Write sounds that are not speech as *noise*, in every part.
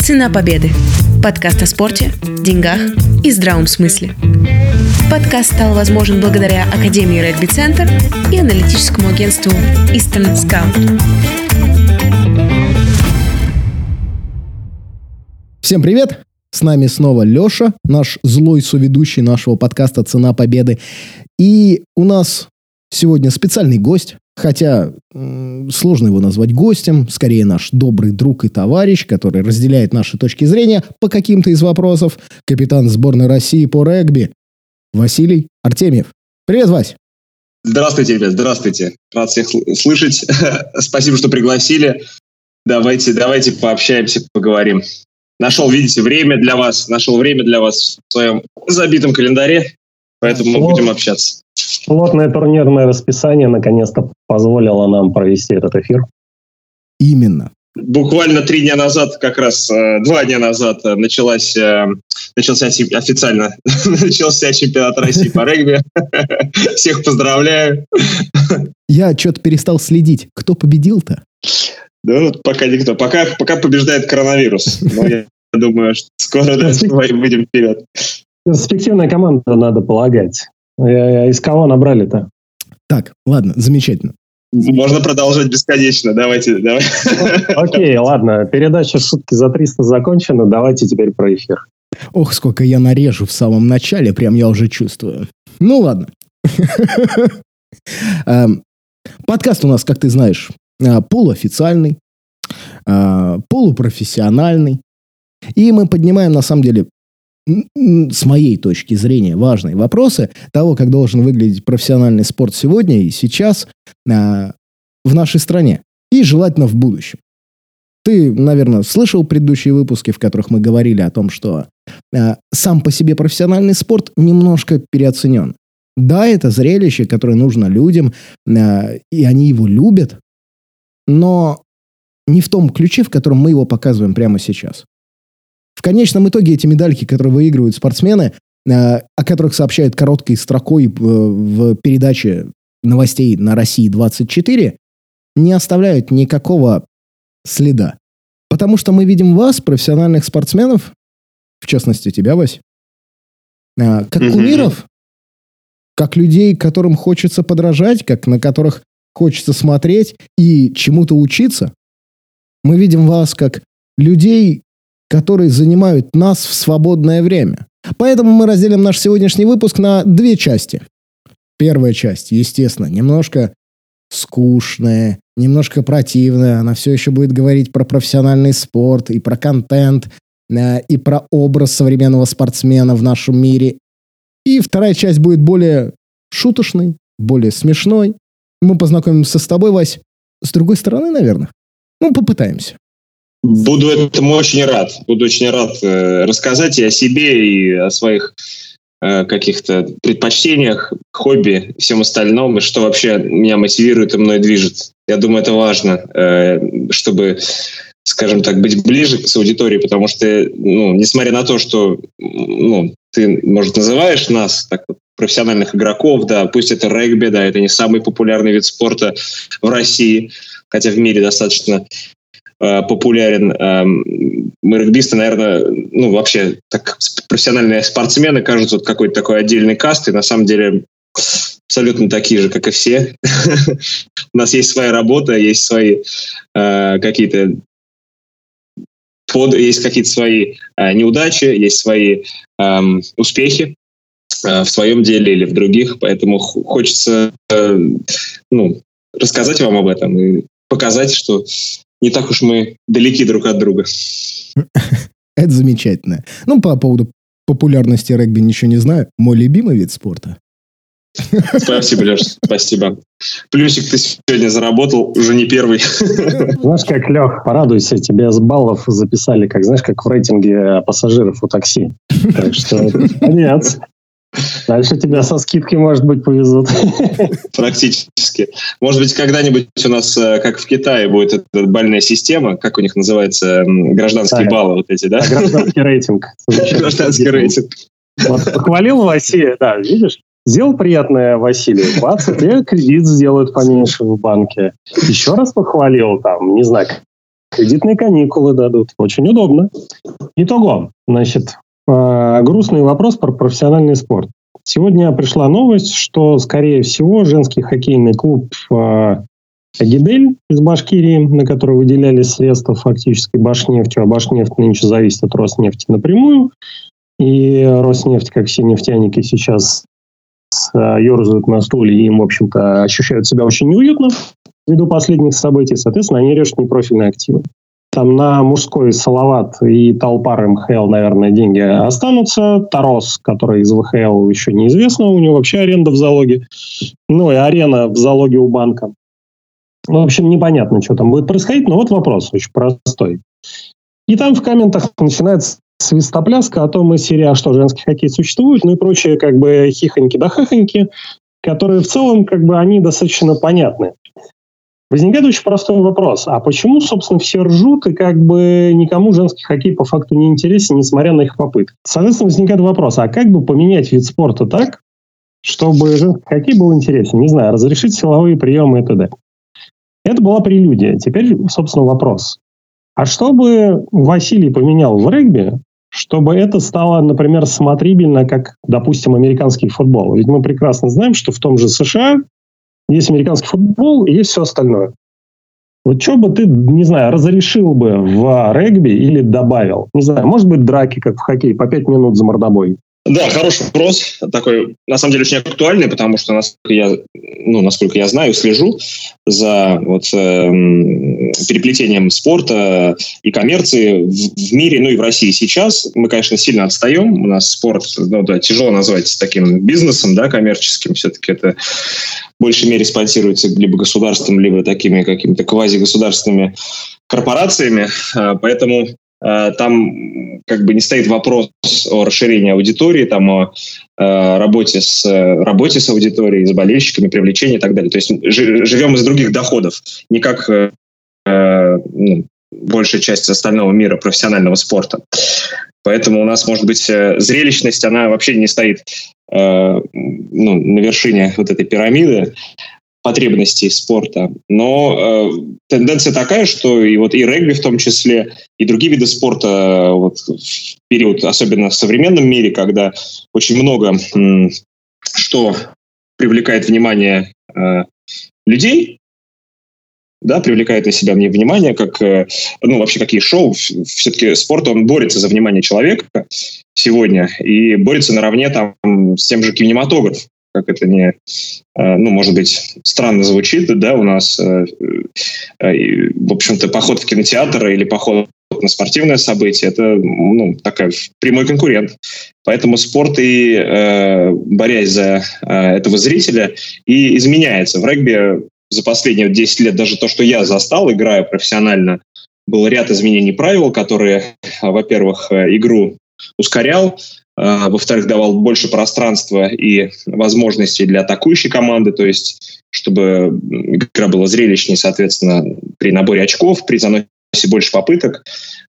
Цена победы. Подкаст о спорте, деньгах и здравом смысле. Подкаст стал возможен благодаря Академии Регби Центр и аналитическому агентству Eastern Scout. Всем привет! С нами снова Леша, наш злой соведущий нашего подкаста «Цена победы». И у нас сегодня специальный гость, хотя сложно его назвать гостем, скорее наш добрый друг и товарищ, который разделяет наши точки зрения по каким-то из вопросов, капитан сборной России по регби Василий Артемьев. Привет, Вась! Здравствуйте, ребят, здравствуйте. Рад всех сл- слышать. *laughs* Спасибо, что пригласили. Давайте, давайте пообщаемся, поговорим. Нашел, видите, время для вас, нашел время для вас в своем забитом календаре, поэтому мы будем общаться. Плотное турнирное расписание наконец-то позволило нам провести этот эфир. Именно. Буквально три дня назад, как раз э, два дня назад, э, началась, э, начался официально *laughs* начался чемпионат России по регби. *laughs* Всех поздравляю. Я что-то перестал следить. Кто победил-то? Да, вот пока никто. Пока, пока побеждает коронавирус. Но я думаю, что скоро да, выйдем вперед. Перспективная команда, надо полагать. Из кого набрали-то? Так, ладно, замечательно. Можно продолжать бесконечно. Давайте, давай. Окей, ладно, передача «Шутки за 300» закончена, давайте теперь про эфир. Ох, сколько я нарежу в самом начале, прям я уже чувствую. Ну ладно. *laughs* Эм, Подкаст у нас, как ты знаешь, э, полуофициальный, э, полупрофессиональный. И мы поднимаем, на самом деле, с моей точки зрения, важные вопросы того, как должен выглядеть профессиональный спорт сегодня и сейчас э, в нашей стране. И желательно в будущем. Ты, наверное, слышал предыдущие выпуски, в которых мы говорили о том, что э, сам по себе профессиональный спорт немножко переоценен. Да, это зрелище, которое нужно людям, э, и они его любят, но не в том ключе, в котором мы его показываем прямо сейчас. В конечном итоге эти медальки, которые выигрывают спортсмены, э, о которых сообщают короткой строкой э, в передаче новостей на России 24, не оставляют никакого следа. Потому что мы видим вас, профессиональных спортсменов, в частности тебя, Вась, а, как кумиров, как людей, которым хочется подражать, как на которых хочется смотреть и чему-то учиться. Мы видим вас как людей, которые занимают нас в свободное время. Поэтому мы разделим наш сегодняшний выпуск на две части. Первая часть, естественно, немножко скучная, немножко противная. Она все еще будет говорить про профессиональный спорт и про контент, э, и про образ современного спортсмена в нашем мире. И вторая часть будет более шуточной, более смешной. Мы познакомимся с тобой, Вась, с другой стороны, наверное. Ну, попытаемся. Буду этому очень рад. Буду очень рад э, рассказать и о себе, и о своих э, каких-то предпочтениях, хобби, всем остальном, и что вообще меня мотивирует и мной движет. Я думаю, это важно, э, чтобы, скажем так, быть ближе к аудитории, потому что, ну, несмотря на то, что ну, ты, может, называешь нас так вот, профессиональных игроков, да, пусть это регби, да, это не самый популярный вид спорта в России, хотя в мире достаточно э, популярен. Эм, регбисты, наверное, ну вообще так профессиональные спортсмены кажутся вот какой-то такой отдельной кастой, на самом деле абсолютно такие же, как и все. *laughs* У нас есть своя работа, есть свои э, какие-то под, есть какие-то свои э, неудачи, есть свои эм, успехи э, в своем деле или в других, поэтому хочется э, ну, рассказать вам об этом и показать, что не так уж мы далеки друг от друга. *laughs* Это замечательно. Ну, по поводу популярности регби ничего не знаю. Мой любимый вид спорта. Спасибо, Леш, спасибо. Плюсик ты сегодня заработал, уже не первый. *laughs* Знаешь, как, Лех, порадуйся, тебе с баллов записали, как, знаешь, как в рейтинге пассажиров у такси. Так что, *laughs* нет. Дальше тебя со скидкой, может быть, повезут. *laughs* Практически. Может быть, когда-нибудь у нас, э, как в Китае, будет эта бальная система, как у них называется, гражданские Да. баллы вот эти, да? Гражданский рейтинг. *laughs* Гражданский рейтинг. Вот похвалил Василия, да, видишь? Сделал приятное Василию, бац, тебе кредит сделают поменьше в банке. Еще раз похвалил, там, не знаю, Кредитные каникулы дадут. Очень удобно. Итого, значит, грустный вопрос про профессиональный спорт. Сегодня пришла новость, что, скорее всего, женский хоккейный клуб Агидель из Башкирии, на который выделяли средства фактически Башнефтью, а Башнефть нынче зависит от Роснефти напрямую, и Роснефть, как все нефтяники, сейчас э, ерзают на стуле и им, в общем-то, ощущают себя очень неуютно ввиду последних событий. Соответственно, они режут непрофильные активы. Там на мужской Салават и Талпар МХЛ, наверное, деньги останутся. Тарос, который из ВХЛ еще неизвестно, у него вообще аренда в залоге. Ну и арена в залоге у банка. Ну, в общем, непонятно, что там будет происходить, но вот вопрос очень простой. И там в комментах начинается свистопляска о том, и серия, что женский хоккей существует, ну и прочие как бы хихоньки да хахоньки, которые в целом как бы они достаточно понятны. Возникает очень простой вопрос. А почему, собственно, все ржут, и как бы никому женский хоккей по факту не интересен, несмотря на их попытки? Соответственно, возникает вопрос, а как бы поменять вид спорта так, чтобы женский хоккей был интересен? Не знаю, разрешить силовые приемы и т.д. Это была прелюдия. Теперь, собственно, вопрос. А что бы Василий поменял в регби, чтобы это стало, например, смотрибельно, как, допустим, американский футбол? Ведь мы прекрасно знаем, что в том же США есть американский футбол и есть все остальное. Вот что бы ты, не знаю, разрешил бы в регби или добавил? Не знаю, может быть, драки, как в хоккее, по пять минут за мордобой? Да, хороший вопрос. Такой, на самом деле, очень актуальный, потому что, насколько я, ну, насколько я знаю, слежу за вот, э, переплетением спорта и коммерции в, в мире, ну и в России сейчас. Мы, конечно, сильно отстаем. У нас спорт, ну да, тяжело назвать таким бизнесом, да, коммерческим. Все-таки это в большей мере спонсируется либо государством, либо такими какими-то квазигосударственными корпорациями. Э, поэтому там как бы не стоит вопрос о расширении аудитории, там о э, работе с, работе с аудиторией, с болельщиками, привлечении и так далее. То есть живем из других доходов, не как э, ну, большая часть остального мира профессионального спорта. Поэтому у нас, может быть, зрелищность, она вообще не стоит ну, на вершине вот этой пирамиды потребностей спорта. Но э, тенденция такая, что и вот и регби в том числе, и другие виды спорта э, вот, в период, особенно в современном мире, когда очень много м, что привлекает внимание э, людей, да, привлекает на себя мне внимание, как, э, ну, вообще какие шоу, все-таки спорт, он борется за внимание человека сегодня и борется наравне там с тем же кинематографом как это не, э, ну, может быть, странно звучит, да, у нас, э, э, в общем-то, поход в кинотеатр или поход на спортивное событие, это ну, такой прямой конкурент. Поэтому спорт и борясь за этого зрителя и изменяется. В регби за последние 10 лет даже то, что я застал, играя профессионально, был ряд изменений правил, которые, во-первых, игру ускорял, во-вторых, давал больше пространства и возможностей для атакующей команды, то есть чтобы игра была зрелищнее, соответственно, при наборе очков, при заносе больше попыток.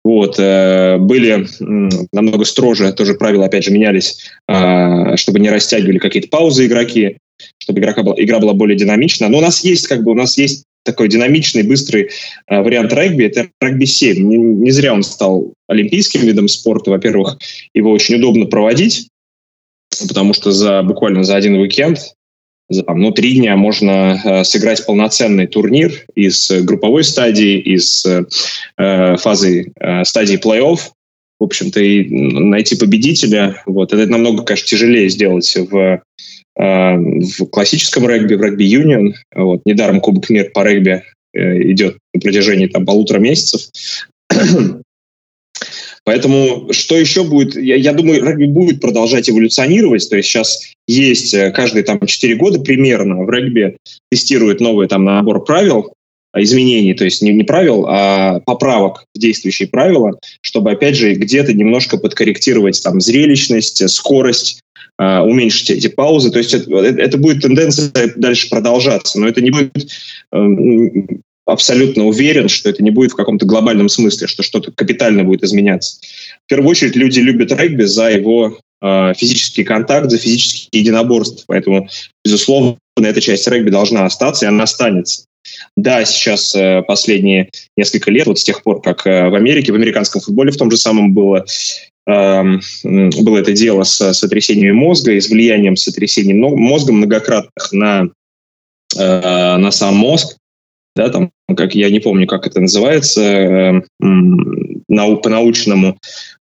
Вот. Э, были намного строже, тоже правила, опять же, менялись, а, чтобы не растягивали какие-то паузы игроки, чтобы игрока была, игра была более динамична. Но у нас есть, как бы, у нас есть такой динамичный, быстрый э, вариант регби. Это регби-7. Не, не зря он стал олимпийским видом спорта. Во-первых, его очень удобно проводить, потому что за буквально за один уикенд, за ну, три дня можно э, сыграть полноценный турнир из групповой стадии, из э, фазы э, стадии плей-офф. В общем-то, и найти победителя, вот, это намного, конечно, тяжелее сделать в Э, в классическом регби, в регби-юнион. Вот. Недаром Кубок мира по регби э, идет на протяжении там, полутора месяцев. *clears throat* Поэтому что еще будет? Я, я думаю, регби будет продолжать эволюционировать. То есть сейчас есть э, каждые там 4 года примерно в регби тестируют новый там набор правил, изменений, то есть не, не правил, а поправок в действующие правила, чтобы, опять же, где-то немножко подкорректировать там зрелищность, скорость а, уменьшить эти паузы. То есть это, это будет тенденция дальше продолжаться, но это не будет эм, абсолютно уверен, что это не будет в каком-то глобальном смысле, что что-то капитально будет изменяться. В первую очередь люди любят регби за его э, физический контакт, за физические единоборства. Поэтому, безусловно, эта часть регби должна остаться, и она останется. Да, сейчас э, последние несколько лет, вот с тех пор, как э, в Америке, в американском футболе в том же самом было было это дело с сотрясениями мозга и с влиянием сотрясений мозга многократных на, на сам мозг да, там, как я не помню, как это называется, э, нау, по-научному,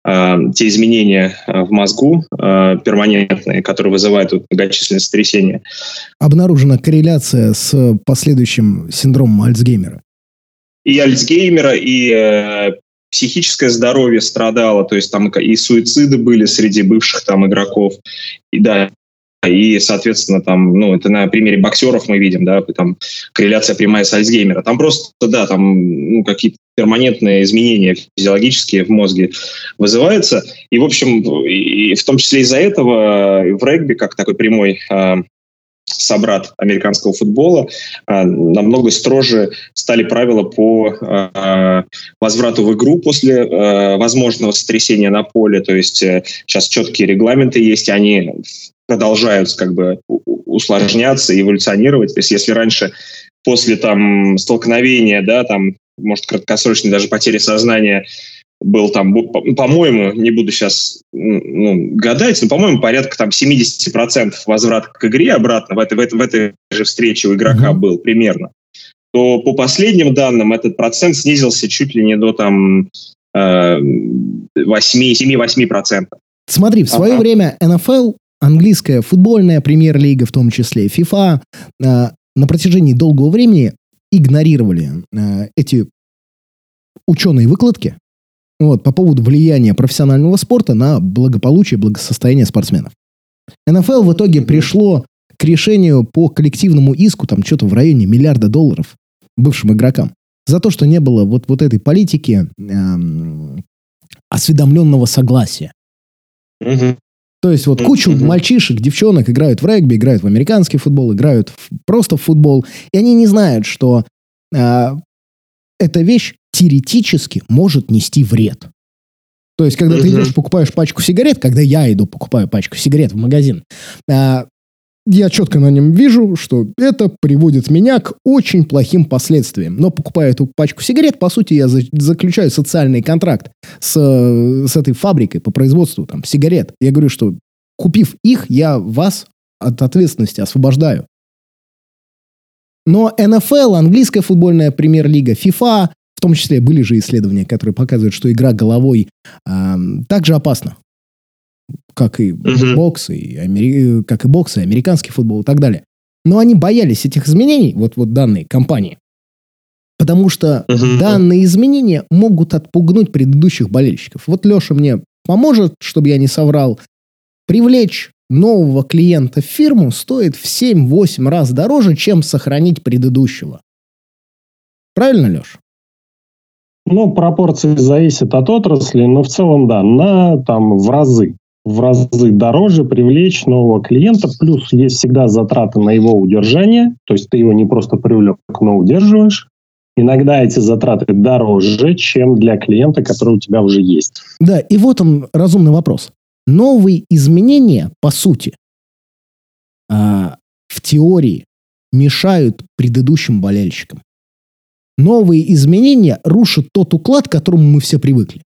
э, те изменения э, в мозгу э, перманентные, которые вызывают вот, многочисленные сотрясения. Обнаружена корреляция с последующим синдромом Альцгеймера. И Альцгеймера, и э, психическое здоровье страдало, то есть там и суициды были среди бывших там игроков, и да, и, соответственно, там, ну, это на примере боксеров мы видим, да, там корреляция прямая с Альцгеймера. Там просто, да, там ну, какие-то перманентные изменения физиологические в мозге вызываются. И, в общем, и в том числе из-за этого в регби, как такой прямой э, собрат американского футбола, э, намного строже стали правила по э, возврату в игру после э, возможного сотрясения на поле. То есть э, сейчас четкие регламенты есть, они продолжают как бы усложняться, эволюционировать. То есть если раньше после там столкновения, да, там, может, краткосрочной даже потери сознания был там, по-моему, не буду сейчас ну, гадать, но, по-моему, порядка там 70% возврат к игре обратно в этой, в этой, в этой же встрече у игрока mm-hmm. был примерно, то по последним данным этот процент снизился чуть ли не до там 8-7-8%. Смотри, в свое ага. время НФЛ английская футбольная премьер-лига, в том числе FIFA, э, на протяжении долгого времени игнорировали э, эти ученые выкладки вот, по поводу влияния профессионального спорта на благополучие, благосостояние спортсменов. НФЛ в итоге пришло к решению по коллективному иску, там что-то в районе миллиарда долларов бывшим игрокам, за то, что не было вот, вот этой политики эм, осведомленного согласия. Угу. То есть вот кучу мальчишек, девчонок играют в регби, играют в американский футбол, играют в, просто в футбол, и они не знают, что э, эта вещь теоретически может нести вред. То есть, когда mm-hmm. ты идешь, покупаешь пачку сигарет, когда я иду, покупаю пачку сигарет в магазин, э, я четко на нем вижу, что это приводит меня к очень плохим последствиям. Но покупая эту пачку сигарет, по сути, я за заключаю социальный контракт с, с этой фабрикой по производству там, сигарет. Я говорю, что купив их, я вас от ответственности освобождаю. Но НФЛ, английская футбольная премьер-лига, FIFA, в том числе были же исследования, которые показывают, что игра головой э, также опасна как и uh-huh. бокс, и амери... как и бокс, и американский футбол и так далее. Но они боялись этих изменений, вот, вот данные компании, потому что uh-huh. данные изменения могут отпугнуть предыдущих болельщиков. Вот Леша мне поможет, чтобы я не соврал, привлечь нового клиента в фирму стоит в 7-8 раз дороже, чем сохранить предыдущего. Правильно, Леш? Ну, пропорции зависят от отрасли, но в целом, да, на там в разы в разы дороже привлечь нового клиента, плюс есть всегда затраты на его удержание, то есть ты его не просто привлек, но удерживаешь. Иногда эти затраты дороже, чем для клиента, который у тебя уже есть. Да, и вот он разумный вопрос. Новые изменения, по сути, а, в теории мешают предыдущим болельщикам. Новые изменения рушат тот уклад, к которому мы все привыкли.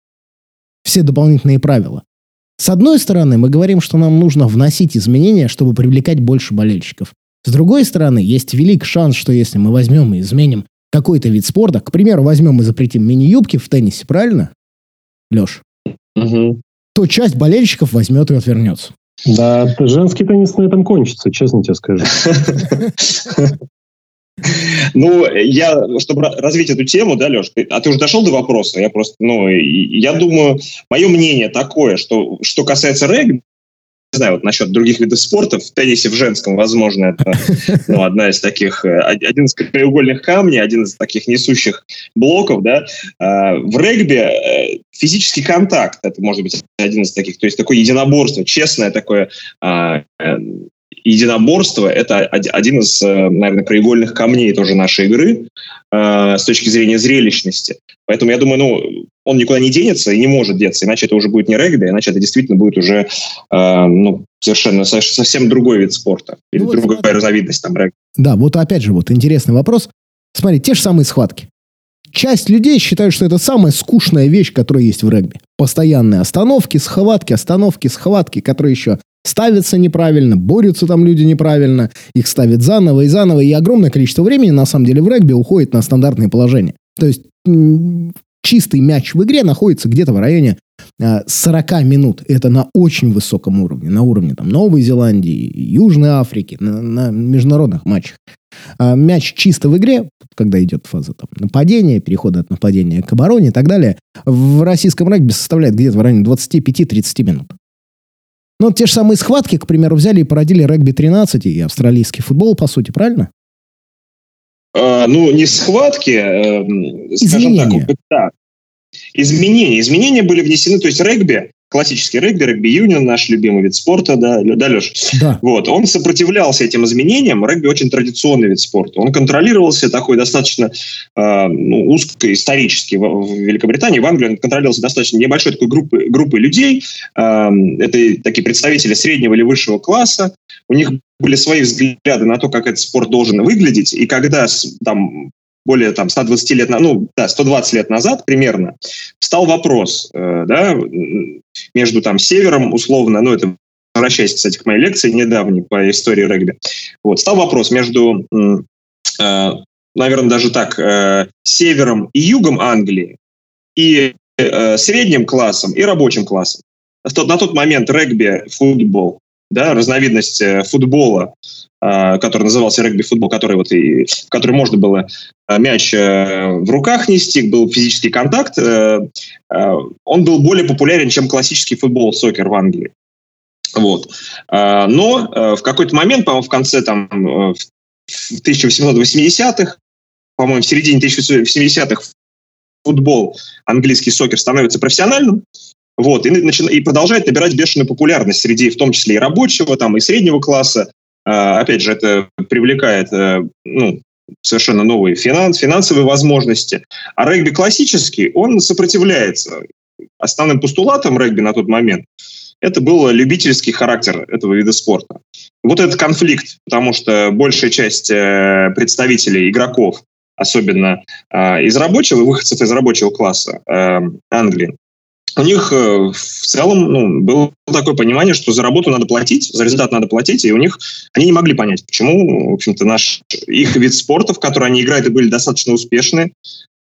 Все дополнительные правила. С одной стороны, мы говорим, что нам нужно вносить изменения, чтобы привлекать больше болельщиков. С другой стороны, есть велик шанс, что если мы возьмем и изменим какой-то вид спорта, к примеру, возьмем и запретим мини-юбки в теннисе, правильно, Леш? Угу. То часть болельщиков возьмет и отвернется. Да, женский теннис на этом кончится, честно тебе скажу. *laughs* Ну, я, чтобы развить эту тему, да, Леш, а ты уже дошел до вопроса? Я просто, ну, я думаю, мое мнение такое, что, что касается регби, не знаю, вот насчет других видов спорта, в теннисе в женском, возможно, это *laughs* ну, одна из таких, э, один из краеугольных камней, один из таких несущих блоков, да. А, в регби э, физический контакт, это может быть один из таких, то есть такое единоборство, честное такое а, э, единоборство – это один из, э, наверное, краеугольных камней тоже нашей игры э, с точки зрения зрелищности. Поэтому я думаю, ну, он никуда не денется и не может деться, иначе это уже будет не регби, иначе это действительно будет уже э, ну, совершенно совсем другой вид спорта или ну, другая смотри. разновидность там регби. Да, вот опять же, вот интересный вопрос. Смотри, те же самые схватки. Часть людей считают, что это самая скучная вещь, которая есть в регби. Постоянные остановки, схватки, остановки, схватки, которые еще ставятся неправильно, борются там люди неправильно, их ставят заново и заново, и огромное количество времени, на самом деле, в регби уходит на стандартные положения. То есть чистый мяч в игре находится где-то в районе 40 а, минут. Это на очень высоком уровне, на уровне там, Новой Зеландии, Южной Африки, на, на международных матчах. А мяч чисто в игре, когда идет фаза там, нападения, перехода от нападения к обороне и так далее, в российском регби составляет где-то в районе 25-30 минут. Ну, те же самые схватки, к примеру, взяли и породили регби-13 и австралийский футбол, по сути, правильно? А, ну, не схватки, э, скажем так, да, изменения. Изменения были внесены, то есть регби классический регби, регби-юнион, наш любимый вид спорта, да, да, Леш? Да. Вот, он сопротивлялся этим изменениям. Регби очень традиционный вид спорта. Он контролировался такой достаточно э, ну, узко исторически в, в Великобритании, в Англии он контролировался достаточно небольшой такой группы, группы людей. Э, это такие представители среднего или высшего класса. У них были свои взгляды на то, как этот спорт должен выглядеть. И когда там более там 120 лет, ну да, 120 лет назад примерно, стал вопрос, э, да, между там севером условно, ну это возвращаясь, кстати, к моей лекции недавней по истории регби, вот, стал вопрос между, э, наверное, даже так, э, севером и югом Англии и э, средним классом и рабочим классом. На тот момент регби, футбол, да, разновидность э, футбола, э, который назывался регби-футбол, который вот и, в который можно было э, мяч в руках нести, был физический контакт, он был более популярен, чем классический футбол, сокер в Англии. Вот. Но в какой-то момент, по-моему, в конце там, в 1880-х, по-моему, в середине 1870-х футбол, английский сокер становится профессиональным, вот, и, начи- и продолжает набирать бешеную популярность среди, в том числе и рабочего, там, и среднего класса. А, опять же, это привлекает а, ну, совершенно новые финанс, финансовые возможности. А регби классический, он сопротивляется. Основным постулатом регби на тот момент это был любительский характер этого вида спорта. Вот этот конфликт, потому что большая часть э, представителей, игроков, особенно э, из рабочего, выходцев из рабочего класса э, Англии, у них э, в целом ну, было такое понимание, что за работу надо платить, за результат надо платить, и у них они не могли понять, почему, в общем-то, наш их вид спорта, в который они играют и были достаточно успешны,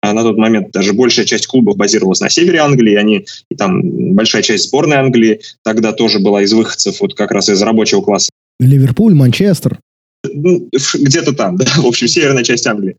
а на тот момент даже большая часть клубов базировалась на севере Англии, они и там большая часть сборной Англии тогда тоже была из выходцев вот как раз из рабочего класса. Ливерпуль, Манчестер. Ну, где-то там, *laughs* да, в общем, северная часть Англии.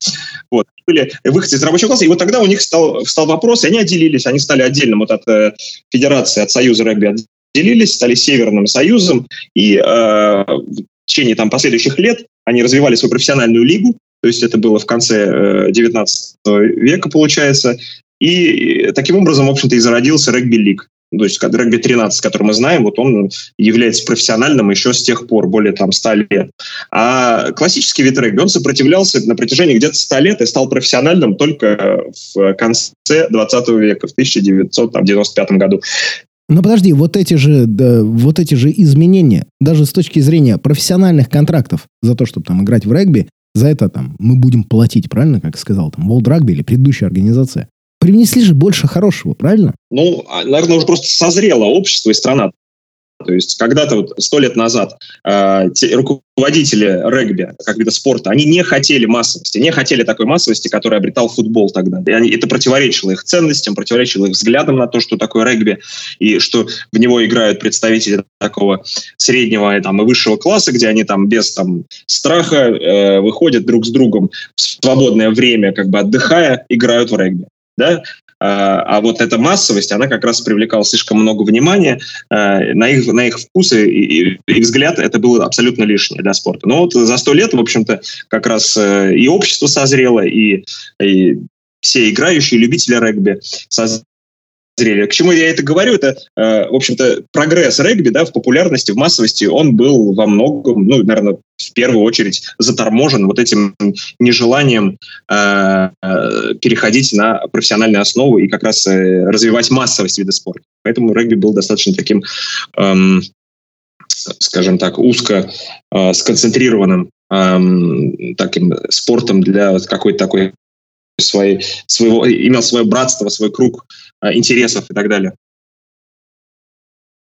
Вот. Были выходцы из рабочего класса, и вот тогда у них стал, встал вопрос, и они отделились, они стали отдельным вот от э, федерации, от союза регби отделились, стали Северным союзом, и э, в течение там последующих лет они развивали свою профессиональную лигу, то есть это было в конце э, 19 века, получается, и таким образом, в общем-то, и зародился регби-лиг то есть регби-13, который мы знаем, вот он является профессиональным еще с тех пор, более там 100 лет. А классический вид регби, он сопротивлялся на протяжении где-то 100 лет и стал профессиональным только в конце 20 века, в 1995 году. Но подожди, вот эти же, да, вот эти же изменения, даже с точки зрения профессиональных контрактов за то, чтобы там играть в регби, за это там мы будем платить, правильно, как сказал там World Rugby или предыдущая организация привнесли же больше хорошего, правильно? Ну, а, наверное, уже просто созрело общество и страна. То есть когда-то вот сто лет назад э, те, руководители регби как вида спорта, они не хотели массовости, не хотели такой массовости, которую обретал футбол тогда. И они, это противоречило их ценностям, противоречило их взглядам на то, что такое регби, и что в него играют представители такого среднего там, и высшего класса, где они там без там, страха э, выходят друг с другом в свободное время, как бы отдыхая, играют в регби да, а, а вот эта массовость, она как раз привлекала слишком много внимания, а, на их, на их вкусы и, и взгляд это было абсолютно лишнее для спорта. Но вот за сто лет, в общем-то, как раз э, и общество созрело, и, и все играющие, любители регби зрели. К чему я это говорю? Это, э, в общем-то, прогресс регби да, в популярности, в массовости, он был во многом, ну, наверное, в первую очередь заторможен вот этим нежеланием э, э, переходить на профессиональную основу и как раз э, развивать массовость вида спорта. Поэтому регби был достаточно таким, эм, скажем так, узко э, сконцентрированным эм, таким спортом для какой-то такой своей, своего, имел свое братство, свой круг интересов и так далее.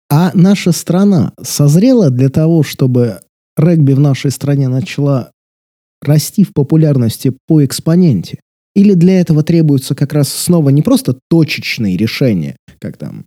А наша страна созрела для того, чтобы регби в нашей стране начала расти в популярности по экспоненте? Или для этого требуются как раз снова не просто точечные решения, как там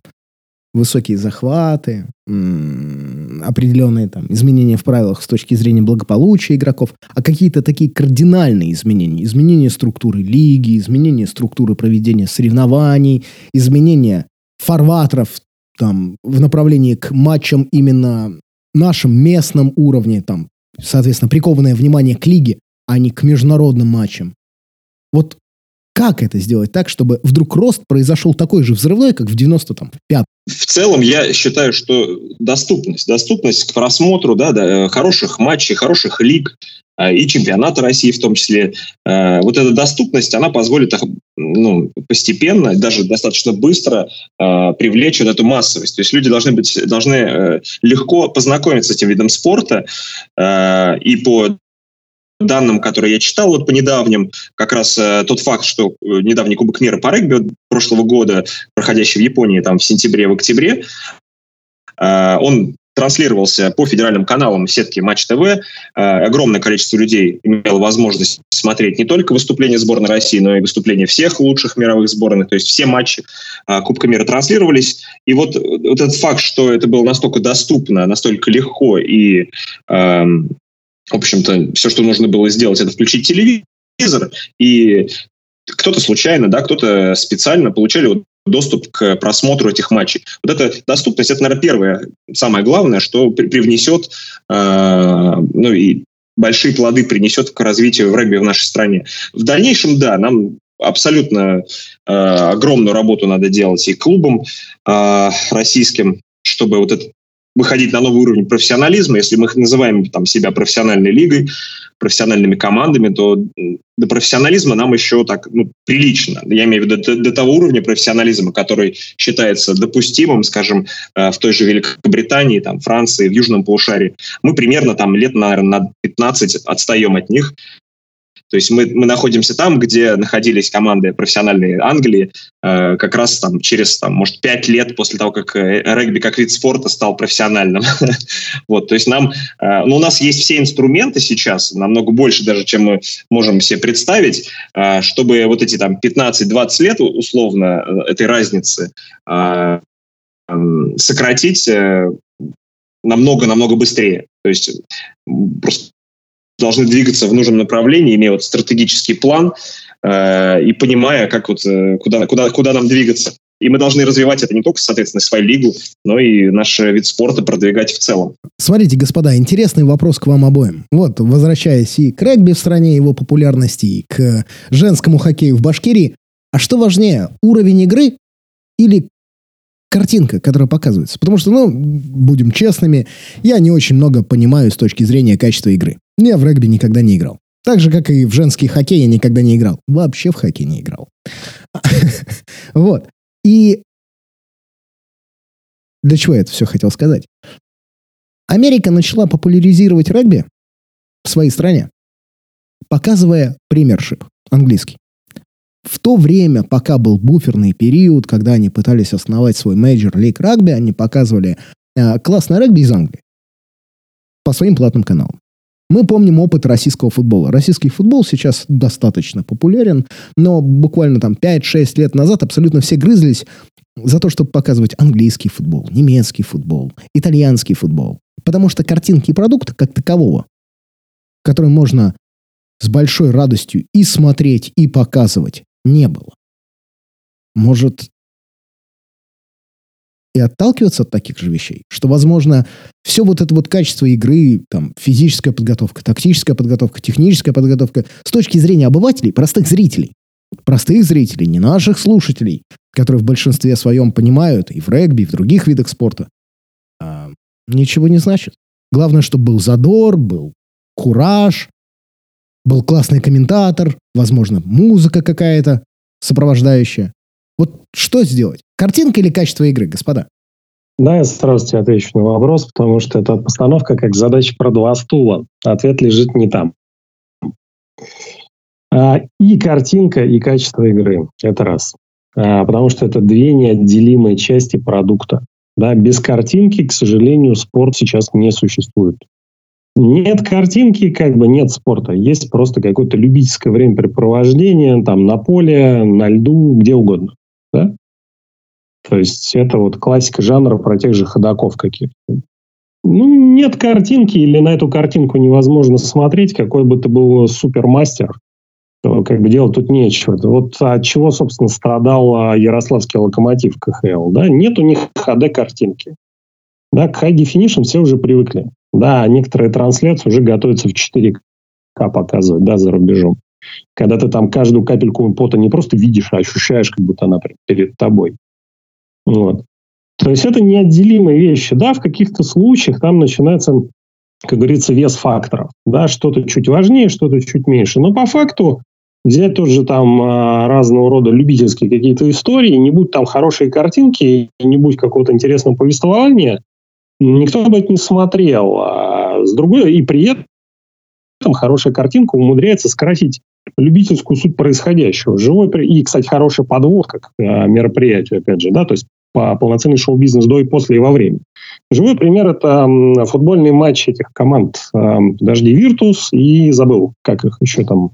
высокие захваты, определенные там изменения в правилах с точки зрения благополучия игроков, а какие-то такие кардинальные изменения. Изменение структуры лиги, изменение структуры проведения соревнований, изменение фарватеров там, в направлении к матчам именно нашем местном уровне, там, соответственно, прикованное внимание к лиге, а не к международным матчам. Вот как это сделать так, чтобы вдруг рост произошел такой же взрывной, как в 95 В целом, я считаю, что доступность, доступность к просмотру да, да, хороших матчей, хороших лиг, а, и чемпионата России в том числе. А, вот эта доступность, она позволит ну, постепенно, даже достаточно быстро а, привлечь вот эту массовость. То есть люди должны, быть, должны э, легко познакомиться с этим видом спорта и по данным, которые я читал вот по недавним, как раз э, тот факт, что э, недавний Кубок мира по регби прошлого года, проходящий в Японии там в сентябре, в октябре, э, он транслировался по федеральным каналам сетки Матч ТВ. Э, огромное количество людей имело возможность смотреть не только выступления сборной России, но и выступления всех лучших мировых сборных. То есть все матчи э, Кубка мира транслировались. И вот, вот этот факт, что это было настолько доступно, настолько легко и э, в общем-то, все, что нужно было сделать, это включить телевизор, и кто-то случайно, да, кто-то специально получали вот доступ к просмотру этих матчей. Вот эта доступность, это, наверное, первое, самое главное, что привнесет, э, ну и большие плоды принесет к развитию в регби в нашей стране. В дальнейшем, да, нам абсолютно э, огромную работу надо делать и клубам э, российским, чтобы вот этот выходить на новый уровень профессионализма. Если мы называем там, себя профессиональной лигой, профессиональными командами, то до профессионализма нам еще так ну, прилично. Я имею в виду до, до того уровня профессионализма, который считается допустимым, скажем, э, в той же Великобритании, там, Франции, в Южном полушарии. Мы примерно там лет, наверное, на 15 отстаем от них. То есть мы, мы находимся там, где находились команды профессиональные Англии, э, как раз там через, там, может, пять лет после того, как э, регби как вид спорта стал профессиональным. *laughs* вот, то есть нам, э, ну, у нас есть все инструменты сейчас, намного больше даже, чем мы можем себе представить, э, чтобы вот эти там 15-20 лет условно этой разницы э, э, сократить намного-намного быстрее. То есть просто должны двигаться в нужном направлении, имея вот стратегический план э, и понимая, как вот, э, куда, куда, куда нам двигаться. И мы должны развивать это не только, соответственно, свою лигу, но и наш вид спорта продвигать в целом. Смотрите, господа, интересный вопрос к вам обоим. Вот, возвращаясь и к регби в стране, его популярности, и к женскому хоккею в Башкирии. А что важнее, уровень игры или картинка, которая показывается? Потому что, ну, будем честными, я не очень много понимаю с точки зрения качества игры. Я в регби никогда не играл. Так же, как и в женский хоккей я никогда не играл. Вообще в хоккей не играл. *laughs* Вот. И для чего я это все хотел сказать? Америка начала популяризировать регби в своей стране, показывая Premiership английский. В то время, пока был буферный период, когда они пытались основать свой Major League Rugby, они показывали э, классное регби из Англии по своим платным каналам. Мы помним опыт российского футбола. Российский футбол сейчас достаточно популярен, но буквально там 5-6 лет назад абсолютно все грызлись за то, чтобы показывать английский футбол, немецкий футбол, итальянский футбол. Потому что картинки и продукта как такового, который можно с большой радостью и смотреть, и показывать, не было. Может, и отталкиваться от таких же вещей, что, возможно, все вот это вот качество игры, там, физическая подготовка, тактическая подготовка, техническая подготовка, с точки зрения обывателей, простых зрителей, простых зрителей, не наших слушателей, которые в большинстве своем понимают и в регби, и в других видах спорта, а, ничего не значит. Главное, чтобы был задор, был кураж, был классный комментатор, возможно, музыка какая-то сопровождающая. Вот что сделать? Картинка или качество игры, господа? Да, я сразу тебе отвечу на вопрос, потому что это постановка как задача про два стула. Ответ лежит не там. А, и картинка, и качество игры. Это раз. А, потому что это две неотделимые части продукта. Да, без картинки, к сожалению, спорт сейчас не существует. Нет картинки, как бы нет спорта. Есть просто какое-то любительское времяпрепровождение там на поле, на льду, где угодно. Да? То есть это вот классика жанра про тех же ходаков каких-то. Ну, нет картинки или на эту картинку невозможно смотреть, какой бы ты был супермастер, то как бы делать тут нечего. Вот от чего, собственно, страдал а, Ярославский локомотив КХЛ. Да? Нет у них HD-картинки. Да, к High Definition все уже привыкли. Да, некоторые трансляции уже готовятся в 4К показывать, да, за рубежом. Когда ты там каждую капельку пота не просто видишь, а ощущаешь, как будто она перед тобой. Вот. То есть это неотделимые вещи. Да, в каких-то случаях там начинается, как говорится, вес факторов. Да, что-то чуть важнее, что-то чуть меньше. Но по факту взять тоже там а, разного рода любительские какие-то истории, не будь там хорошие картинки, не будь какого-то интересного повествования, никто бы это не смотрел. А с другой, и при этом хорошая картинка умудряется скрасить любительскую суть происходящего. Живой, и, кстати, хорошая подводка к а, мероприятию, опять же, да, то есть по полноценный шоу-бизнес до и после и во время. Живой пример – это футбольный матч этих команд «Дожди Виртус» и забыл, как их еще там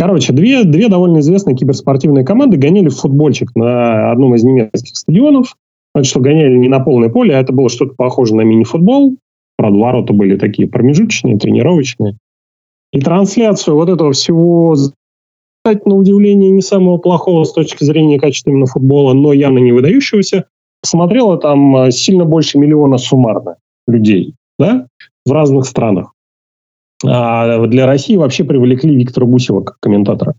Короче, две, две довольно известные киберспортивные команды гоняли футбольчик на одном из немецких стадионов. Значит, что гоняли не на полное поле, а это было что-то похоже на мини-футбол. Правда, ворота были такие промежуточные, тренировочные. И трансляцию вот этого всего, на удивление, не самого плохого с точки зрения качества именно футбола, но явно не выдающегося, посмотрело там а, сильно больше миллиона суммарно людей да, в разных странах. А для России вообще привлекли Виктора Гусева как комментатора.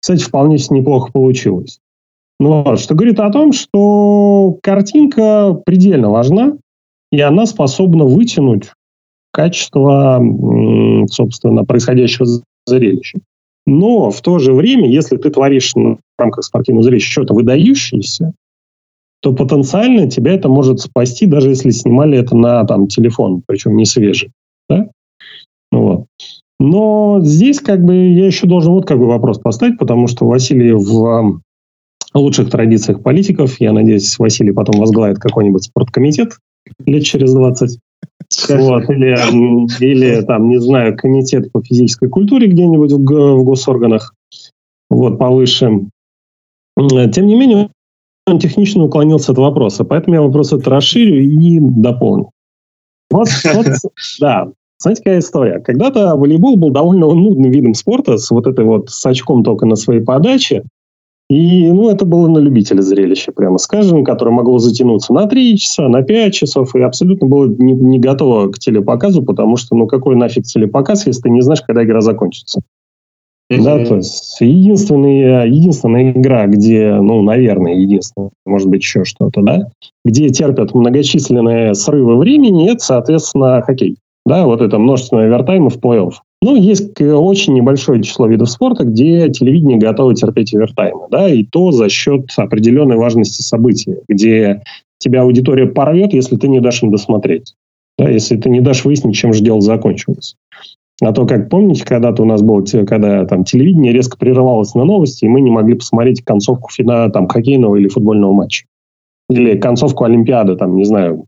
Кстати, вполне неплохо получилось. Ну, что говорит о том, что картинка предельно важна, и она способна вытянуть качество, собственно, происходящего зрелища. Но в то же время, если ты творишь в рамках спортивного зрелища что-то выдающееся, то потенциально тебя это может спасти, даже если снимали это на там, телефон, причем не свежий. Да? Вот. Но здесь как бы я еще должен вот как бы вопрос поставить, потому что Василий в лучших традициях политиков, я надеюсь, Василий потом возглавит какой-нибудь спорткомитет лет через 20. Вот, или, или там, не знаю, комитет по физической культуре где-нибудь в, в госорганах, вот, повыше. Тем не менее, он технично уклонился от вопроса, поэтому я вопрос это расширю и дополню. Вот, вот *laughs* да, знаете, какая история? Когда-то волейбол был довольно нудным видом спорта с вот этой вот с очком только на своей подаче. И, ну, это было на любителя зрелище, прямо скажем, которое могло затянуться на 3 часа, на 5 часов, и абсолютно было не, не готово к телепоказу, потому что, ну, какой нафиг телепоказ, если ты не знаешь, когда игра закончится. Да, то есть единственная, единственная игра, где, ну, наверное, единственная, может быть, еще что-то, да, где терпят многочисленные срывы времени, это, соответственно, хоккей да, вот это множественное овертайма в плей-офф. Ну, есть очень небольшое число видов спорта, где телевидение готово терпеть овертаймы, да, и то за счет определенной важности события, где тебя аудитория порвет, если ты не дашь им досмотреть, да, если ты не дашь выяснить, чем же дело закончилось. А то, как помните, когда-то у нас было, когда там телевидение резко прерывалось на новости, и мы не могли посмотреть концовку финала там хоккейного или футбольного матча. Или концовку Олимпиады, там, не знаю,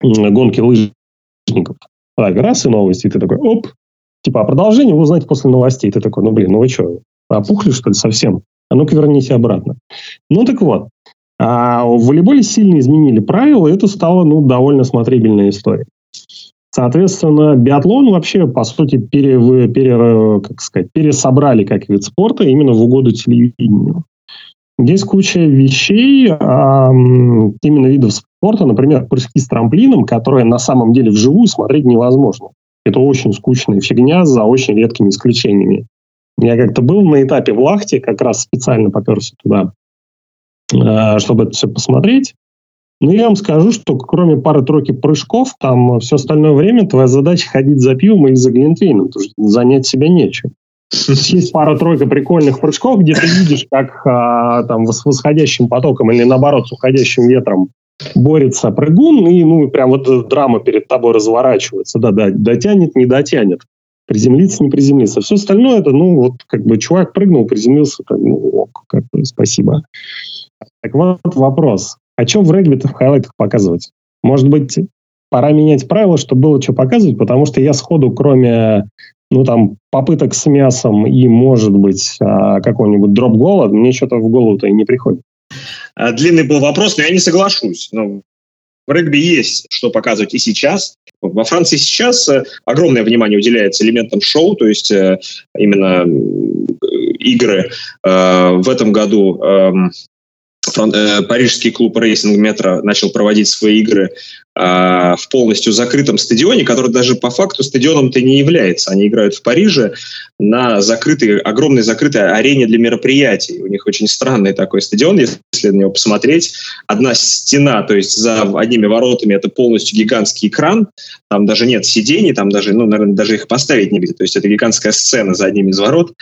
гонки лыжников. Так, раз и новости, и ты такой, оп, типа, а продолжение вы узнаете после новостей. Ты такой, ну, блин, ну вы что, опухли, что ли, совсем? А ну-ка верните обратно. Ну, так вот, а в волейболе сильно изменили правила, и это стало, ну, довольно смотрибельная история. Соответственно, биатлон вообще, по сути, пере, пере, как сказать, пересобрали как вид спорта именно в угоду телевидению. Есть куча вещей, а, именно видов спорта, например, прыжки с трамплином, которые на самом деле вживую смотреть невозможно. Это очень скучная фигня за очень редкими исключениями. Я как-то был на этапе в Лахте, как раз специально поперся туда, а, чтобы это все посмотреть. Но я вам скажу, что кроме пары-тройки прыжков, там все остальное время твоя задача ходить за пивом или за глинтвейном, потому что занять себя нечем. Есть пара-тройка прикольных прыжков, где ты видишь, как а, там с восходящим потоком или наоборот с уходящим ветром борется прыгун, и ну прям вот драма перед тобой разворачивается. Да, да, дотянет, не дотянет. Приземлиться, не приземлиться. Все остальное это, ну, вот как бы чувак прыгнул, приземлился, как, ну, ок, как бы, спасибо. Так вот вопрос. А что в регби-то в хайлайтах показывать? Может быть, пора менять правила, чтобы было что показывать, потому что я сходу, кроме ну, там, попыток с мясом и, может быть, а, какой-нибудь дроп-гола, мне что-то в голову-то и не приходит. А, длинный был вопрос, но я не соглашусь. Но в регби есть что показывать и сейчас. Во Франции сейчас э, огромное внимание уделяется элементам шоу, то есть э, именно игры. Э, в этом году эм, парижский клуб Racing Metro начал проводить свои игры в полностью закрытом стадионе, который даже по факту стадионом-то не является. Они играют в Париже на закрытой, огромной закрытой арене для мероприятий. У них очень странный такой стадион, если на него посмотреть. Одна стена, то есть за одними воротами это полностью гигантский экран, там даже нет сидений, там даже, ну, наверное, даже их поставить не где. То есть это гигантская сцена за одним из ворот.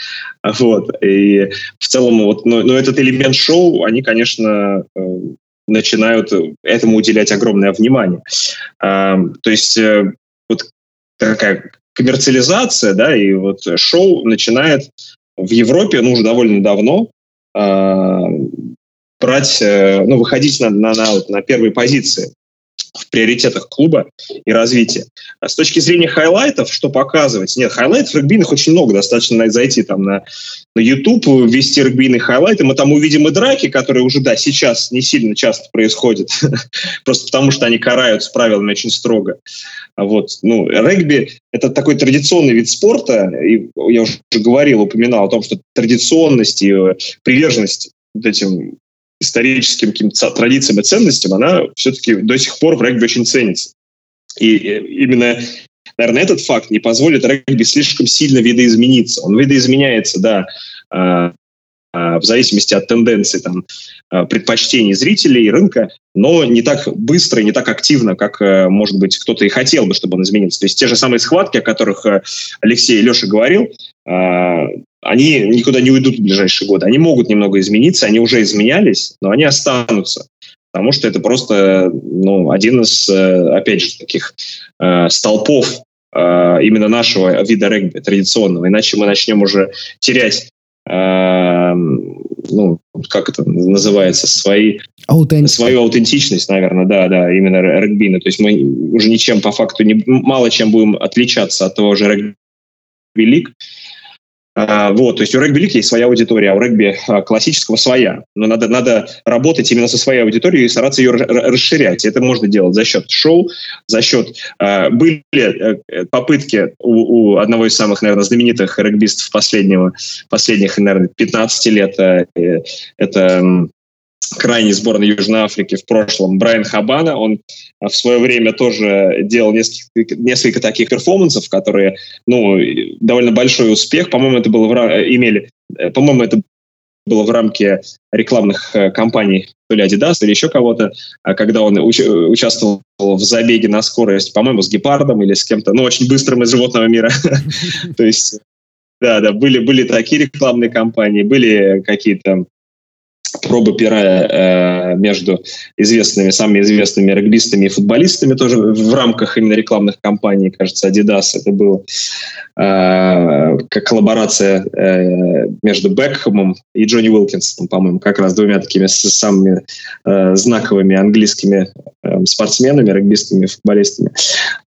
Вот. И в целом, вот, но, но этот элемент шоу, они, конечно, э, начинают этому уделять огромное внимание. А, то есть э, вот такая коммерциализация, да, и вот шоу начинает в Европе, ну, уже довольно давно, а, брать, э, ну, выходить на, на, на, на первые позиции в приоритетах клуба и развития. А с точки зрения highlight ов, что показывать? Нет, highlight ов регбийных очень много, достаточно зайти там на, на YouTube, ввести регбийные хайлайты, мы там увидим и драки, которые уже, да, сейчас не сильно часто происходят, *laughs* просто потому что они карают с правилами очень строго. Вот, ну, регби — это такой традиционный вид спорта, и я уже говорил, упоминал о том, что традиционность и приверженность этим историческим каким-то традициям и ценностям, она все-таки до сих пор в регби очень ценится. И именно, наверное, этот факт не позволит регби слишком сильно видоизмениться. Он видоизменяется, да, а, а, в зависимости от тенденций там, а, предпочтений зрителей и рынка, но не так быстро и не так активно, как, э, может быть, кто-то и хотел бы, чтобы он изменился. То есть те же самые схватки, о которых э, Алексей и Леша говорил, они никуда не уйдут в ближайшие годы. Они могут немного измениться, они уже изменялись, но они останутся. Потому что это просто ну, один из, э, опять же, таких э, столпов э, именно нашего вида регби традиционного. Иначе мы начнем уже терять э, ну, как это называется, свои, свою аутентичность, наверное, да, да, именно регбина. То есть мы уже ничем по факту не, мало чем будем отличаться от того же регби-лиг, а, вот, то есть у регби-лиг есть своя аудитория, а у регби а, классического своя. Но надо, надо работать именно со своей аудиторией и стараться ее расширять. Это можно делать за счет шоу, за счет... Э, были э, попытки у, у одного из самых, наверное, знаменитых регбистов последнего, последних, наверное, 15 лет. Э, это крайней сборной Южной Африки в прошлом, Брайан Хабана, он а, в свое время тоже делал несколько, несколько таких перформансов, которые, ну, довольно большой успех. По-моему, это было в, имели, э, по-моему, это было в рамке рекламных э, кампаний то ли Adidas, или еще кого-то, а когда он уч- участвовал в забеге на скорость, по-моему, с гепардом или с кем-то, ну, очень быстрым из животного мира. *laughs* То есть, да, да, были, были такие рекламные кампании, были какие-то пробы пера э, между известными, самыми известными регбистами и футболистами тоже в рамках именно рекламных кампаний, кажется, Adidas это было, э, как коллаборация э, между Бекхэмом и Джонни Уилкинсом, по-моему, как раз двумя такими самыми э, знаковыми английскими э, спортсменами, регбистами, футболистами.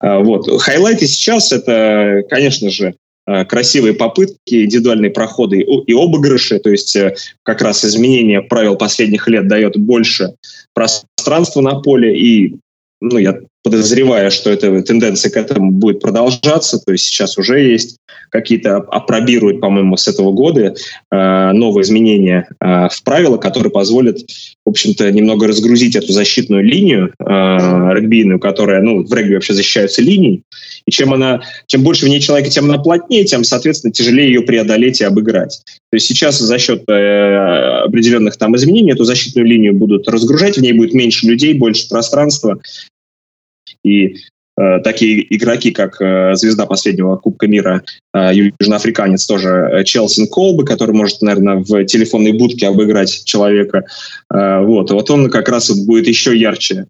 Э, вот. Хайлайты сейчас это, конечно же, красивые попытки, индивидуальные проходы и обыгрыши, то есть э, как раз изменение правил последних лет дает больше пространства на поле, и ну, я подозреваю, что эта тенденция к этому будет продолжаться, то есть сейчас уже есть какие-то опробируют, по-моему, с этого года э, новые изменения э, в правила, которые позволят, в общем-то, немного разгрузить эту защитную линию э, регбийную, которая, ну, в регби вообще защищаются линией, и чем она, чем больше в ней человека, тем она плотнее, тем, соответственно, тяжелее ее преодолеть и обыграть. То есть сейчас за счет э, определенных там изменений эту защитную линию будут разгружать, в ней будет меньше людей, больше пространства, и э, такие игроки, как э, звезда последнего Кубка мира, э, южноафриканец тоже Челсин Колбы, который может, наверное, в телефонной будке обыграть человека. Вот, вот он как раз вот будет еще ярче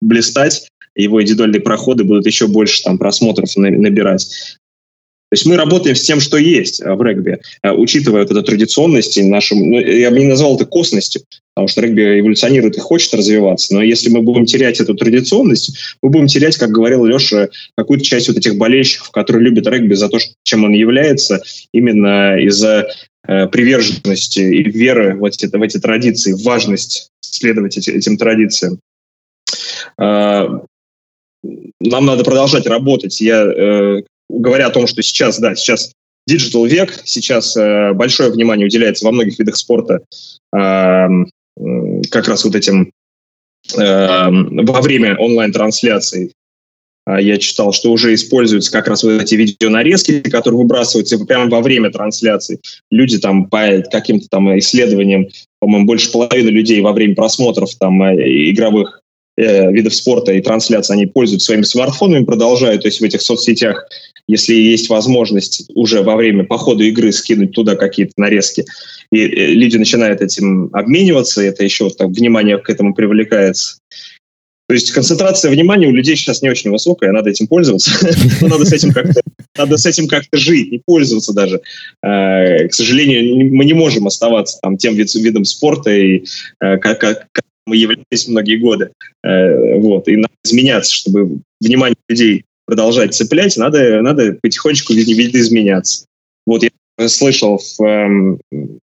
блистать, его индивидуальные проходы будут еще больше там просмотров набирать. То есть мы работаем с тем, что есть э, в регби, э, учитывая вот эту традиционность и нашу, ну, я бы не назвал это косностью, потому что регби эволюционирует и хочет развиваться. Но если мы будем терять эту традиционность, мы будем терять, как говорил Леша, какую-то часть вот этих болельщиков, которые любят регби за то, чем он является, именно из-за э, приверженности и веры в эти, в эти традиции, важность следовать эти, этим традициям. Э, нам надо продолжать работать. Я э, говоря о том, что сейчас, да, сейчас digital век, сейчас э, большое внимание уделяется во многих видах спорта э, как раз вот этим э, во время онлайн-трансляций. Э, я читал, что уже используются как раз вот эти видеонарезки, которые выбрасываются прямо во время трансляции. Люди там по каким-то там исследованиям, по-моему, больше половины людей во время просмотров там э, игровых э, видов спорта и трансляции, они пользуются своими смартфонами, продолжают, то есть в этих соцсетях если есть возможность уже во время по ходу игры скинуть туда какие-то нарезки, и э, люди начинают этим обмениваться, это еще так, внимание к этому привлекается. То есть концентрация внимания у людей сейчас не очень высокая, надо этим пользоваться, *laughs* но надо с этим как-то надо с этим как-то жить, не пользоваться даже. Э, к сожалению, мы не можем оставаться там тем видом спорта, и, э, как, как мы являлись многие годы. Вот, и надо изменяться, чтобы внимание людей продолжать цеплять, надо, надо потихонечку видоизменяться. Вот я слышал в, эм,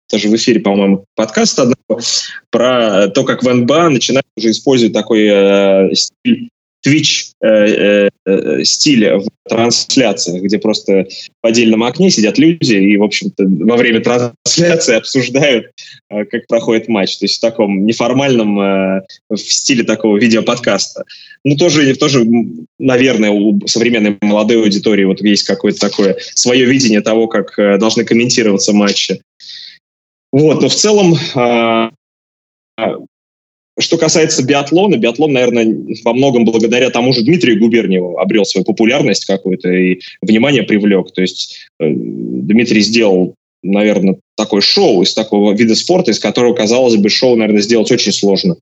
тоже в эфире, по-моему, подкаст одного про то, как в НБА начинают уже использовать такой э, стиль Twitch э, э, э, стиля в трансляциях, где просто в отдельном окне сидят люди и, в общем-то, во время трансляции обсуждают, как проходит матч. То есть в таком неформальном, в стиле такого видеоподкаста. Ну, тоже, тоже, наверное, у современной молодой аудитории вот есть какое-то такое свое видение того, как должны комментироваться матчи. Вот, но в целом э, что касается биатлона, биатлон, наверное, во многом благодаря тому же Дмитрию Губерниеву обрел свою популярность какую-то и внимание привлек. То есть э, Дмитрий сделал, наверное, такое шоу из такого вида спорта, из которого, казалось бы, шоу, наверное, сделать очень сложно.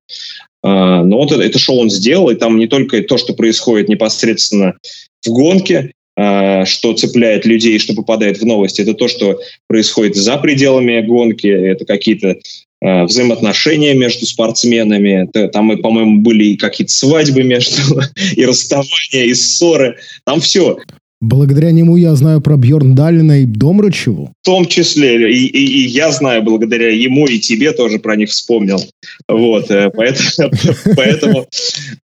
Э, но вот это, это шоу он сделал, и там не только то, что происходит непосредственно в гонке, э, что цепляет людей, что попадает в новости, это то, что происходит за пределами гонки, это какие-то взаимоотношения между спортсменами. Там, по-моему, были и какие-то свадьбы между, *laughs* и расставания, и ссоры. Там все. Благодаря нему я знаю про Бьорн Далина и Домрачеву. В том числе. И, и, и я знаю благодаря ему, и тебе тоже про них вспомнил. Вот, э, поэтому, *laughs* поэтому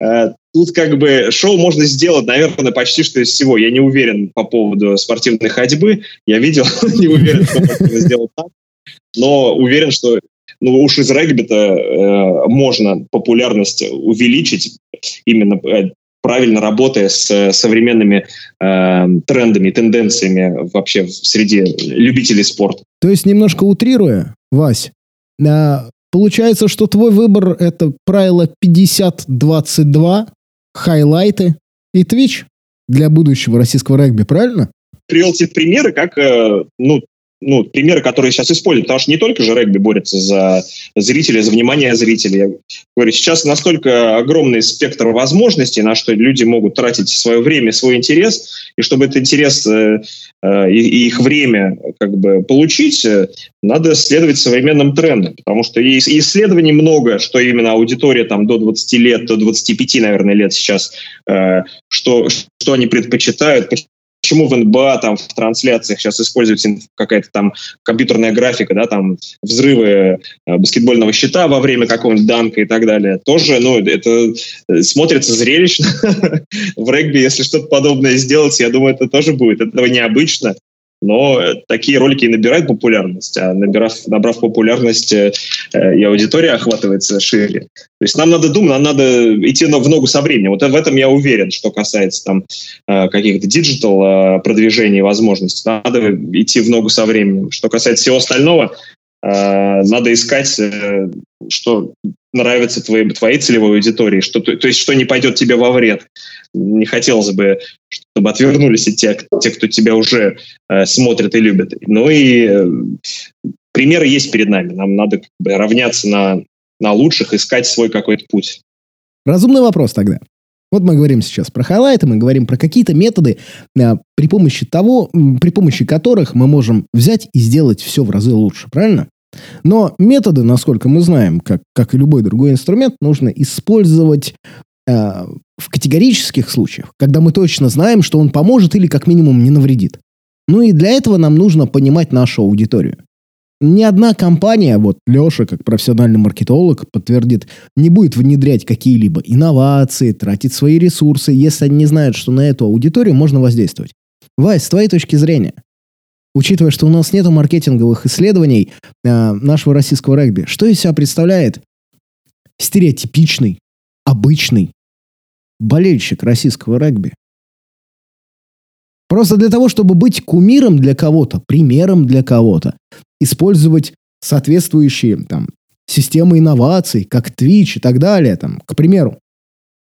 э, тут как бы шоу можно сделать, наверное, почти что из всего. Я не уверен по поводу спортивной ходьбы. Я видел, *laughs* не уверен, что можно сделать так. Но уверен, что ну уж из регби-то э, можно популярность увеличить именно э, правильно работая с современными э, трендами, тенденциями вообще в среде любителей спорта. То есть, немножко утрируя, Вась, э, получается, что твой выбор – это правило 50-22, хайлайты и Twitch для будущего российского регби, правильно? Привел те примеры, как э, ну, ну, примеры, которые сейчас используют, потому что не только же регби борется за зрителей, за внимание зрителей. Я говорю, сейчас настолько огромный спектр возможностей, на что люди могут тратить свое время, свой интерес, и чтобы этот интерес э, э, и, их время как бы получить, э, надо следовать современным трендам, потому что и исследований много, что именно аудитория там до 20 лет, до 25, наверное, лет сейчас, э, что, что они предпочитают, почему в НБА там в трансляциях сейчас используется какая-то там компьютерная графика, да, там взрывы э, баскетбольного щита во время какого-нибудь данка и так далее. Тоже, ну, это э, смотрится зрелищно. *laughs* в регби, если что-то подобное сделать, я думаю, это тоже будет. Это необычно. Но такие ролики и набирают популярность, а набирав, набрав популярность, э, и аудитория охватывается шире. То есть нам надо думать, нам надо идти в ногу со временем. Вот в этом я уверен, что касается там э, каких-то digital э, продвижений возможностей. Надо идти в ногу со временем. Что касается всего остального, надо искать, что нравится твоей, твоей целевой аудитории, что, то, то есть что не пойдет тебе во вред. Не хотелось бы, чтобы отвернулись и те, те кто тебя уже э, смотрит и любит. Ну и э, примеры есть перед нами. Нам надо как бы, равняться на, на лучших, искать свой какой-то путь. Разумный вопрос тогда. Вот мы говорим сейчас про хайлайты, мы говорим про какие-то методы, э, при помощи того, при помощи которых мы можем взять и сделать все в разы лучше, правильно? Но методы, насколько мы знаем, как, как и любой другой инструмент, нужно использовать в категорических случаях, когда мы точно знаем, что он поможет или как минимум не навредит. Ну и для этого нам нужно понимать нашу аудиторию. Ни одна компания, вот Леша, как профессиональный маркетолог, подтвердит, не будет внедрять какие-либо инновации, тратить свои ресурсы, если они не знают, что на эту аудиторию можно воздействовать. Вась, с твоей точки зрения, учитывая, что у нас нет маркетинговых исследований э, нашего российского регби, что из себя представляет стереотипичный, обычный болельщик российского регби? Просто для того, чтобы быть кумиром для кого-то, примером для кого-то, использовать соответствующие там, системы инноваций, как Twitch и так далее, там, к примеру.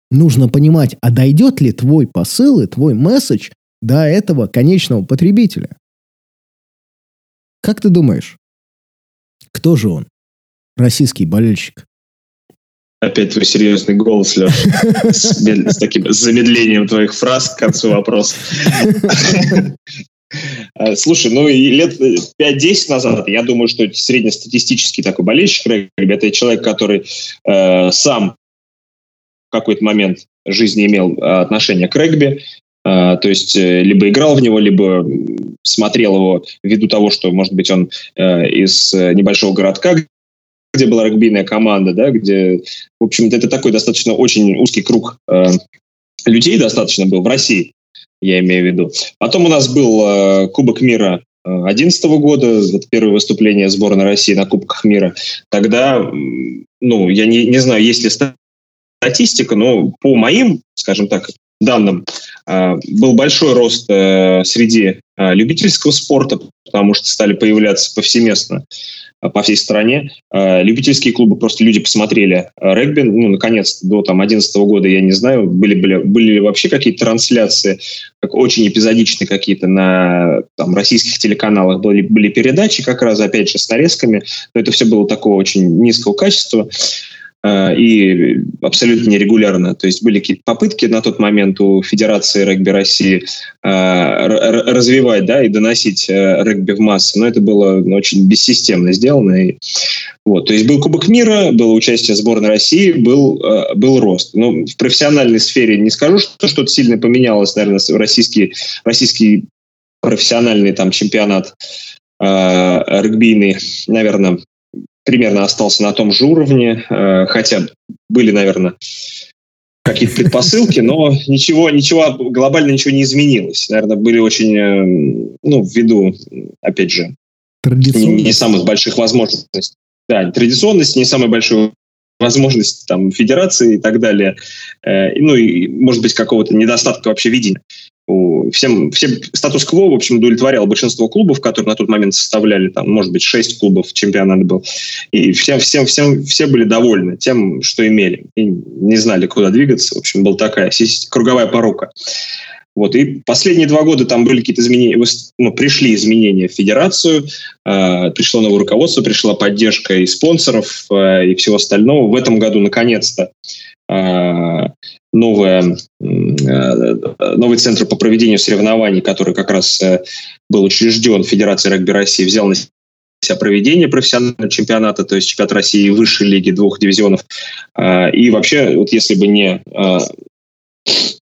Нужно понимать, а дойдет ли твой посыл и твой месседж до этого конечного потребителя. Как ты думаешь, кто же он, российский болельщик? Опять твой серьезный голос, Леша, с, таким замедлением твоих фраз к концу вопроса. А, слушай, ну и лет 5-10 назад, я думаю, что среднестатистический такой болельщик регби, это человек, который э, сам в какой-то момент жизни имел э, отношение к регби, э, то есть э, либо играл в него, либо смотрел его ввиду того, что, может быть, он э, из небольшого городка, где была регбийная команда, да, где, в общем-то, это такой достаточно очень узкий круг э, людей достаточно был в России, я имею в виду. Потом у нас был э, Кубок мира 2011 э, года, это первое выступление сборной России на Кубках мира. Тогда, ну, я не, не знаю, есть ли статистика, но по моим, скажем так, данным, э, был большой рост э, среди любительского спорта, потому что стали появляться повсеместно Э, по всей стране. Э, любительские клубы, просто люди посмотрели э, регби, ну, наконец, до там 11 года, я не знаю, были, были, были ли вообще какие-то трансляции, как очень эпизодичные какие-то на там, российских телеканалах, были, были передачи как раз, опять же, с нарезками, но это все было такого очень низкого качества. Э, и абсолютно нерегулярно. То есть были какие-то попытки на тот момент у Федерации регби России э, развивать да, и доносить э, регби в массы, но это было очень бессистемно сделано. И, вот, то есть был Кубок мира, было участие сборной России, был, был рост. Но ну, в профессиональной сфере не скажу, что что-то сильно поменялось, наверное, российский, российский профессиональный там чемпионат регбийный, наверное, примерно остался на том же уровне, э, хотя были, наверное, какие-то предпосылки, но ничего, ничего, глобально ничего не изменилось. Наверное, были очень, э, ну, ввиду, опять же, не, не самых больших возможностей. Да, традиционность, не самая большая возможность там федерации и так далее. Э, ну и, может быть, какого-то недостатка вообще видения всем, всем статус-кво, в общем, удовлетворял большинство клубов, которые на тот момент составляли, там, может быть, шесть клубов чемпионат был. И всем, всем, всем, все были довольны тем, что имели. И не знали, куда двигаться. В общем, была такая круговая порука. Вот. И последние два года там были какие-то изменения, ну, пришли изменения в федерацию, э, пришло новое руководство, пришла поддержка и спонсоров, э, и всего остального. В этом году, наконец-то, новая, э, новый центр по проведению соревнований, который как раз э, был учрежден Федерацией регби России, взял на себя проведение профессионального чемпионата, то есть чемпионат России высшей лиги двух дивизионов. Э, и вообще, вот если бы не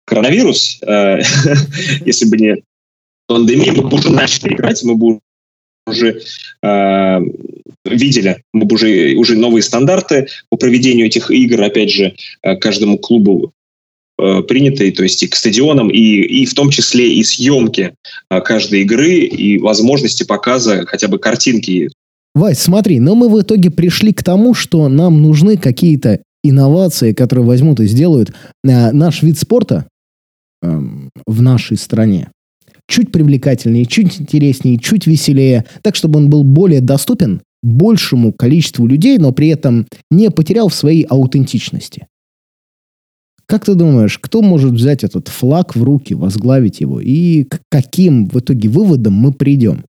коронавирус, *laughs* если бы не пандемия, мы бы уже начали играть, мы бы уже э, видели, мы уже, уже новые стандарты по проведению этих игр, опять же, каждому клубу Э, принятые, то есть и к стадионам, и, и в том числе и съемки каждой игры, и возможности показа хотя бы картинки. Вась, смотри, но мы в итоге пришли к тому, что нам нужны какие-то инновации, которые возьмут и сделают наш вид спорта э, в нашей стране чуть привлекательнее, чуть интереснее, чуть веселее, так чтобы он был более доступен большему количеству людей, но при этом не потерял в своей аутентичности. Как ты думаешь, кто может взять этот флаг в руки, возглавить его? И к каким в итоге выводам мы придем?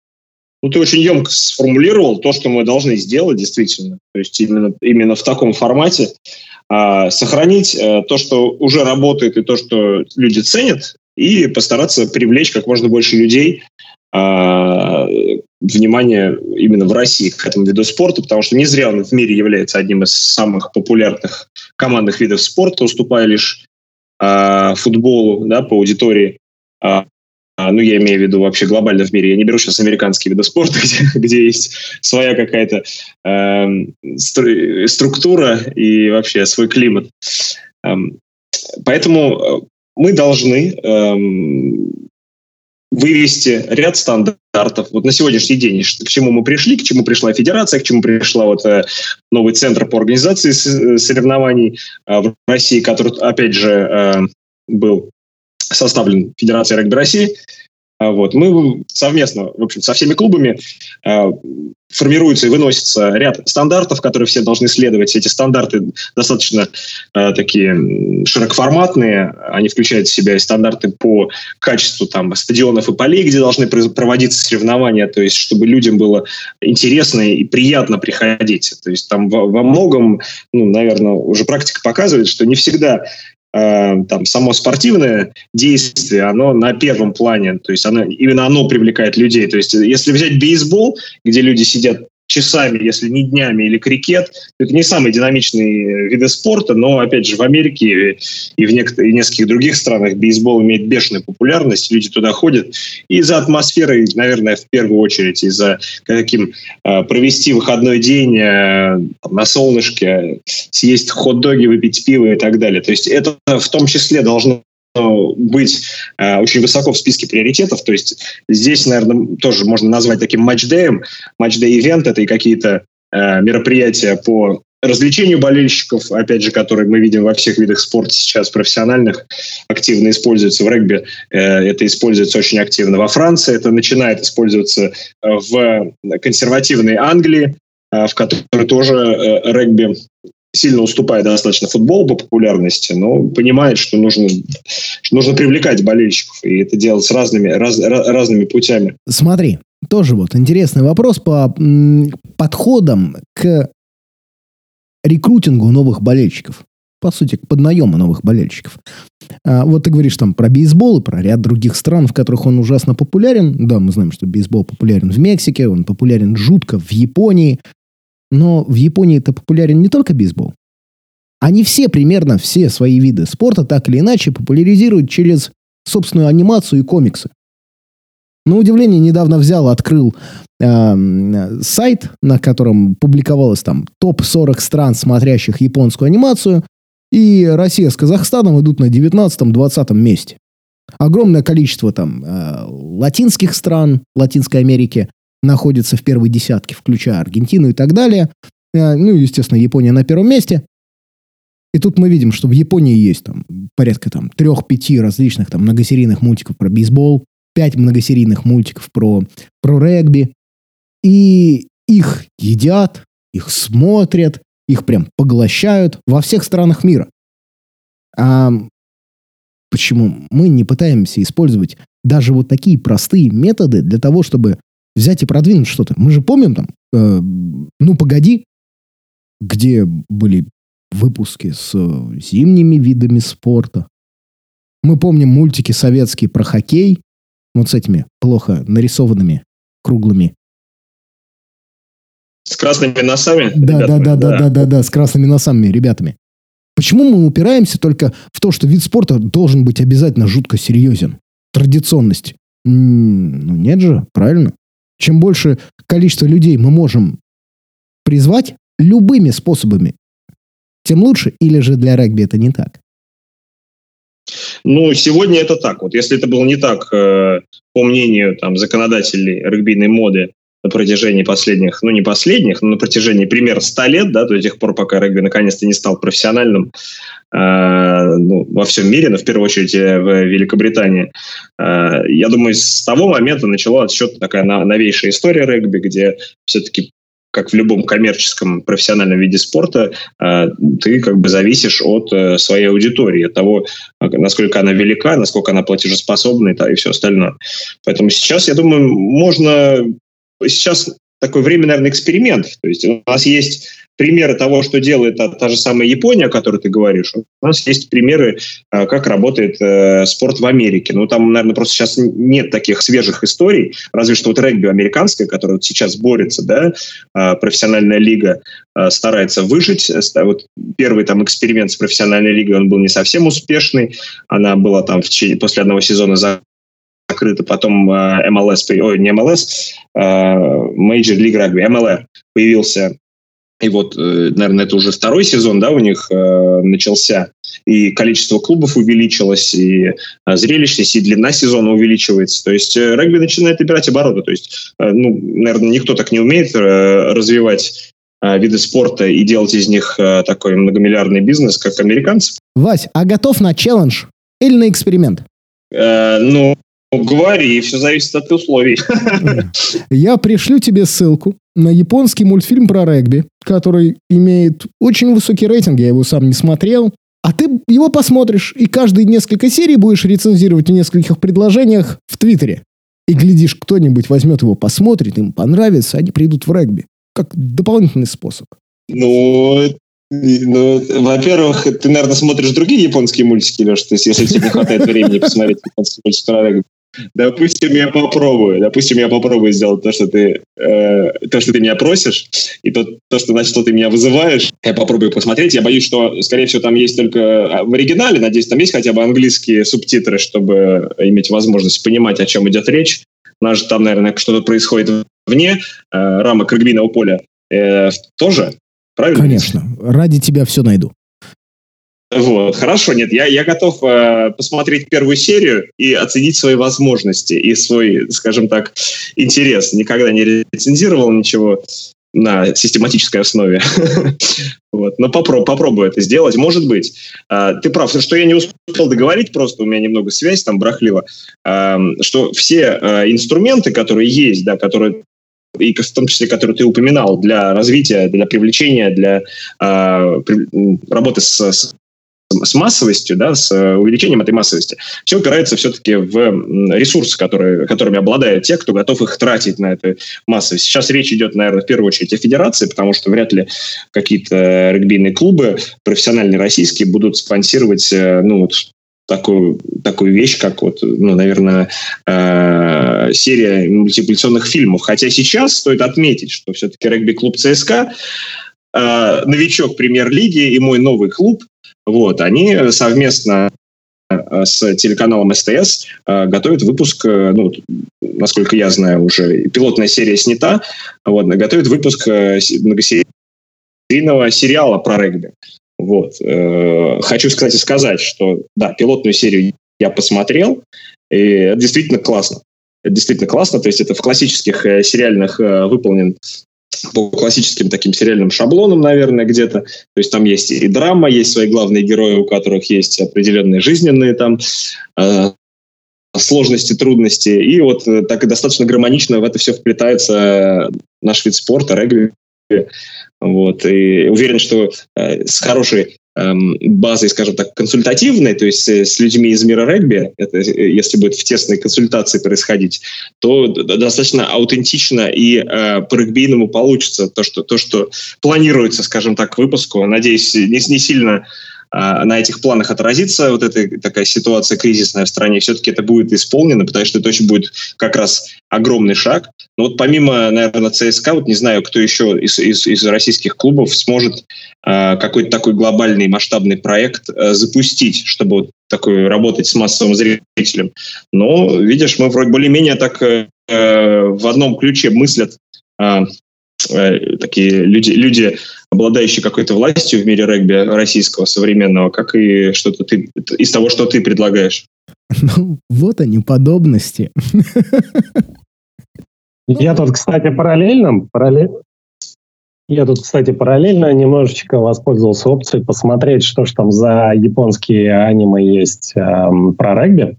Ну, ты очень емко сформулировал то, что мы должны сделать, действительно. То есть именно, именно в таком формате а, сохранить а, то, что уже работает и то, что люди ценят, и постараться привлечь как можно больше людей а, внимание именно в России к этому виду спорта, потому что не зря он в мире является одним из самых популярных командных видов спорта, уступая лишь э, футболу да, по аудитории. Э, ну, я имею в виду вообще глобально в мире. Я не беру сейчас американские виды спорта, *laughs* где, где есть своя какая-то э, стру- структура и вообще свой климат. Эм, поэтому мы должны эм, вывести ряд стандартов. Вот на сегодняшний день, к чему мы пришли, к чему пришла федерация, к чему пришла вот э, новый центр по организации э, соревнований э, в России, который, опять же, был составлен Федерацией регби России. А вот. Мы совместно, в общем, со всеми клубами э, формируется и выносится ряд стандартов, которые все должны следовать. Эти стандарты достаточно э, такие широкоформатные. Они включают в себя и стандарты по качеству там, стадионов и полей, где должны проводиться соревнования, то есть чтобы людям было интересно и приятно приходить. То есть там во, во многом, ну, наверное, уже практика показывает, что не всегда там само спортивное действие, оно на первом плане, то есть оно, именно оно привлекает людей. То есть если взять бейсбол, где люди сидят часами, если не днями, или крикет. Это не самые динамичные виды спорта, но, опять же, в Америке и в, некоторых, и нескольких других странах бейсбол имеет бешеную популярность, люди туда ходят. И за атмосферой, наверное, в первую очередь, и за каким э, провести выходной день э, на солнышке, съесть хот-доги, выпить пиво и так далее. То есть это в том числе должно быть э, очень высоко в списке приоритетов. То есть здесь, наверное, тоже можно назвать таким матч-дэем. Матч-дэй-ивент – это и какие-то э, мероприятия по развлечению болельщиков, опять же, которые мы видим во всех видах спорта сейчас профессиональных, активно используются в регби. Э, это используется очень активно во Франции, это начинает использоваться э, в консервативной Англии, э, в которой тоже регби сильно уступает достаточно футболу по популярности, но понимает, что нужно, что нужно привлекать болельщиков, и это делать разными, раз, разными путями. Смотри, тоже вот интересный вопрос по подходам к рекрутингу новых болельщиков. По сути, к поднаему новых болельщиков. А, вот ты говоришь там про бейсбол и про ряд других стран, в которых он ужасно популярен. Да, мы знаем, что бейсбол популярен в Мексике, он популярен жутко в Японии, но в Японии это популярен не только бейсбол. Они все, примерно все свои виды спорта так или иначе популяризируют через собственную анимацию и комиксы. На удивление, недавно взял, открыл э, сайт, на котором публиковалось там топ-40 стран, смотрящих японскую анимацию, и Россия с Казахстаном идут на 19-20 месте. Огромное количество там э, латинских стран, Латинской Америки, находится в первой десятке, включая Аргентину и так далее. Э, ну, естественно, Япония на первом месте. И тут мы видим, что в Японии есть там порядка там трех-пяти различных там многосерийных мультиков про бейсбол, пять многосерийных мультиков про, про регби. И их едят, их смотрят, их прям поглощают во всех странах мира. А почему мы не пытаемся использовать даже вот такие простые методы для того, чтобы взять и продвинуть что-то. Мы же помним там, э, ну погоди, где были выпуски с э, зимними видами спорта. Мы помним мультики советские про хоккей, вот с этими плохо нарисованными круглыми. С красными носами? Да, да, да, да, да, да, да, с красными носами ребятами. Почему мы упираемся только в то, что вид спорта должен быть обязательно жутко серьезен? Традиционность. Ну нет же, правильно? Чем больше количество людей мы можем призвать любыми способами, тем лучше. Или же для регби это не так? Ну, сегодня это так. Вот если это было не так, э, по мнению там, законодателей регбийной моды на протяжении последних, ну не последних, но на протяжении примерно 100 лет, да, до тех пор, пока регби наконец-то не стал профессиональным, Э, ну, во всем мире, но в первую очередь э, в Великобритании. Э, я думаю, с того момента начала отсчет такая новейшая история регби, где все-таки как в любом коммерческом профессиональном виде спорта, э, ты как бы зависишь от э, своей аудитории, от того, насколько она велика, насколько она платежеспособна и все остальное. Поэтому сейчас, я думаю, можно... Сейчас такой время, наверное, эксперимент. То есть у нас есть примеры того, что делает та, та же самая Япония, о которой ты говоришь. У нас есть примеры, а, как работает э, спорт в Америке. Ну, там, наверное, просто сейчас нет таких свежих историй, разве что вот регби американская, которая вот сейчас борется, да, э, профессиональная лига э, старается выжить. Вот первый там эксперимент с профессиональной лигой, он был не совсем успешный. Она была там в, после одного сезона за закрыта, потом э, МЛС, ой, не МЛС, э, Major League Rugby, МЛР появился и вот, э, наверное, это уже второй сезон, да, у них начался, и количество клубов увеличилось, и зрелищность, и длина сезона увеличивается. То есть регби начинает набирать обороты. То есть, ну, наверное, никто так не умеет развивать виды спорта и делать из них такой многомиллиардный бизнес, как американцы. Вась, а готов на челлендж или на эксперимент? Э, ну, Говори, все зависит от условий. *laughs* Я пришлю тебе ссылку на японский мультфильм про регби, который имеет очень высокий рейтинг, я его сам не смотрел. А ты его посмотришь, и каждые несколько серий будешь рецензировать в нескольких предложениях в Твиттере. И глядишь, кто-нибудь возьмет его, посмотрит, им понравится, они придут в регби. Как дополнительный способ. Ну, ну, во-первых, ты, наверное, смотришь другие японские мультики, Леш, то есть если тебе не хватает времени посмотреть японские мультики про регби. Допустим, я попробую. Допустим, я попробую сделать то, что ты, э, то, что ты меня просишь, и то, то, что, значит, что ты меня вызываешь. Я попробую посмотреть. Я боюсь, что, скорее всего, там есть только а, в оригинале. Надеюсь, там есть хотя бы английские субтитры, чтобы иметь возможность понимать, о чем идет речь. У нас же там, наверное, что-то происходит вне э, рамок регбийного поля. Э, тоже, правильно? Конечно. Ради тебя все найду. Вот, хорошо, нет, я, я готов э, посмотреть первую серию и оценить свои возможности и свой, скажем так, интерес. Никогда не рецензировал ничего на систематической основе. *laughs* вот. Но попроб, попробую это сделать. Может быть. А, ты прав, что я не успел договорить, просто у меня немного связь там брахлила, а, что все а, инструменты, которые есть, да, которые и в том числе, которые ты упоминал, для развития, для привлечения, для э, работы с, с с массовостью, да, с э, увеличением этой массовости, все упирается все-таки в ресурсы, которые, которыми обладают те, кто готов их тратить на эту массовость. Сейчас речь идет, наверное, в первую очередь о федерации, потому что вряд ли какие-то регбийные клубы, профессиональные российские, будут спонсировать, э, ну, вот, такую, такую вещь, как вот, ну, наверное, э, серия мультипликационных фильмов. Хотя сейчас стоит отметить, что все-таки регби-клуб ЦСКА э, новичок премьер-лиги и мой новый клуб вот, они совместно э, с телеканалом СТС э, готовят выпуск, э, ну, насколько я знаю, уже пилотная серия снята, вот, готовят выпуск многосерийного сериала про регби. Вот. Хочу, кстати, сказать, что, да, пилотную серию я посмотрел, и это действительно классно. Это действительно классно, то есть это в классических сериальных выполнен по классическим таким сериальным шаблонам, наверное, где-то. То есть там есть и драма, есть свои главные герои, у которых есть определенные жизненные там э, сложности, трудности. И вот э, так и достаточно гармонично в это все вплетается наш вид спорта, регби. Вот. И уверен, что э, с хорошей базой, скажем так, консультативной, то есть э, с людьми из мира регби, это, э, если будет в тесной консультации происходить, то достаточно аутентично и э, по-регбийному получится то что, то, что планируется, скажем так, к выпуску. Надеюсь, не, не сильно на этих планах отразится вот эта такая ситуация кризисная в стране, все-таки это будет исполнено, потому что это очень будет как раз огромный шаг. Но вот помимо, наверное, ЦСКА, вот не знаю, кто еще из, из, из российских клубов сможет э, какой-то такой глобальный масштабный проект э, запустить, чтобы вот такой работать с массовым зрителем. Но, видишь, мы вроде более-менее так э, в одном ключе мыслят э, э, такие люди, люди обладающий какой-то властью в мире регби российского современного, как и что-то ты из того, что ты предлагаешь. *laughs* Ну, вот они, подобности. Я тут, кстати, параллельно, параллель, я тут, кстати, параллельно немножечко воспользовался опцией посмотреть, что ж там за японские аниме есть эм, про регби.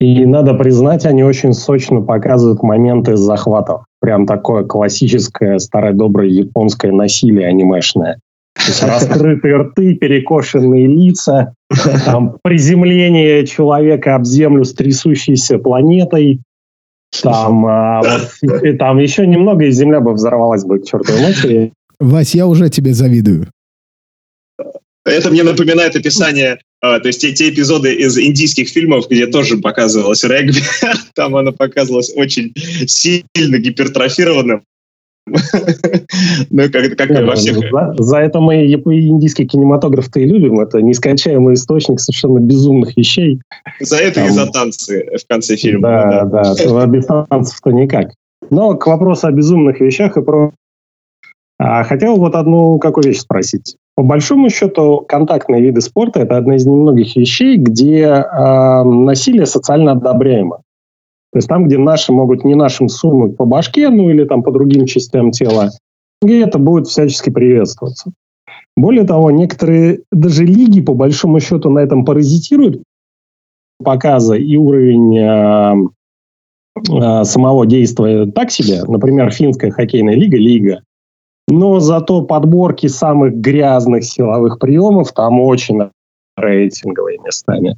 И надо признать, они очень сочно показывают моменты захватов. Прям такое классическое, старое доброе японское насилие анимешное. То есть *laughs* раскрытые рты, перекошенные лица, там приземление человека об землю с трясущейся планетой, там, а, вот, и, там еще немного, и земля бы взорвалась бы к чертовой матери. Вась, я уже тебе завидую. Это мне напоминает описание, а, то есть те, те эпизоды из индийских фильмов, где тоже показывалось регби, *laughs* там оно показывалось очень сильно гипертрофированным. *laughs* Ну, как, как во всех... За, за это мы индийский кинематограф-то и любим. Это нескончаемый источник совершенно безумных вещей. За это Там... и за танцы в конце фильма. Да, да, да *laughs* без танцев-то никак. Но к вопросу о безумных вещах и про... А, хотел вот одну какую вещь спросить. По большому счету, контактные виды спорта – это одна из немногих вещей, где э, насилие социально одобряемо. То есть там, где наши могут не нашим сунуть по башке, ну или там по другим частям тела, и это будет всячески приветствоваться. Более того, некоторые даже лиги, по большому счету, на этом паразитируют показа и уровень э, э, самого действия так себе. Например, финская хоккейная лига, лига, но зато подборки самых грязных силовых приемов там очень рейтинговые местами.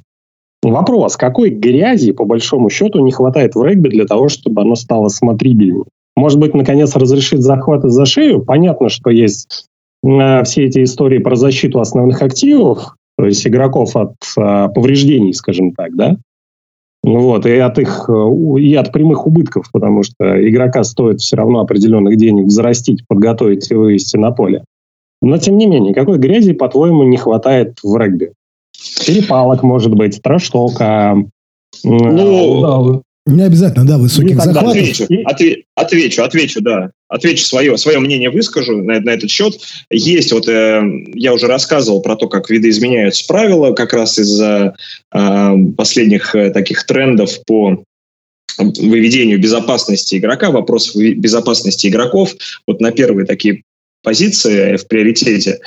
Вопрос, какой грязи, по большому счету, не хватает в регби для того, чтобы оно стало смотрибельнее? Может быть, наконец разрешит захваты за шею? Понятно, что есть э, все эти истории про защиту основных активов, то есть игроков от э, повреждений, скажем так, да? Вот, и от их, э, и от прямых убытков, потому что игрока стоит все равно определенных денег взрастить, подготовить и вывести на поле. Но, тем не менее, какой грязи, по-твоему, не хватает в регби? Перепалок, может быть, траштока. Ну, не обязательно, да, высоких захватов. Отвечу, отве, отвечу, отвечу, да. Отвечу свое, свое мнение выскажу на, на этот счет. Есть вот, э, я уже рассказывал про то, как видоизменяются правила, как раз из-за э, последних э, таких трендов по выведению безопасности игрока, вопрос безопасности игроков. Вот на первые такие позиции в приоритете.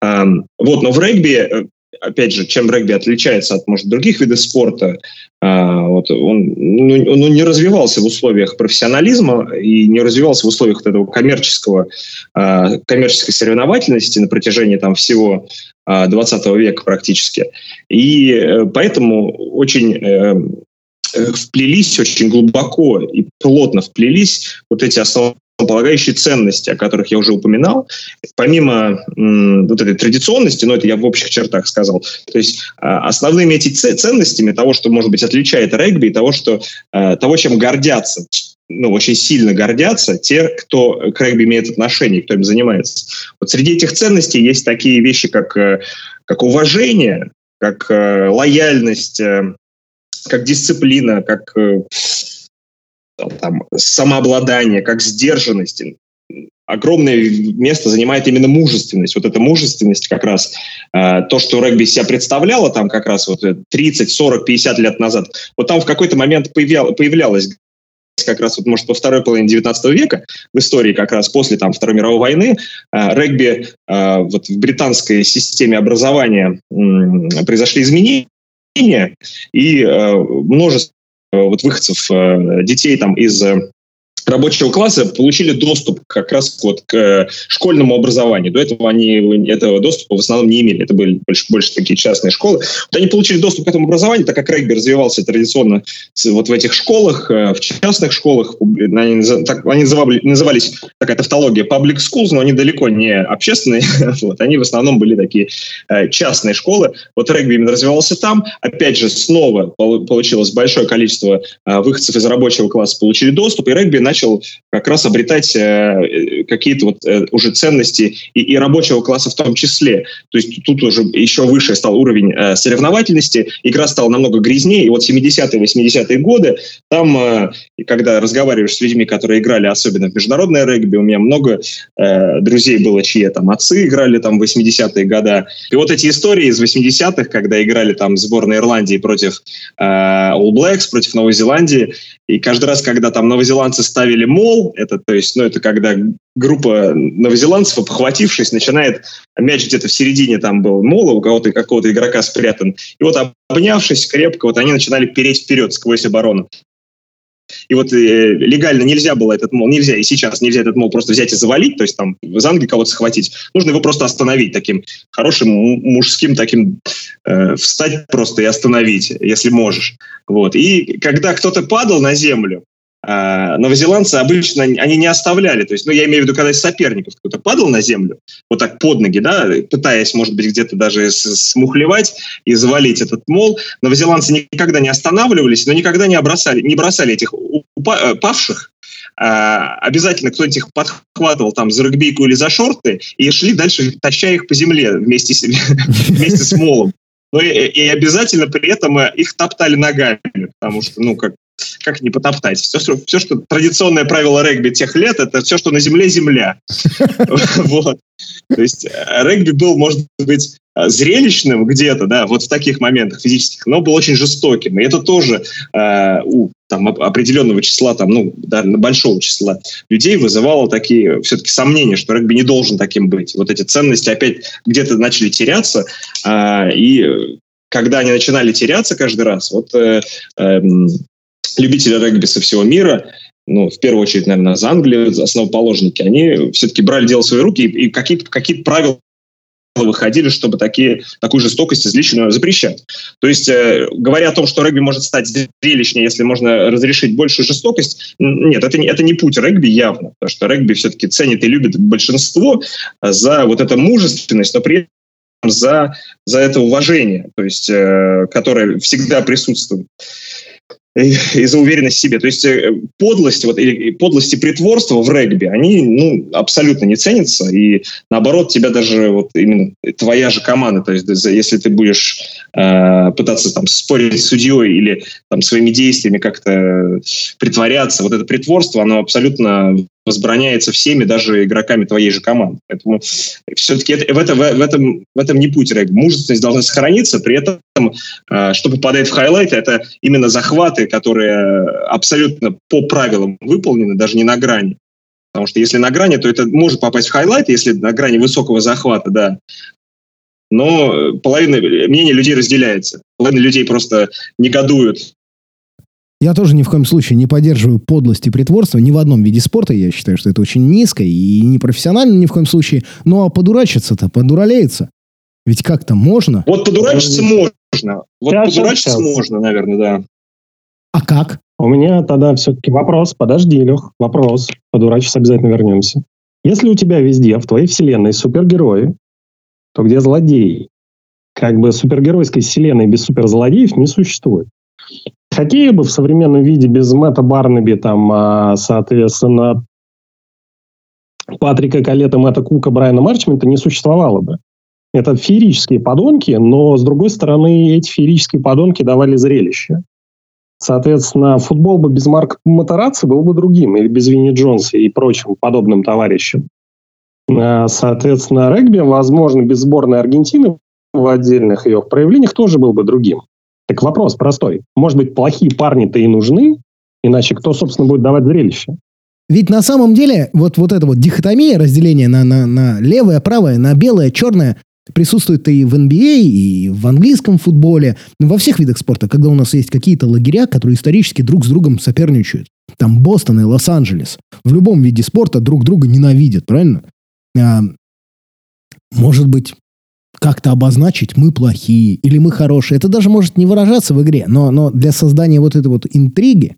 Эм, вот, но в регби э, опять же, чем регби отличается от, может, других видов спорта, а, вот он, ну, он не развивался в условиях профессионализма и не развивался в условиях вот этого коммерческого, а, коммерческой соревновательности на протяжении там всего 20 а, века практически. И э, поэтому очень э, э, вплелись очень глубоко и плотно вплелись вот эти основные основополагающие ценности, о которых я уже упоминал, помимо м, вот этой традиционности, но это я в общих чертах сказал, то есть а, основными эти ценностями того, что, может быть, отличает регби, и того, что, а, того чем гордятся ну, очень сильно гордятся те, кто к регби имеет отношение, кто им занимается. Вот среди этих ценностей есть такие вещи, как, э, как уважение, как э, лояльность, э, как дисциплина, как там, самообладание, как сдержанность. Огромное место занимает именно мужественность. Вот эта мужественность как раз, э, то, что регби себя представляло там как раз вот 30, 40, 50 лет назад, вот там в какой-то момент появлял, появлялось как раз вот, может, во второй половине 19 века, в истории как раз после там, Второй мировой войны, э, регби э, вот, в британской системе образования э, произошли изменения, и э, множество Э, вот выходцев, э, детей там из э, рабочего класса получили доступ как раз вот к школьному образованию. До этого они этого доступа в основном не имели. Это были больше, больше такие частные школы. Вот они получили доступ к этому образованию, так как регби развивался традиционно вот в этих школах, в частных школах. Они, так, они называли, назывались такая тавтология public schools, но они далеко не общественные. *laughs* вот, они в основном были такие частные школы. Вот регби именно развивался там. Опять же, снова получилось большое количество выходцев из рабочего класса получили доступ, и регби начал как раз обретать э, какие-то вот э, уже ценности и, и рабочего класса в том числе. То есть тут уже еще выше стал уровень э, соревновательности, игра стала намного грязнее, и вот 70-е, 80-е годы, там, когда разговариваешь с людьми, которые играли особенно в международное регби, у меня много друзей было, чьи там отцы играли там в 80-е годы, и вот эти истории из 80-х, когда играли там сборная Ирландии против All Blacks, против Новой Зеландии, и каждый раз, когда там новозеландцы ставили мол, это, то есть, ну, это когда группа новозеландцев, похватившись, начинает мяч где-то в середине там был мола, у кого-то какого-то игрока спрятан. И вот обнявшись крепко, вот они начинали переть вперед сквозь оборону. и вот э, легально нельзя было этот мол, нельзя, и сейчас нельзя этот мол просто взять и завалить, то есть там из Англии кого-то схватить, нужно его просто остановить таким хорошим мужским таким, э, встать просто и остановить, если можешь. Вот. И когда кто-то падал на землю, новозеландцы обычно они не оставляли, то есть, ну, я имею в виду, когда из соперников кто-то падал на землю, вот так под ноги, да, пытаясь, может быть, где-то даже смухлевать и завалить этот мол, новозеландцы никогда не останавливались, но никогда не бросали, не бросали этих э, павших, а, обязательно кто-нибудь их подхватывал там за рugbyку или за шорты и шли дальше, таща их по земле вместе с, *laughs* вместе с молом. Но и, и обязательно при этом их топтали ногами, потому что, ну, как как не потоптать. Все, что, все, что традиционное правило регби тех лет, это все, что на земле, земля. *laughs* Вот. То есть э, регби был, может быть, э, зрелищным где-то, да, вот в таких моментах физических, но был очень жестоким. И это тоже э, у там, определенного числа, там, ну, да, большого числа людей вызывало такие все-таки сомнения, что регби не должен таким быть. Вот эти ценности опять где-то начали теряться, э, и когда они начинали теряться каждый раз, вот э, э, любители регби со всего мира, ну, в первую очередь, наверное, из Англии, основоположники, они все-таки брали дело в свои руки и, какие-то какие правила выходили, чтобы такие, такую жестокость излишнюю запрещать. То есть, э, говоря о том, что регби может стать зрелищнее, если можно разрешить большую жестокость, нет, это не, это не путь регби явно, потому что регби все-таки ценит и любит большинство за вот эту мужественность, но при этом за, за это уважение, то есть, э, которое всегда присутствует из-за уверенности в себе. То есть э, подлость, вот, или подлость и притворство в регби, они ну, абсолютно не ценятся, и наоборот, тебя даже вот именно твоя же команда, то есть если ты будешь э, пытаться там спорить с судьей или там своими действиями как-то притворяться, вот это притворство, оно абсолютно возбраняется всеми, даже игроками твоей же команды. Поэтому все-таки это, в, это, в, этом, в этом не путь регби. Мужественность должна сохраниться, при этом, э, что попадает в хайлайты, это именно захваты, которые абсолютно по правилам выполнены, даже не на грани. Потому что если на грани, то это может попасть в хайлайт, если на грани высокого захвата, да. Но половина мнения людей разделяется. Половина людей просто негодуют я тоже ни в коем случае не поддерживаю подлость и притворство ни в одном виде спорта. Я считаю, что это очень низко и непрофессионально ни в коем случае. Ну а подурачиться-то, подуралеется. Ведь как-то можно. Вот подурачиться можно. Вот сейчас, подурачиться сейчас. можно, наверное, да. А как? У меня тогда все-таки вопрос. Подожди, Лех, вопрос. Подурачиться обязательно вернемся. Если у тебя везде, в твоей вселенной, супергерои, то где злодеи? Как бы супергеройской вселенной без суперзлодеев не существует. Хоккея бы в современном виде без Мэтта Барнаби, там, а, соответственно, Патрика Калета, Мэтта Кука, Брайана Марчмента не существовало бы. Это феерические подонки, но, с другой стороны, эти феерические подонки давали зрелище. Соответственно, футбол бы без Марка Матараци был бы другим, или без Винни Джонса и прочим подобным товарищам. А, соответственно, регби, возможно, без сборной Аргентины в отдельных ее проявлениях тоже был бы другим. Так вопрос простой. Может быть, плохие парни-то и нужны, иначе кто, собственно, будет давать зрелище? Ведь на самом деле вот, вот эта вот дихотомия, разделение на, на, на левое, правое, на белое, черное, присутствует и в NBA, а, и в английском футболе, во всех видах спорта, когда у нас есть какие-то лагеря, которые исторически друг с другом соперничают. Там Бостон и Лос-Анджелес. В любом виде спорта друг друга ненавидят, правильно? А, может быть, как-то обозначить, мы плохие или мы хорошие. Это даже может не выражаться в игре, но, но для создания вот этой вот интриги,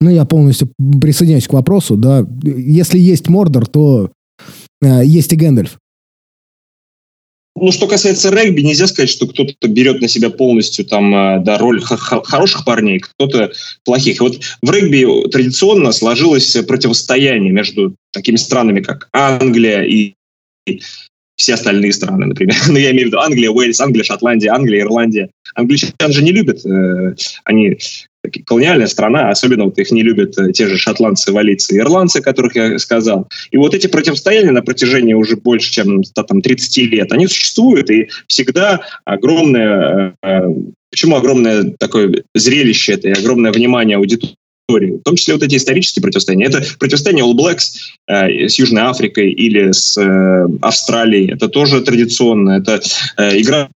ну, я полностью присоединяюсь к вопросу, да, если есть Мордор, то э, есть и Гэндальф. Ну, что касается регби, нельзя сказать, что кто-то берет на себя полностью там, э, да, роль хороших парней, кто-то плохих. Вот в регби традиционно сложилось противостояние между такими странами, как Англия и все остальные страны, например. *laughs* Ну, я имею в виду Англия, Уэльс, Англия, Шотландия, Англия, Ирландия. Англичан же не любят, э, они колониальная страна, особенно вот их не любят э, те же шотландцы, валийцы, ирландцы, которых я сказал. И вот эти противостояния на протяжении уже больше, чем там, 30 лет, они существуют, и всегда огромное... Э, э почему огромное такое зрелище это и огромное внимание аудитории истории, в том числе вот эти исторические противостояния. Это противостояние All Blacks э, с Южной Африкой или с э, Австралией. Это тоже традиционно. Это э, игра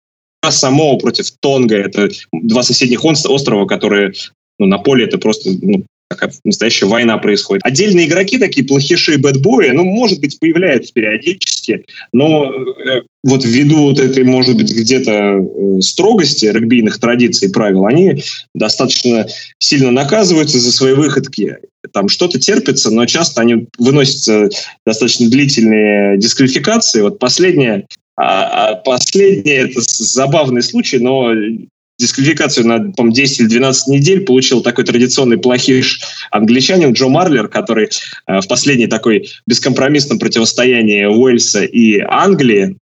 Самоа против Тонга. Это два соседних острова, которые ну, на поле это просто ну, такая настоящая война происходит. Отдельные игроки, такие плохиши бэтбои, ну, может быть, появляются периодически, но э, вот ввиду вот этой, может быть, где-то э, строгости регбийных традиций и правил, они достаточно сильно наказываются за свои выходки. Там что-то терпится, но часто они выносятся достаточно длительные дисквалификации. Вот последняя а, а последний это забавный случай, но дисквалификацию на, по 10 или 12 недель получил такой традиционный плохиш англичанин Джо Марлер, который э, в последней такой бескомпромиссном противостоянии Уэльса и Англии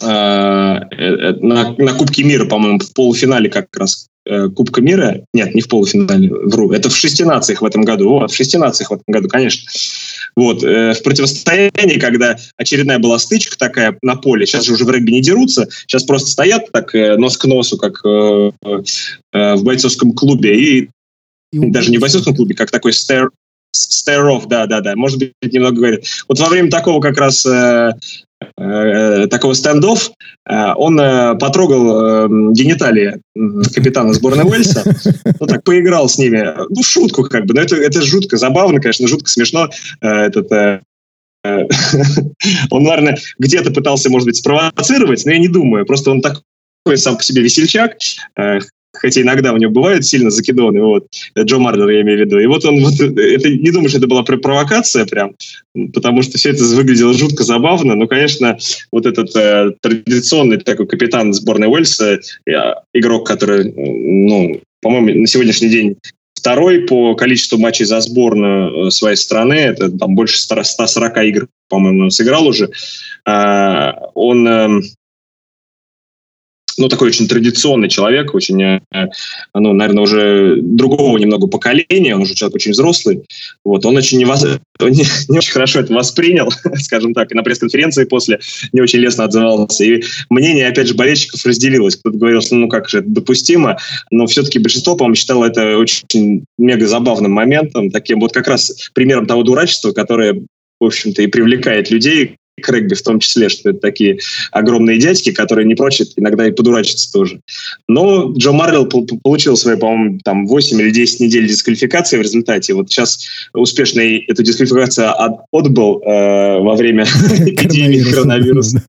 на, на Кубке мира, по-моему, в полуфинале как раз э, Кубка мира, нет, не в полуфинале, вру, это в шести нациях в этом году, вот, в шести нациях в этом году, конечно, вот, э, в противостоянии, когда очередная была стычка такая на поле, сейчас же уже в регби не дерутся, сейчас просто стоят так э, нос к носу, как э, э, в бойцовском клубе, и, и даже не в бойцовском клубе, как такой стер, stare да, да, да, может быть, немного говорит. Вот во время такого как раз э, Э, такого стендов, э, он э, потрогал гениталии капитана сборной Уэльса, ну так поиграл с ними, ну шутку как бы, но это, это жутко забавно, конечно, жутко смешно. Этот, *laughs* он, наверное, где-то пытался, может быть, спровоцировать, но я не думаю, просто он такой сам по себе весельчак, хотя иногда у него бывают сильно закидоны, вот, Джо Марлер я имею в виду. И вот он, вот, это, не думаю, что это была провокация прям, потому что все это выглядело жутко забавно, но, конечно, вот этот э, традиционный такой капитан сборной Уэльса, э, игрок, который, ну, по-моему, на сегодняшний день второй по количеству матчей за сборную э, своей страны, это там больше 140 игр, по-моему, сыграл уже, э, он эм, ну, такой очень традиционный человек, очень, э, ну, наверное, уже другого немного поколения, он уже человек очень взрослый, вот, он очень не, *laughs* не, не очень хорошо это воспринял, *laughs* скажем так, и на пресс-конференции после не очень лестно отзывался, и мнение, опять же, болельщиков разделилось, кто-то говорил, что, ну, как же это допустимо, но все-таки большинство, по-моему, считало это очень мега забавным моментом, таким вот как раз примером того дурачества, которое в общем-то, и привлекает людей регби в том числе, что это такие огромные дядьки, которые не прочат иногда и подурачиться тоже. Но Джо Марлил получил свои, по-моему, там 8 или 10 недель дисквалификации в результате. Вот сейчас успешно эту дисквалификацию отбыл э, во время *laughs* эпидемии коронавируса.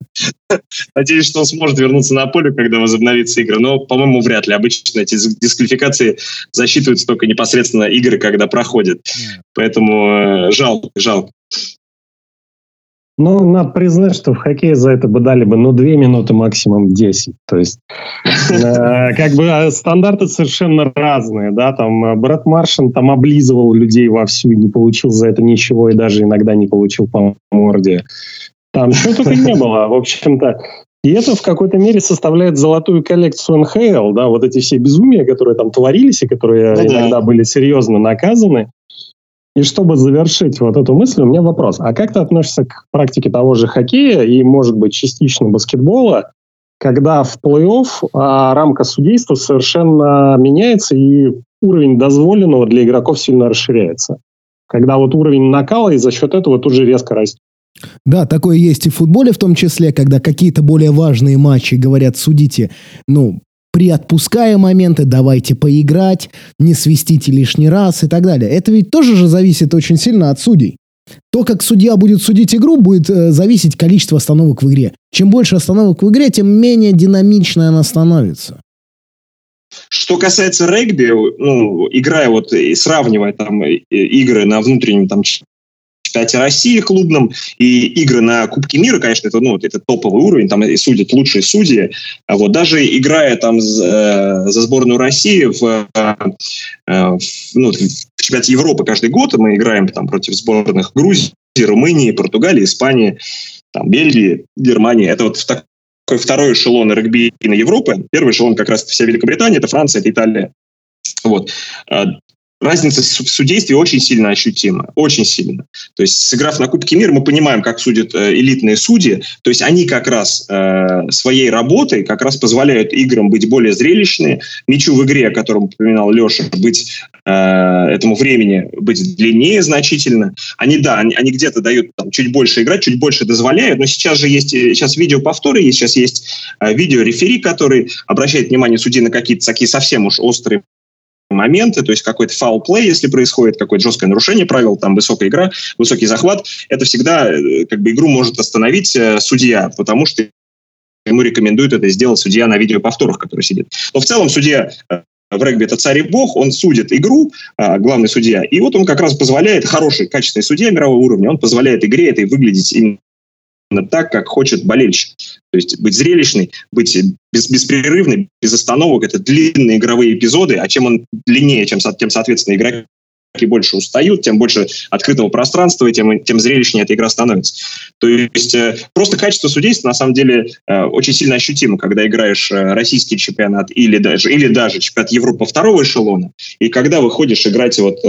Надеюсь, что он сможет вернуться на поле, когда возобновится игра. Но, по-моему, вряд ли. Обычно эти дисквалификации засчитываются только непосредственно игры, когда проходят. Поэтому э, жалко, жалко. Ну, надо признать, что в хоккее за это бы дали бы, ну, две минуты, максимум 10. То есть, э, как бы э, стандарты совершенно разные, да, там э, Брэд Маршин там облизывал людей вовсю и не получил за это ничего, и даже иногда не получил по морде. Там что только не было, в общем-то. И это в какой-то мере составляет золотую коллекцию НХЛ, да, вот эти все безумия, которые там творились и которые ну, иногда были серьезно наказаны. И чтобы завершить вот эту мысль, у меня вопрос. А как ты относишься к практике того же хоккея и, может быть, частично баскетбола, когда в плей-офф а, рамка судейства совершенно меняется и уровень дозволенного для игроков сильно расширяется? Когда вот уровень накала и за счет этого тут же резко растет. Да, такое есть и в футболе в том числе, когда какие-то более важные матчи говорят, судите, ну, приотпуская моменты, давайте поиграть, не свистите лишний раз и так далее. Это ведь тоже же зависит очень сильно от судей. То, как судья будет судить игру, будет э, зависеть количество остановок в игре. Чем больше остановок в игре, тем менее динамичной она становится. Что касается регби, ну, играя вот и сравнивая там э, игры на внутреннем там чемпионате России клубном, и игры на Кубке мира, конечно, это, ну, это топовый уровень, там и судят лучшие судьи. А вот даже играя там за, э, за сборную России в, э, в, ну, в чемпионате Европы каждый год, мы играем там против сборных Грузии, Румынии, Португалии, Испании, там, Бельгии, Германии. Это вот такой второй эшелон регби на Европы. Первый эшелон как раз вся Великобритания, это Франция, это Италия. Вот. Разница в судействе очень сильно ощутима, очень сильно. То есть, сыграв на Кубке мира, мы понимаем, как судят э, элитные судьи. То есть, они как раз э, своей работой как раз позволяют играм быть более зрелищными, мячу в игре, о котором упоминал Леша, быть э, этому времени быть длиннее значительно. Они, да, они, они где-то дают там, чуть больше играть, чуть больше дозволяют, но сейчас же есть, сейчас видеоповторы есть, сейчас есть э, видеорефери, который обращает внимание судей на какие-то такие совсем уж острые моменты, то есть какой-то фаул-плей, если происходит какое-то жесткое нарушение правил, там высокая игра, высокий захват, это всегда э, как бы игру может остановить э, судья, потому что ему рекомендуют это сделать судья на видеоповторах, который сидит. Но в целом судья э, в регби это царь и бог, он судит игру, главный судья, и вот он как раз позволяет, хороший, качественный судья мирового уровня, он позволяет игре этой выглядеть именно так, как хочет болельщик. То есть быть зрелищный, быть без, беспрерывный, без остановок. Это длинные игровые эпизоды, а чем он длиннее, чем, тем, соответственно, игроки больше устают, тем больше открытого пространства, тем, тем зрелищнее эта игра становится. То есть э, просто качество судейства на самом деле э, очень сильно ощутимо, когда играешь э, российский чемпионат или даже, или даже чемпионат Европы второго эшелона, и когда выходишь играть вот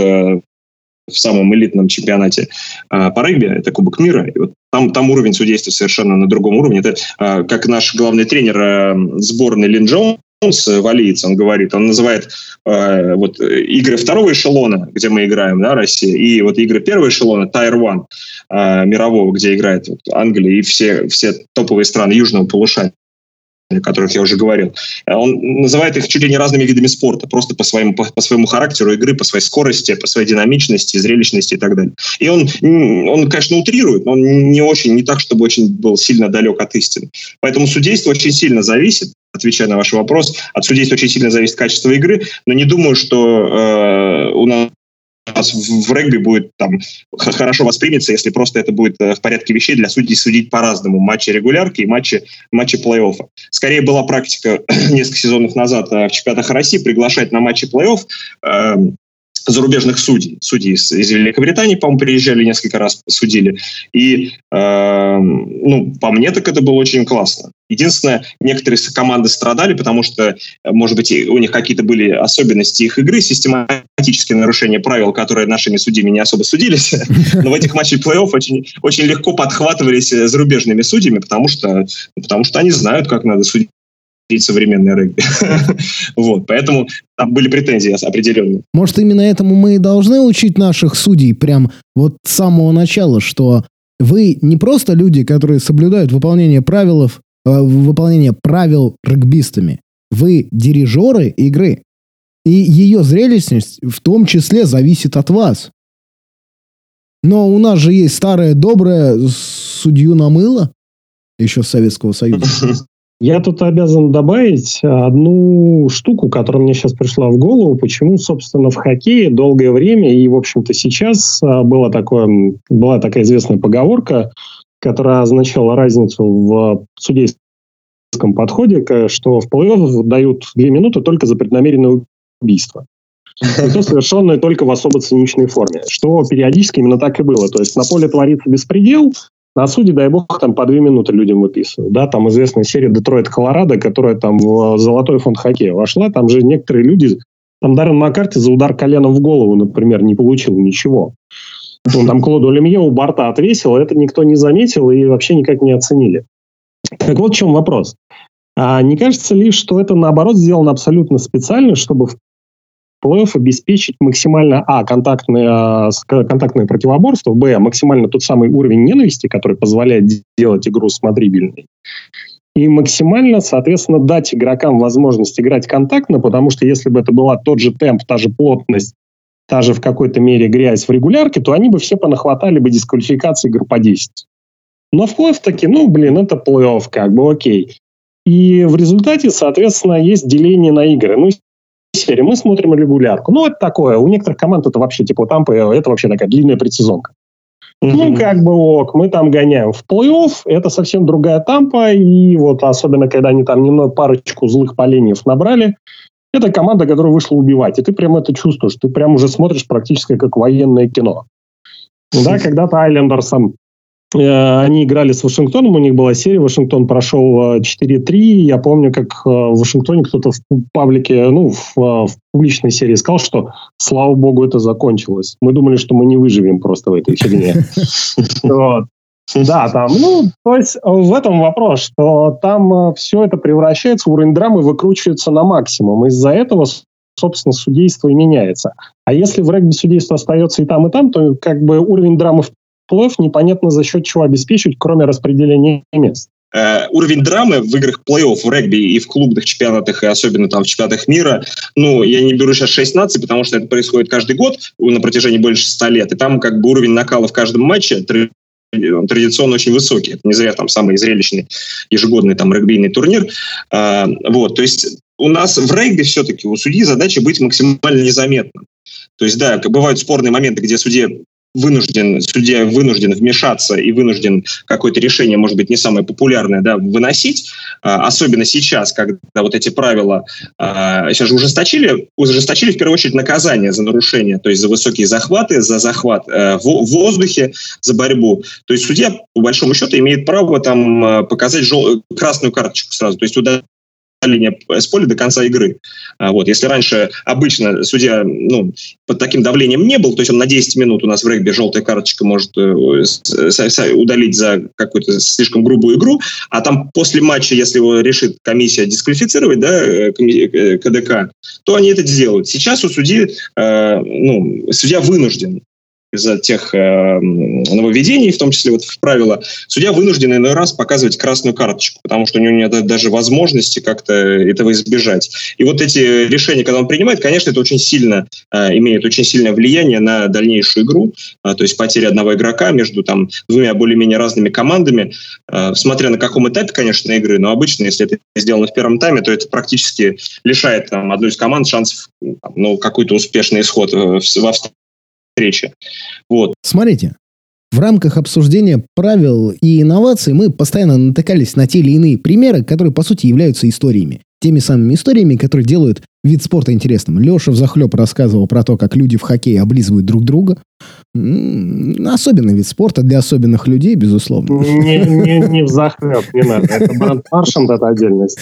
в самом элитном чемпионате э, по регби, это Кубок мира. И вот там, там уровень судейства совершенно на другом уровне. Это э, как наш главный тренер э, сборной Лин Джонс, валиец, он говорит, он называет э, вот игры второго эшелона, где мы играем, да, Россия, и вот игры первого эшелона, Tier One э, мирового, где играет вот, Англия и все, все топовые страны южного полушария о которых я уже говорил. Он называет их чуть ли не разными видами спорта, просто по своему, по, по своему характеру игры, по своей скорости, по своей динамичности, зрелищности и так далее. И он, он, конечно, утрирует, но он не очень, не так, чтобы очень был сильно далек от истины. Поэтому судейство очень сильно зависит, отвечая на ваш вопрос, от судейства очень сильно зависит качество игры, но не думаю, что э, у нас нас в регби будет там хорошо воспримется, если просто это будет э, в порядке вещей для судей судить по-разному матчи регулярки и матчи, матчи плей-оффа. Скорее была практика *clears throat* несколько сезонов назад э, в чемпионатах России приглашать на матчи плей-офф э, зарубежных судей. Судьи из, из Великобритании, по-моему, приезжали несколько раз, судили. И, э, ну, по мне, так это было очень классно. Единственное, некоторые команды страдали, потому что, может быть, у них какие-то были особенности их игры, систематические нарушения правил, которые нашими судьями не особо судились. *laughs* Но в этих матчах плей-офф очень, очень легко подхватывались зарубежными судьями, потому что, потому что они знают, как надо судить современное регби. *laughs* вот, поэтому там были претензии определенные. Может, именно этому мы и должны учить наших судей прям вот с самого начала, что вы не просто люди, которые соблюдают выполнение правил, э, выполнение правил регбистами. Вы дирижеры игры. И ее зрелищность в том числе зависит от вас. Но у нас же есть старое доброе судью на мыло еще Советского Союза. *laughs* Я тут обязан добавить одну штуку, которая мне сейчас пришла в голову. Почему, собственно, в хоккее долгое время и, в общем-то, сейчас а, было такое, была такая известная поговорка, которая означала разницу в судейском подходе, что в плей-офф дают две минуты только за преднамеренное убийство. И то совершенное только в особо циничной форме. Что периодически именно так и было. То есть на поле творится беспредел, на суде, дай бог, там по две минуты людям выписывают. Да, там известная серия Детройт Колорадо, которая там в золотой фонд хоккея вошла. Там же некоторые люди, там Даррен Маккарти за удар коленом в голову, например, не получил ничего. Он там Клоду Лемье у борта отвесил, это никто не заметил и вообще никак не оценили. Так вот в чем вопрос. А не кажется ли, что это наоборот сделано абсолютно специально, чтобы плей-офф обеспечить максимально, а, контактное, а, контактное противоборство, б, максимально тот самый уровень ненависти, который позволяет делать игру смотрибельной, и максимально, соответственно, дать игрокам возможность играть контактно, потому что если бы это была тот же темп, та же плотность, та же в какой-то мере грязь в регулярке, то они бы все понахватали бы дисквалификации игр по 10. Но в плей-офф таки, ну, блин, это плей-офф, как бы, окей. И в результате, соответственно, есть деление на игры. Ну, серии мы смотрим регулярку. Ну, это такое. У некоторых команд это вообще, типа, тампы, это вообще такая длинная предсезонка. Mm-hmm. Ну, как бы ок, мы там гоняем. В плей-офф это совсем другая тампа, и вот особенно, когда они там немного парочку злых поленьев набрали, это команда, которая вышла убивать. И ты прям это чувствуешь. Ты прям уже смотришь практически как военное кино. Да, когда-то Айлендерсом Э, они играли с Вашингтоном, у них была серия, Вашингтон прошел 4-3. Э, Я помню, как э, в Вашингтоне кто-то в паблике, ну, в, в публичной серии сказал, что слава богу, это закончилось. Мы думали, что мы не выживем просто в этой фигне. *laughs* Да, там, ну, то есть в этом вопрос, что там все это превращается, уровень драмы выкручивается на максимум. Из-за этого, собственно, судейство и меняется. А если в регби судейство остается и там, и там, то как бы уровень драмы в плей непонятно за счет чего обеспечивать, кроме распределения мест. э, уровень драмы в играх плей-офф в регби и в клубных чемпионатах, и особенно там в чемпионатах мира, ну, я не беру сейчас 6 наций, потому что это происходит каждый год на протяжении больше 100 лет, и там как бы уровень накала в каждом матче традиционно очень высокий. Это не зря там самый зрелищный ежегодный там регбийный турнир. А, вот, то есть у нас в регби все-таки у судьи задача быть максимально незаметным. То есть, да, бывают спорные моменты, где судья вынужден, судья вынужден вмешаться и вынужден какое-то решение, может быть, не самое популярное, да, выносить, а, особенно сейчас, когда вот эти правила а, сейчас же ужесточили, ужесточили в первую очередь наказание за нарушение, то есть за высокие захваты, за захват э, в, воздухе, за борьбу. То есть судья, по большому счету, имеет право там показать жел... красную карточку сразу, то есть удалить линия с поля до конца игры. А, вот. Если раньше обычно судья ну, под таким давлением не был, то есть он на 10 минут у нас в регби желтая карточка может э, удалить за какую-то слишком грубую игру, а там после матча, если его решит комиссия дисквалифицировать, да, э, э, КДК, то они это сделают. Сейчас у судьи, ну, судья вынужден из-за тех э, нововведений, в том числе вот в правила, судья вынужден иной раз показывать красную карточку, потому что у него нет даже возможности как-то этого избежать. И вот эти решения, когда он принимает, конечно, это очень сильно э, имеет очень сильное влияние на дальнейшую игру, э, то есть потеря одного игрока между там двумя более-менее разными командами, э, смотря на каком этапе, конечно, игры, но обычно, если это сделано в первом тайме, то это практически лишает там, одну из команд шансов ну, какой-то успешный исход во встречи. Вот. Смотрите, в рамках обсуждения правил и инноваций мы постоянно натыкались на те или иные примеры, которые, по сути, являются историями. Теми самыми историями, которые делают вид спорта интересным. Леша взахлеб рассказывал про то, как люди в хоккее облизывают друг друга. Особенный вид спорта для особенных людей, безусловно. Не, не, не взахлеб, не надо. Это Бранд Маршанд, это отдельность.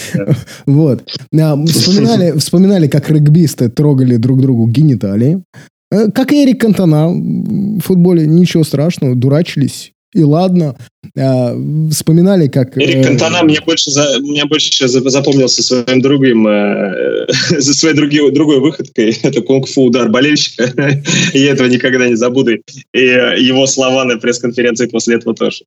Вот. А, вспоминали, вспоминали, как регбисты трогали друг другу гениталии. Э, как и Эрик Кантона в футболе, ничего страшного, дурачились. И ладно, э, вспоминали, как... Эрик э, Кантона мне больше, за, мне больше запомнился своим другим, э, *laughs* за своей други, другой выходкой. *laughs* Это кунг-фу удар болельщика. *laughs* я этого никогда не забуду. И его слова на пресс-конференции после этого тоже.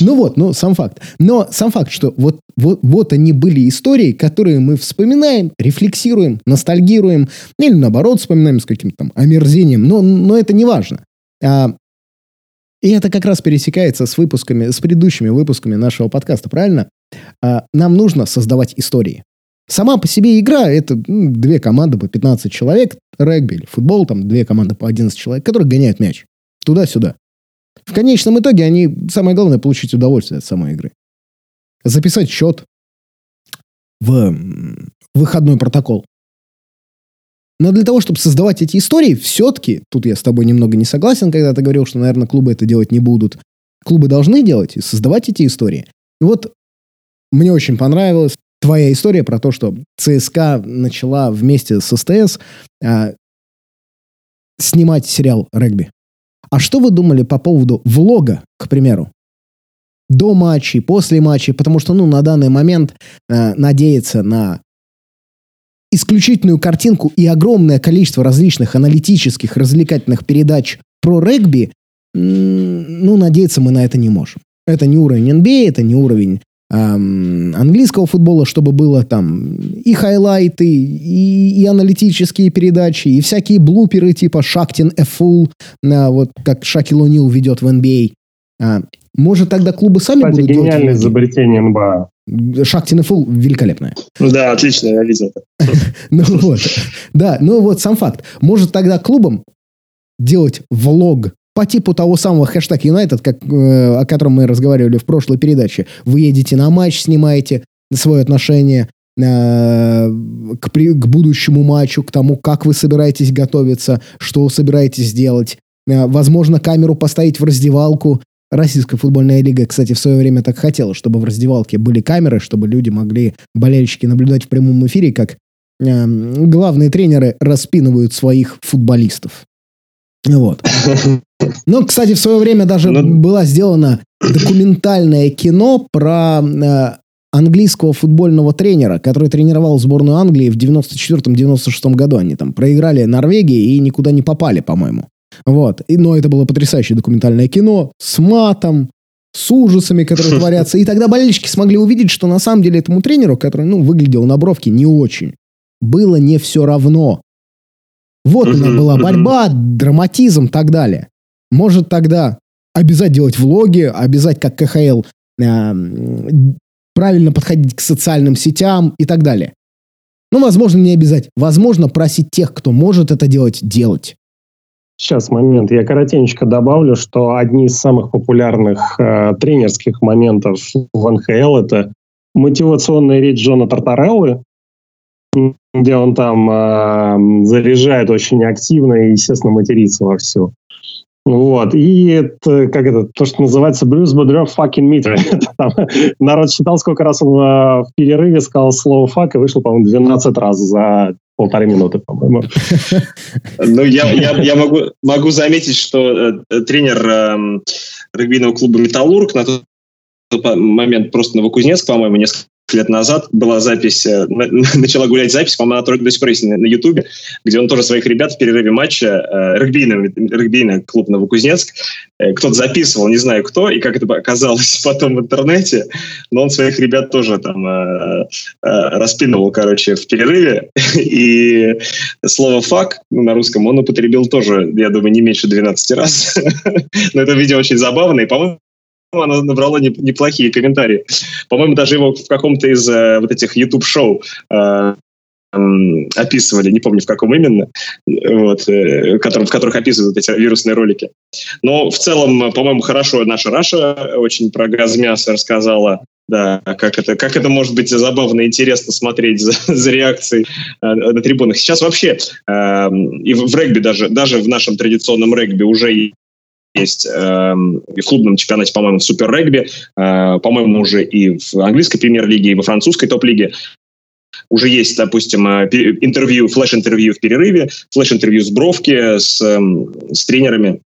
ну вот, ну сам факт. Но сам факт, что вот, вот, вот они были истории, которые мы вспоминаем, рефлексируем, ностальгируем, или наоборот вспоминаем с каким-то там омерзением, но, но это не важно. А, и это как раз пересекается с выпусками, с предыдущими выпусками нашего подкаста, правильно? А, нам нужно создавать истории. Сама по себе игра — это ну, две команды по 15 человек, регби или футбол, там две команды по 11 человек, которые гоняют мяч туда-сюда. В конечном итоге они, самое главное, получить удовольствие от самой игры. Записать счет в выходной протокол. Но для того, чтобы создавать эти истории, все-таки, тут я с тобой немного не согласен, когда ты говорил, что, наверное, клубы это делать не будут. Клубы должны делать и создавать эти истории. И вот мне очень понравилась твоя история про то, что ЦСКА начала вместе с СТС а, снимать сериал «Регби». А что вы думали по поводу влога, к примеру? До матчей, после матчей, потому что, ну, на данный момент э, надеяться на исключительную картинку и огромное количество различных аналитических, развлекательных передач про регби, ну, надеяться мы на это не можем. Это не уровень NBA, это не уровень эм, английского футбола, чтобы было там и хайлайты, и, и аналитические передачи, и всякие блуперы типа «Шактин fool», э, вот как Шакил О'Нил ведет в NBA. А, может, тогда клубы сами Кстати, будут гениальное делать? изобретение НБА. Шахтин и Фул великолепная. Да, отлично, я видел *laughs* Ну вот, да, ну вот сам факт. Может тогда клубам делать влог по типу того самого хэштег Юнайтед, как, э, о котором мы разговаривали в прошлой передаче. Вы едете на матч, снимаете свое отношение э, к, при, к будущему матчу, к тому, как вы собираетесь готовиться, что собираетесь делать. Э, возможно, камеру поставить в раздевалку, Российская футбольная лига, кстати, в свое время так хотела, чтобы в раздевалке были камеры, чтобы люди могли, болельщики, наблюдать в прямом эфире, как э, главные тренеры распинывают своих футболистов. Вот. *laughs* Ну, кстати, в свое время даже Но... Ну, была сделана документальное кино про э, английского футбольного тренера, который тренировал сборную Англии в 94-96 году. Они там проиграли Норвегии и никуда не попали, по-моему. Вот. И, но это было потрясающее документальное кино с матом, с ужасами, которые *laughs* творятся. И тогда болельщики смогли увидеть, что на самом деле этому тренеру, который, ну, выглядел на бровке не очень, было не все равно. Вот меня была борьба, драматизм и так далее. Может тогда обязать делать влоги, обязать как КХЛ э, правильно подходить к социальным сетям и так далее. Ну, возможно, не обязать. Возможно, просить тех, кто может это делать, делать. Сейчас момент. Я коротенько добавлю, что одни из самых популярных э, тренерских моментов в НХЛ это мотивационная речь Джона Тартареллы, где он там э, заряжает очень активно и, естественно, матерится во все. Вот. И это, как это, то, что называется Брюс Бодрев fucking meter. *laughs* народ считал, сколько раз он в, в перерыве сказал слово фак и вышел, по-моему, 12 раз за полторы минуты, по-моему. *laughs* Ну, я, я, могу, могу заметить, что э, тренер э, регбийного клуба «Металлург» на тот момент просто Новокузнецк, по-моему, несколько лет назад была запись, э, *laughs* начала гулять запись, по-моему, она до сих пор есть на Ютубе, где он тоже своих ребят в перерыве матча, э, регбийный, регбийный клуб Новокузнецк, э, кто-то записывал, не знаю кто, и как это оказалось *laughs* потом в интернете, но он своих ребят тоже там распинывал, короче, в перерыве, *laughs* и слово «фак» на русском он употребил тоже, я думаю, не меньше 12 раз, но это видео очень забавно, и, по-моему, оно набрало неплохие комментарии. По-моему, даже его в каком-то из э, вот этих YouTube-шоу э, описывали, не помню в каком именно, вот, э, которым, в которых описывают эти вирусные ролики. Но в целом, по-моему, хорошо наша Раша очень про газ мяса рассказала, да, как это, как это может быть забавно и интересно смотреть за, за реакцией э, на трибунах. Сейчас вообще э, и в регби даже, даже в нашем традиционном регби уже есть э, в клубном чемпионате, по-моему, в Супер Регби, э, по-моему, уже и в английской премьер-лиге, и во французской топ-лиге. Уже есть, допустим, э, интервью, флеш-интервью в перерыве, флеш-интервью с бровки, с, эм, с тренерами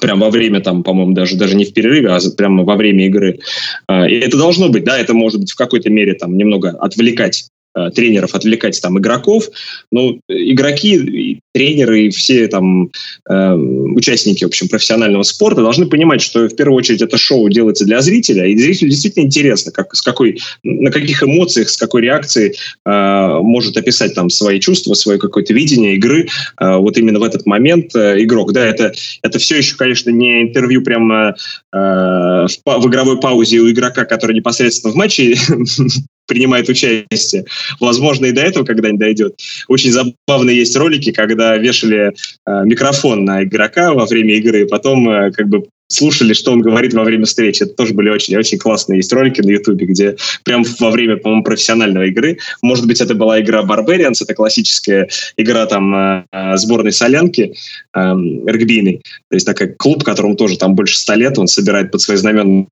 прям во время, там, по-моему, даже, даже не в перерыве, а прямо во время игры. Э, и это должно быть, да, это может быть в какой-то мере там немного отвлекать тренеров отвлекать там игроков, но игроки, тренеры и все там э, участники, в общем, профессионального спорта должны понимать, что в первую очередь это шоу делается для зрителя, и зрителю действительно интересно, как, с какой, на каких эмоциях, с какой реакцией э, может описать там свои чувства, свое какое-то видение игры э, вот именно в этот момент э, игрок. Да, это, это все еще, конечно, не интервью прямо э, в, в игровой паузе у игрока, который непосредственно в матче *laughs* принимает участие. Возможно, и до этого когда-нибудь дойдет. Очень забавные есть ролики, когда вешали э, микрофон на игрока во время игры, и потом э, как бы слушали, что он говорит во время встречи. Это тоже были очень-очень классные есть ролики на Ютубе, где прям во время, по-моему, профессиональной игры, может быть, это была игра Barbarians, это классическая игра там э, э сборной солянки э, регбийной, то есть такой клуб, которому тоже там больше ста лет, он собирает под свои знамена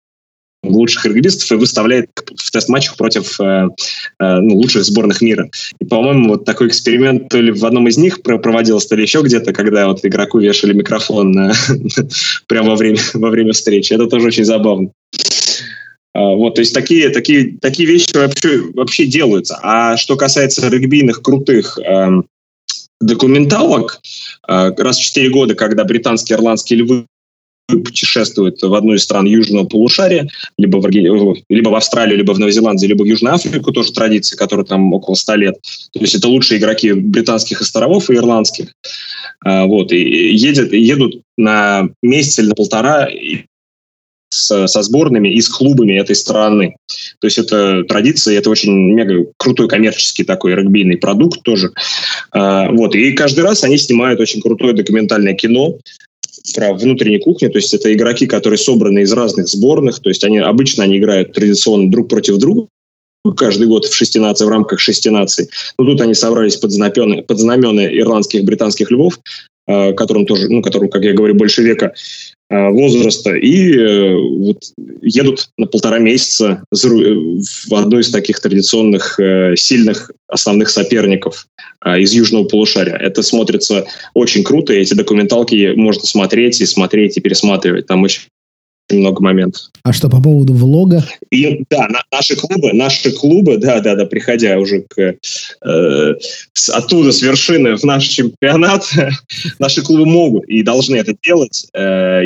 лучших регбистов и выставляет в тест-матчах против э, э, ну, лучших сборных мира. И, по-моему, вот такой эксперимент то ли в одном из них проводился, то ли еще где-то, когда вот игроку вешали микрофон на, *laughs* прямо во время, во время встречи. Это тоже очень забавно. А, вот, то есть такие, такие, такие вещи вообще, вообще делаются. А что касается регбийных крутых э, документалок, э, раз в 4 года, когда британские ирландские львы путешествует в одну из стран южного полушария, либо в, либо в Австралию, либо в Новозеландию, либо в Южную Африку, тоже традиция, которая там около 100 лет. То есть это лучшие игроки британских островов и ирландских. А, вот, и едет, едут на месяц или на полтора с, со сборными и с клубами этой страны. То есть это традиция, это очень мега крутой коммерческий такой регбийный продукт тоже. А, вот, и каждый раз они снимают очень крутое документальное кино про внутреннюю кухню, то есть это игроки, которые собраны из разных сборных, то есть они обычно они играют традиционно друг против друга, каждый год в шести наций, в рамках шести наций. Но тут они собрались под знамена, под знамена ирландских, британских львов, которым тоже, ну, которым, как я говорю, больше века э, возраста, и э, вот едут на полтора месяца в одну из таких традиционных сильных основных соперников из южного полушария. Это смотрится очень круто, и эти документалки можно смотреть и смотреть и пересматривать. Там очень много моментов. А что по поводу влога? И, да, на, наши клубы, наши клубы, да, да, да, приходя уже к, э, с, оттуда с вершины в наш чемпионат, *laughs* наши клубы могут и должны это делать. Э,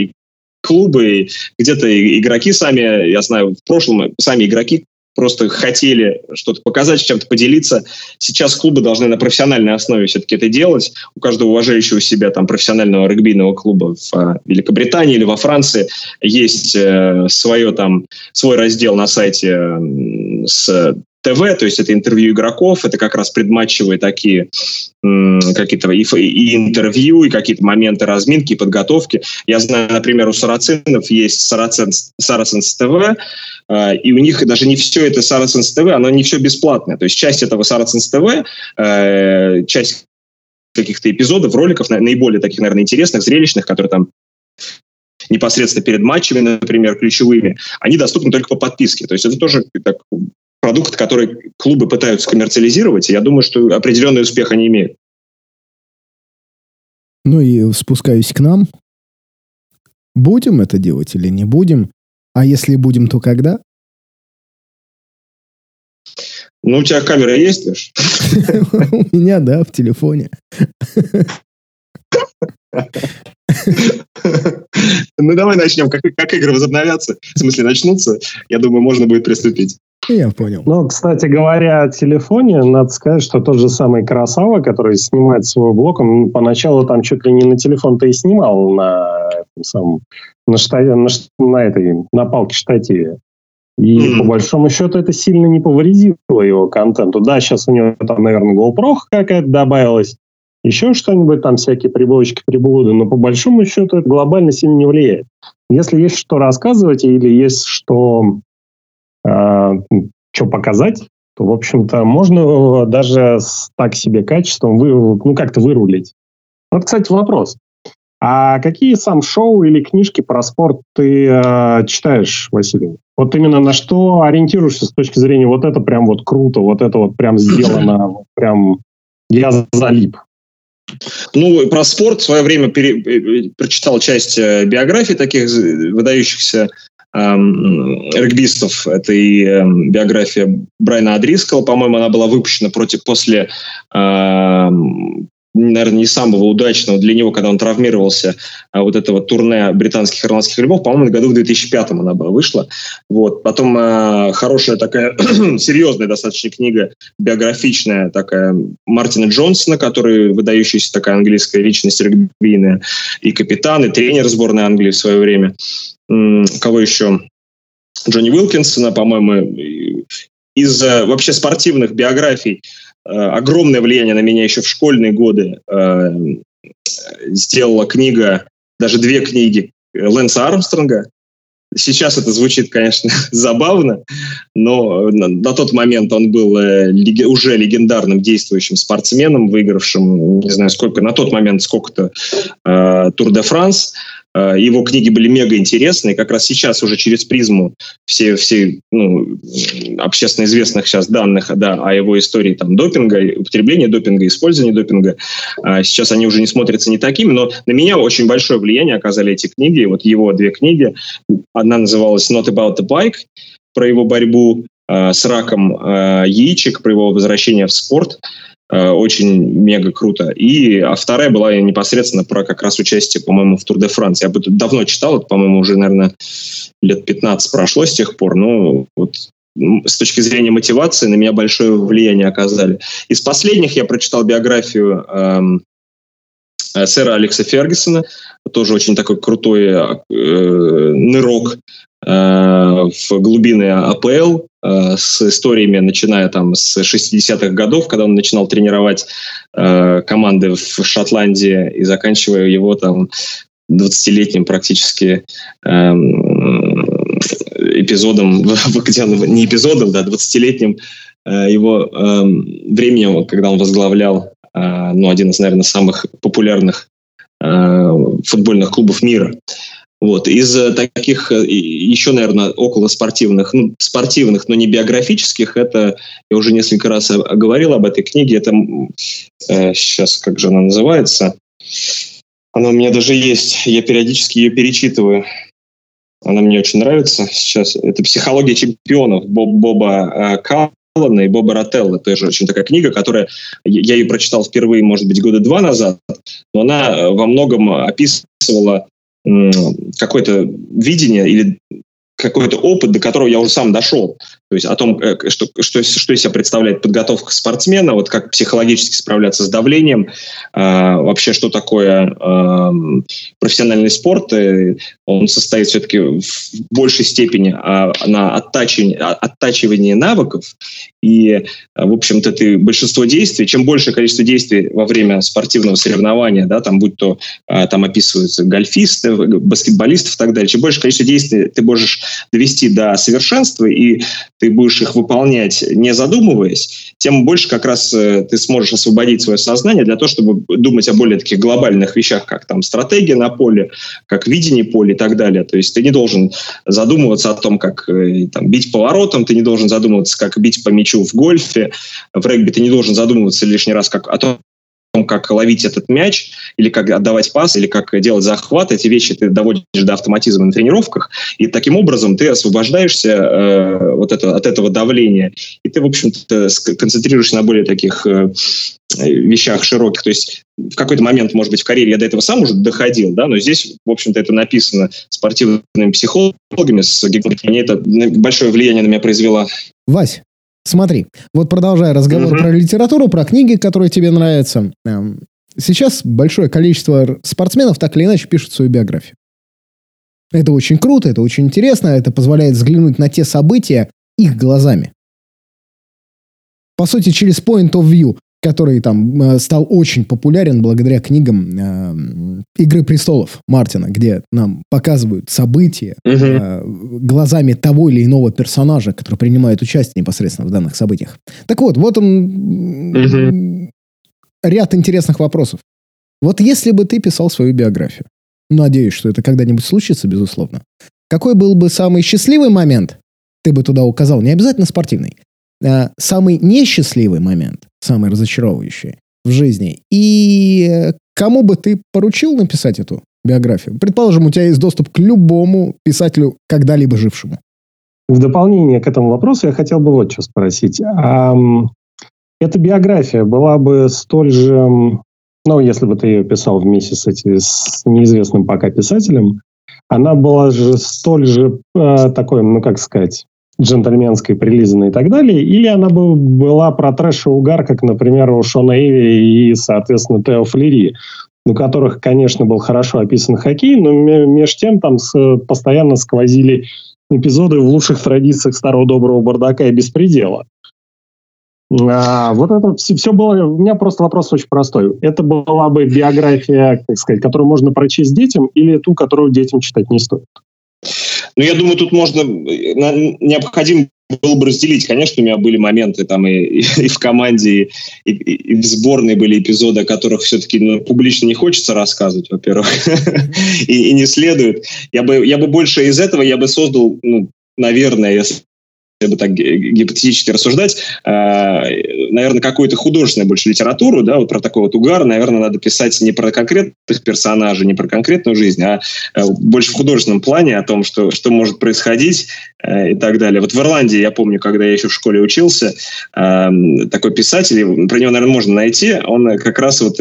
клубы, где-то игроки сами, я знаю, в прошлом сами игроки просто хотели что-то показать, чем-то поделиться. Сейчас клубы должны на профессиональной основе все-таки это делать. У каждого уважающего себя там профессионального регбийного клуба в а, Великобритании или во Франции есть э, свое там свой раздел на сайте с ТВ, то есть это интервью игроков, это как раз предматчевые такие какие-то и, и интервью, и какие-то моменты разминки, и подготовки. Я знаю, например, у Сарацинов есть Сарацинс, Сарацинс ТВ, э, и у них даже не все это Сарацинс ТВ, оно не все бесплатное. То есть часть этого Сарацинс ТВ, э, часть каких-то эпизодов, роликов, наиболее таких, наверное, интересных, зрелищных, которые там непосредственно перед матчами, например, ключевыми, они доступны только по подписке. То есть это тоже так, продукт, который клубы пытаются коммерциализировать, и я думаю, что определенный успех они имеют. Ну и спускаюсь к нам. Будем это делать или не будем? А если будем, то когда? Ну, у тебя камера есть, Леш? *laughs* У меня, да, в телефоне. Ну, давай начнем. Как, как игры возобновятся, в смысле начнутся, я думаю, можно будет приступить. Я понял. Ну, кстати говоря, о телефоне, надо сказать, что тот же самый Красава, который снимает свой блог, он поначалу там чуть ли не на телефон-то и снимал на самом, на, штате, на, на этой, на палке штативе. И mm. по большому счету это сильно не повредило его контенту. Да, сейчас у него там, наверное, GoPro какая-то добавилась, еще что-нибудь, там всякие прибавочки, приблуды, но по большому счету это глобально сильно не влияет. Если есть что рассказывать или есть что что показать, то, в общем-то, можно даже с так себе качеством вы, ну, как-то вырулить. Вот, кстати, вопрос. А какие сам шоу или книжки про спорт ты э, читаешь, Василий? Вот именно на что ориентируешься с точки зрения вот это прям вот круто, вот это вот прям сделано, *clears throat* прям я залип. Ну, про спорт в свое время пере, э, прочитал часть э, биографий таких выдающихся регбистов. Это и эм, биография Брайана Адрискала, по-моему, она была выпущена против, после эм, наверное, не самого удачного для него, когда он травмировался, а вот этого турне британских ирландских львов, по-моему, году в 2005 она была, вышла. Вот. Потом э, хорошая такая, *clears throat* серьезная достаточно книга, биографичная такая Мартина Джонсона, который выдающаяся такая английская личность регбийная, и капитан, и тренер сборной Англии в свое время. Кого еще? Джонни Уилкинсона, по-моему, из вообще спортивных биографий Э, огромное влияние на меня еще в школьные годы э, сделала книга, даже две книги Лэнса Армстронга. Сейчас это звучит, конечно, *laughs* забавно, но на, тот момент он был э, уже легендарным действующим спортсменом, выигравшим, не знаю сколько, на тот момент сколько-то э, Тур де Франс. Э, его книги были мега интересные. Как раз сейчас уже через призму все, все ну, общественно известных сейчас данных да, о его истории там, допинга, употребления допинга, использования допинга, э, сейчас они уже не смотрятся не такими, но на меня очень большое влияние оказали эти книги. Вот его две книги. Одна называлась «Not about the bike», про его борьбу э, с раком яичек, про его возвращение в спорт – очень мега круто. И а вторая была непосредственно про как раз участие, по-моему, в Тур де Франс. Я бы давно читал, это, по-моему, уже, наверное, лет 15 прошло с тех пор, но вот с точки зрения мотивации на меня большое влияние оказали. Из последних я прочитал биографию эм, э, сэра Алекса Фергюсона, тоже очень такой крутой э, нырок э, в глубины АПЛ, Э, с историями, начиная там с 60-х годов, когда он начинал тренировать э, команды в Шотландии и заканчивая его там 20-летним практически э, эпизодом, *laughs* где он, не эпизодом, да, 20-летним э, его э, временем, когда он возглавлял э, ну, один из, наверное, самых популярных э, футбольных клубов мира. Вот. Из э, таких э, еще, наверное, около спортивных, ну, спортивных, но не биографических, это, я уже несколько раз говорил об этой книге, это, э, сейчас, как же она называется, она у меня даже есть, я периодически ее перечитываю. Она мне очень нравится сейчас. Это «Психология чемпионов» Боб, Боба э, Каллана и Боба Ротелла. Тоже очень такая книга, которая... Я ее прочитал впервые, может быть, года два назад, но она во многом описывала какое-то видение или какой-то опыт, до которого я уже сам дошел. То есть о том, э, что, что, что из себя представляет подготовка спортсмена, вот как психологически справляться с давлением, э, вообще что такое э, профессиональный спорт. Э, он состоит все-таки в большей степени э, на оттачивании, оттачивании навыков. И, э, в общем-то, ты большинство действий, чем большее количество действий во время спортивного соревнования, да, там будь то э, там описываются гольфисты, баскетболисты и так далее, чем большее количество действий ты можешь довести до совершенства, и ты будешь их выполнять, не задумываясь, тем больше как раз э, ты сможешь освободить свое сознание для того, чтобы думать о более таких глобальных вещах, как там стратегия на поле, как видение поля и так далее. То есть ты не должен задумываться о том, как э, там, бить поворотом, ты не должен задумываться, как бить по мячу в гольфе, в регби ты не должен задумываться лишний раз как, о том, как ловить этот мяч, или как отдавать пас, или как делать захват, эти вещи ты доводишь до автоматизма на тренировках, и таким образом ты освобождаешься э, вот это, от этого давления, и ты, в общем-то, концентрируешься на более таких э, вещах широких. То есть в какой-то момент, может быть, в карьере я до этого сам уже доходил, да, но здесь, в общем-то, это написано спортивными психологами, с мне это большое влияние на меня произвело. Вась, Смотри, вот продолжая разговор угу. про литературу, про книги, которые тебе нравятся. Эм, сейчас большое количество спортсменов так или иначе пишут свою биографию. Это очень круто, это очень интересно, это позволяет взглянуть на те события их глазами. По сути, через point of view который там э, стал очень популярен благодаря книгам э, «Игры престолов» Мартина, где нам показывают события угу. глазами того или иного персонажа, который принимает участие непосредственно в данных событиях. Так вот, вот он угу. ряд интересных вопросов. Вот если бы ты писал свою биографию, надеюсь, что это когда-нибудь случится, безусловно, какой был бы самый счастливый момент, ты бы туда указал, не обязательно спортивный, а самый несчастливый момент, самый разочаровывающий в жизни. И э, кому бы ты поручил написать эту биографию? Предположим, у тебя есть доступ к любому писателю, когда-либо жившему. В дополнение к этому вопросу я хотел бы вот что спросить. А, эта биография была бы столь же, ну, если бы ты ее писал вместе с, эти, с неизвестным пока писателем, она была же столь же э, такой, ну, как сказать, джентльменской, прилизанной и так далее, или она бы была про трэш и угар, как, например, у Шона Эйви и, соответственно, Тео Флери, у которых, конечно, был хорошо описан хоккей, но между тем там постоянно сквозили эпизоды в лучших традициях старого доброго бардака и беспредела. А, вот это все, все было... У меня просто вопрос очень простой. Это была бы биография, как сказать, которую можно прочесть детям, или ту, которую детям читать не стоит? Ну, я думаю, тут можно, необходимо было бы разделить. Конечно, у меня были моменты там и, и, в команде, и, и, в сборной были эпизоды, о которых все-таки ну, публично не хочется рассказывать, во-первых, *laughs* и, и не следует. Я бы, я бы больше из этого, я бы создал, ну, наверное, если если бы так гипотетически рассуждать, э, наверное, какую-то художественную больше литературу, да, вот про такой вот угар, наверное, надо писать не про конкретных персонажей, не про конкретную жизнь, а э, больше в художественном плане о том, что, что может происходить э, и так далее. Вот в Ирландии, я помню, когда я еще в школе учился, такой писатель, про него, наверное, можно найти, он как раз вот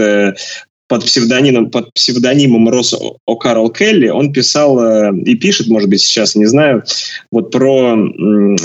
под псевдонимом, под псевдонимом Росс О'Карл Келли, он писал э, и пишет, может быть, сейчас, не знаю, вот про э,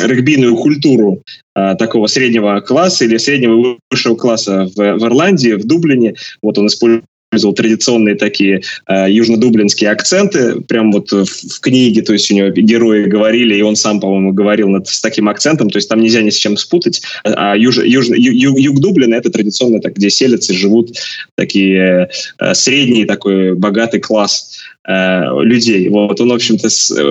регбийную культуру э, такого среднего класса или среднего высшего класса в, в Ирландии, в Дублине. Вот он использует использовал традиционные такие э, южнодублинские акценты, прям вот в, в книге, то есть у него герои говорили, и он сам, по-моему, говорил над, с таким акцентом, то есть там нельзя ни с чем спутать. А юж, юж, ю, юг Дублина это традиционно, так, где селятся, живут такие э, средний такой богатый класс Э, людей. Вот он, в общем-то,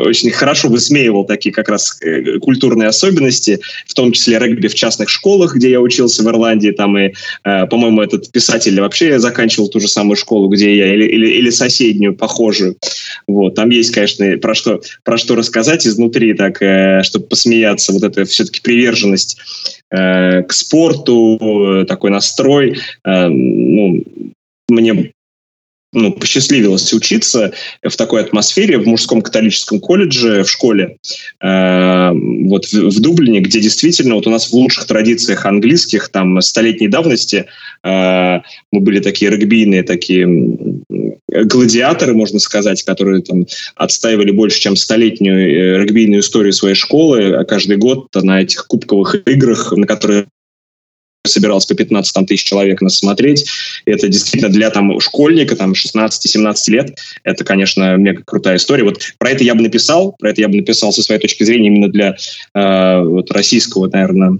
очень хорошо высмеивал такие как раз э, культурные особенности, в том числе регби в частных школах, где я учился в Ирландии, там и, э, по-моему, этот писатель вообще заканчивал ту же самую школу, где я, или, или, или соседнюю, похожую. Вот, там есть, конечно, про что, про что рассказать изнутри, так, чтобы посмеяться, вот это все-таки приверженность к спорту, такой настрой, ну, мне ну, посчастливилось учиться в такой атмосфере в мужском католическом колледже, в школе, э, вот в, в Дублине, где действительно вот у нас в лучших традициях английских, там, столетней давности, э, мы были такие регбийные, такие гладиаторы, можно сказать, которые там отстаивали больше, чем столетнюю э, регбийную историю своей школы, а каждый год на этих кубковых играх, на которые собиралось по 15 там, тысяч человек нас смотреть. Это действительно для там, школьника там, 16-17 лет. Это, конечно, мега крутая история. Вот про это я бы написал, про это я бы написал со своей точки зрения именно для э, вот, российского, наверное,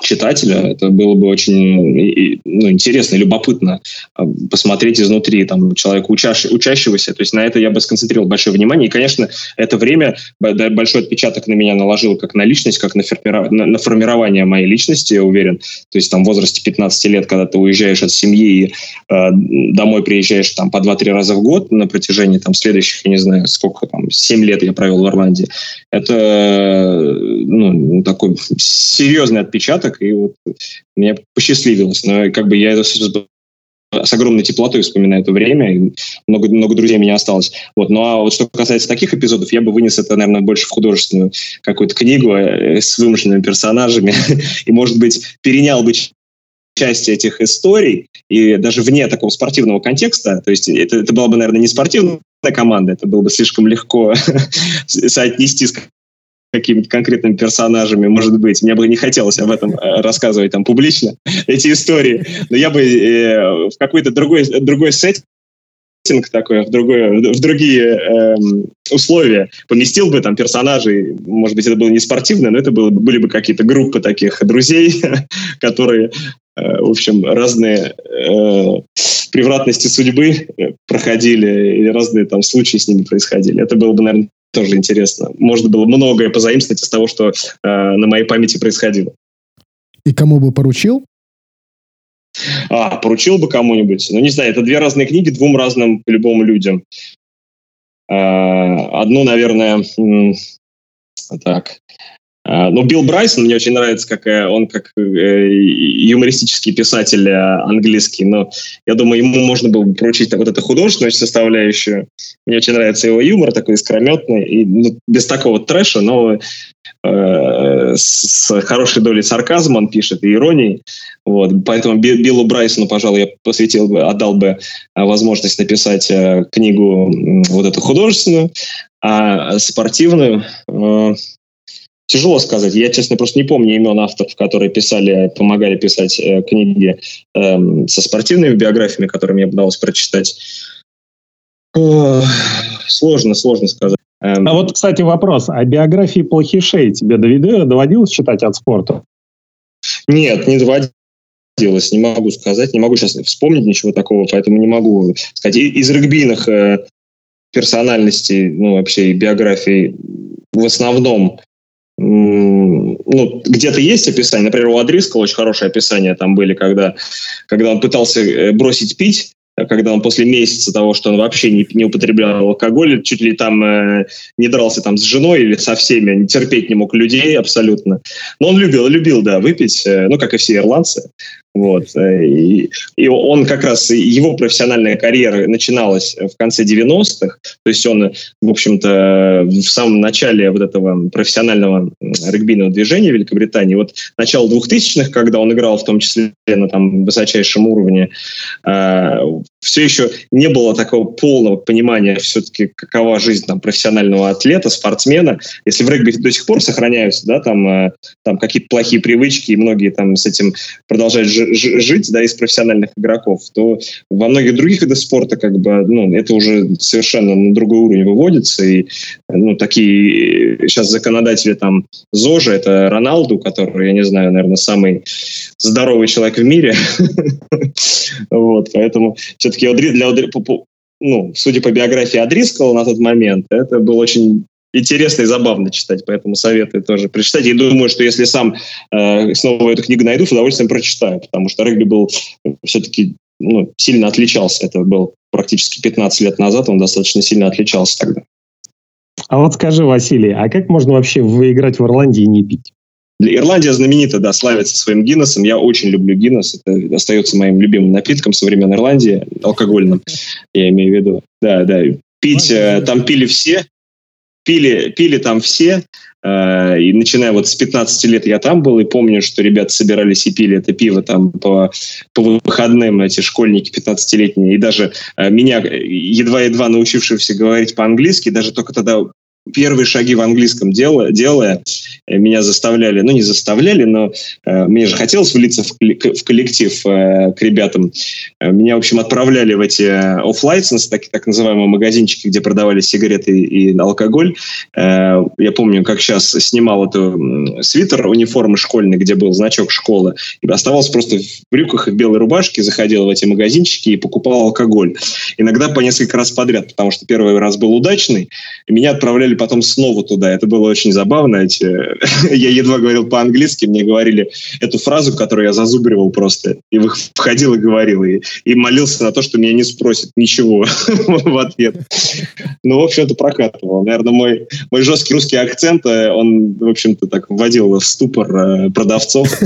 читателя. Это было бы очень ну, интересно, любопытно а, посмотреть изнутри там, человека учащ, учащегося. То есть на это я бы сконцентрировал большое внимание. И, конечно, это время большой отпечаток на меня наложило как на личность, как на, формиров... на формирование моей личности, я уверен. То есть там в возрасте 15 лет, когда ты уезжаешь от семьи и э, домой приезжаешь там по 2-3 раза в год на протяжении там следующих, я не знаю, сколько там, 7 лет я провел в Ирландии. Это ну, такой серьезный отпечаток, десяток, и вот мне посчастливилось. Но как бы я это с огромной теплотой вспоминаю это время, и много, много друзей у меня осталось. Вот. Ну а вот что касается таких эпизодов, я бы вынес это, наверное, больше в художественную какую-то книгу э, с вымышленными персонажами, *laughs* и, может быть, перенял бы часть этих историй, и даже вне такого спортивного контекста, то есть это, это была бы, наверное, не спортивная команда, это было бы слишком легко *laughs* соотнести с какими-то конкретными персонажами, может быть. Мне бы не хотелось об этом э, рассказывать там публично, *laughs* эти истории. Но я бы э, в какой-то другой, другой сеттинг такой, в, другое, в другие э, условия поместил бы там персонажей, может быть, это было не спортивно, но это было, были бы какие-то группы таких друзей, *laughs* которые, э, в общем, разные э, превратности судьбы проходили, или разные там случаи с ними происходили. Это было бы, наверное, тоже интересно. Можно было многое позаимствовать из того, что э, на моей памяти происходило. И кому бы поручил? А, поручил бы кому-нибудь. Ну, не знаю, это две разные книги двум разным, по-любому, людям. А, одну, наверное, так, а, ну, Билл Брайсон, мне очень нравится, как э, он как э, юмористический писатель э, английский, но я думаю, ему можно было бы поручить вот эту художественную составляющую. Мне очень нравится его юмор, такой искрометный, и ну, без такого трэша, но э, с хорошей долей сарказма он пишет и иронии. Вот. Поэтому Биллу Брайсону, пожалуй, я посвятил бы, отдал бы возможность написать книгу вот эту художественную, а спортивную Тяжело сказать. Я, честно, просто не помню имен авторов, которые писали, помогали писать э, книги э, со спортивными биографиями, которые мне удалось прочитать. О, сложно, сложно сказать. Эм... А вот, кстати, вопрос. А биографии плохишей тебе доводилось читать от спорта? Нет, не доводилось. Не могу сказать. Не могу сейчас вспомнить ничего такого, поэтому не могу сказать. Из регбийных э, персональностей, ну, вообще биографий в основном ну, где-то есть описание. Например, у Адрискала очень хорошее описание там были, когда, когда он пытался э, бросить пить, когда он после месяца того, что он вообще не, не употреблял алкоголь, чуть ли там э, не дрался там с женой или со всеми, не терпеть не мог людей абсолютно. Но он любил, любил, да, выпить, э, ну, как и все ирландцы. Вот. Э, и, и он как раз, его профессиональная карьера начиналась в конце 90-х, то есть он, в общем-то, в самом начале вот этого профессионального регбийного движения Великобритании, вот начало 2000-х, когда он играл в том числе на там высочайшем уровне, э, все еще не было такого полного понимания все-таки, какова жизнь там, профессионального атлета, спортсмена. Если в регби до сих пор сохраняются да, там, э, там какие-то плохие привычки, и многие там с этим продолжают жить да, из профессиональных игроков, то во многих других видах спорта как бы, ну, это уже совершенно на другой уровень выводится. И ну, такие сейчас законодатели там ЗОЖа, это Роналду, который, я не знаю, наверное, самый здоровый человек в мире. *laughs* Вот, поэтому все-таки для ну, судя по биографии Адрискала на тот момент, это был очень интересно и забавно читать, поэтому советую тоже прочитать. И думаю, что если сам э, снова эту книгу найду, с удовольствием прочитаю, потому что регби был все-таки ну, сильно отличался. Это был практически 15 лет назад, он достаточно сильно отличался тогда. А вот скажи, Василий, а как можно вообще выиграть в Ирландии и не пить? Ирландия знаменита, да, славится своим Гиннесом. Я очень люблю Гиннес. Это остается моим любимым напитком современной Ирландии, алкогольным, я имею в виду. Да, да. Пить, э, там пили все, пили, пили там все, э, и начиная вот с 15 лет я там был, и помню, что ребята собирались и пили это пиво там по, по выходным, эти школьники 15-летние, и даже э, меня, едва-едва научившегося говорить по-английски, даже только тогда первые шаги в английском делая, делая э, меня заставляли, ну не заставляли, но э, мне же хотелось влиться в, в коллектив э, к ребятам. Э, меня, в общем, отправляли в эти off-licence, так, так называемые магазинчики, где продавали сигареты и алкоголь. Э, я помню, как сейчас снимал эту свитер униформы школьной, где был значок школы, и оставался просто в брюках и в белой рубашке, заходил в эти магазинчики и покупал алкоголь. Иногда по несколько раз подряд, потому что первый раз был удачный, меня отправляли потом снова туда. Это было очень забавно. Эти... *laughs* я едва говорил по-английски, мне говорили эту фразу, которую я зазубривал просто. И входил и говорил. И, и молился на то, что меня не спросят ничего *laughs* в ответ. Ну, в общем, это прокатывало. Наверное, мой, мой жесткий русский акцент, э, он, в общем-то, так вводил в ступор э, продавцов. *laughs*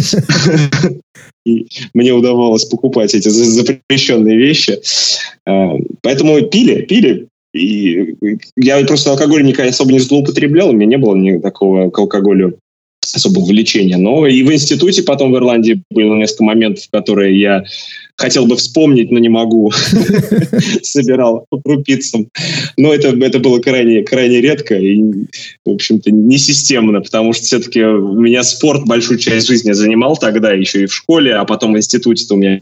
И мне удавалось покупать эти запрещенные вещи. Э, поэтому пили, пили, и я просто алкоголь никогда особо не злоупотреблял, у меня не было ни такого к алкоголю особого влечения. Но и в институте потом в Ирландии было несколько моментов, которые я хотел бы вспомнить, но не могу. *laughs* Собирал по крупицам. Но это, это было крайне, крайне редко и, в общем-то, не системно, потому что все-таки у меня спорт большую часть жизни занимал тогда, еще и в школе, а потом в институте у меня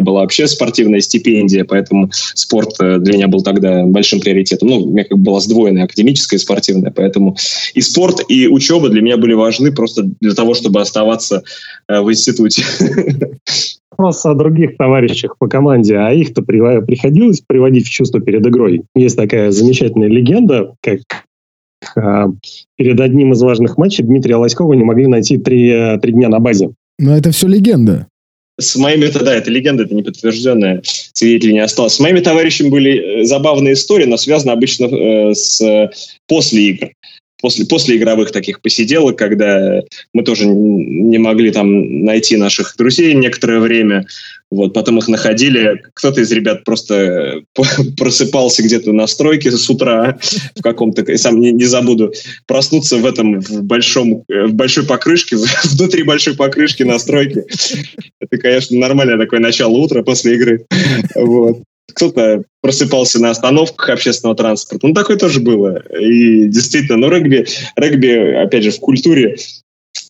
была вообще спортивная стипендия, поэтому спорт э, для меня был тогда большим приоритетом. Ну, у меня как бы была сдвоенная академическая и спортивная, поэтому и спорт, и учеба для меня были важны просто для того, чтобы оставаться э, в институте. Вопрос о других товарищах по команде, а их-то приходилось приводить в чувство перед игрой? Есть такая замечательная легенда, как а, перед одним из важных матчей Дмитрия Лоськова не могли найти три, э, три дня на базе. Но это все легенда с моими, это да, это легенда, это неподтвержденная, свидетелей не осталось. С моими товарищами были э, забавные истории, но связаны обычно э, с после игр после, после игровых таких посиделок, когда мы тоже не могли там найти наших друзей некоторое время, вот, потом их находили. Кто-то из ребят просто *laughs* просыпался где-то на стройке с утра в каком-то, сам не, не забуду, проснуться в этом в большом, в большой покрышке, *laughs* внутри большой покрышки на стройке. Это, конечно, нормальное такое начало утра после игры. *laughs* Вот кто-то просыпался на остановках общественного транспорта. Ну, такое тоже было. И действительно, ну, регби, регби, опять же, в культуре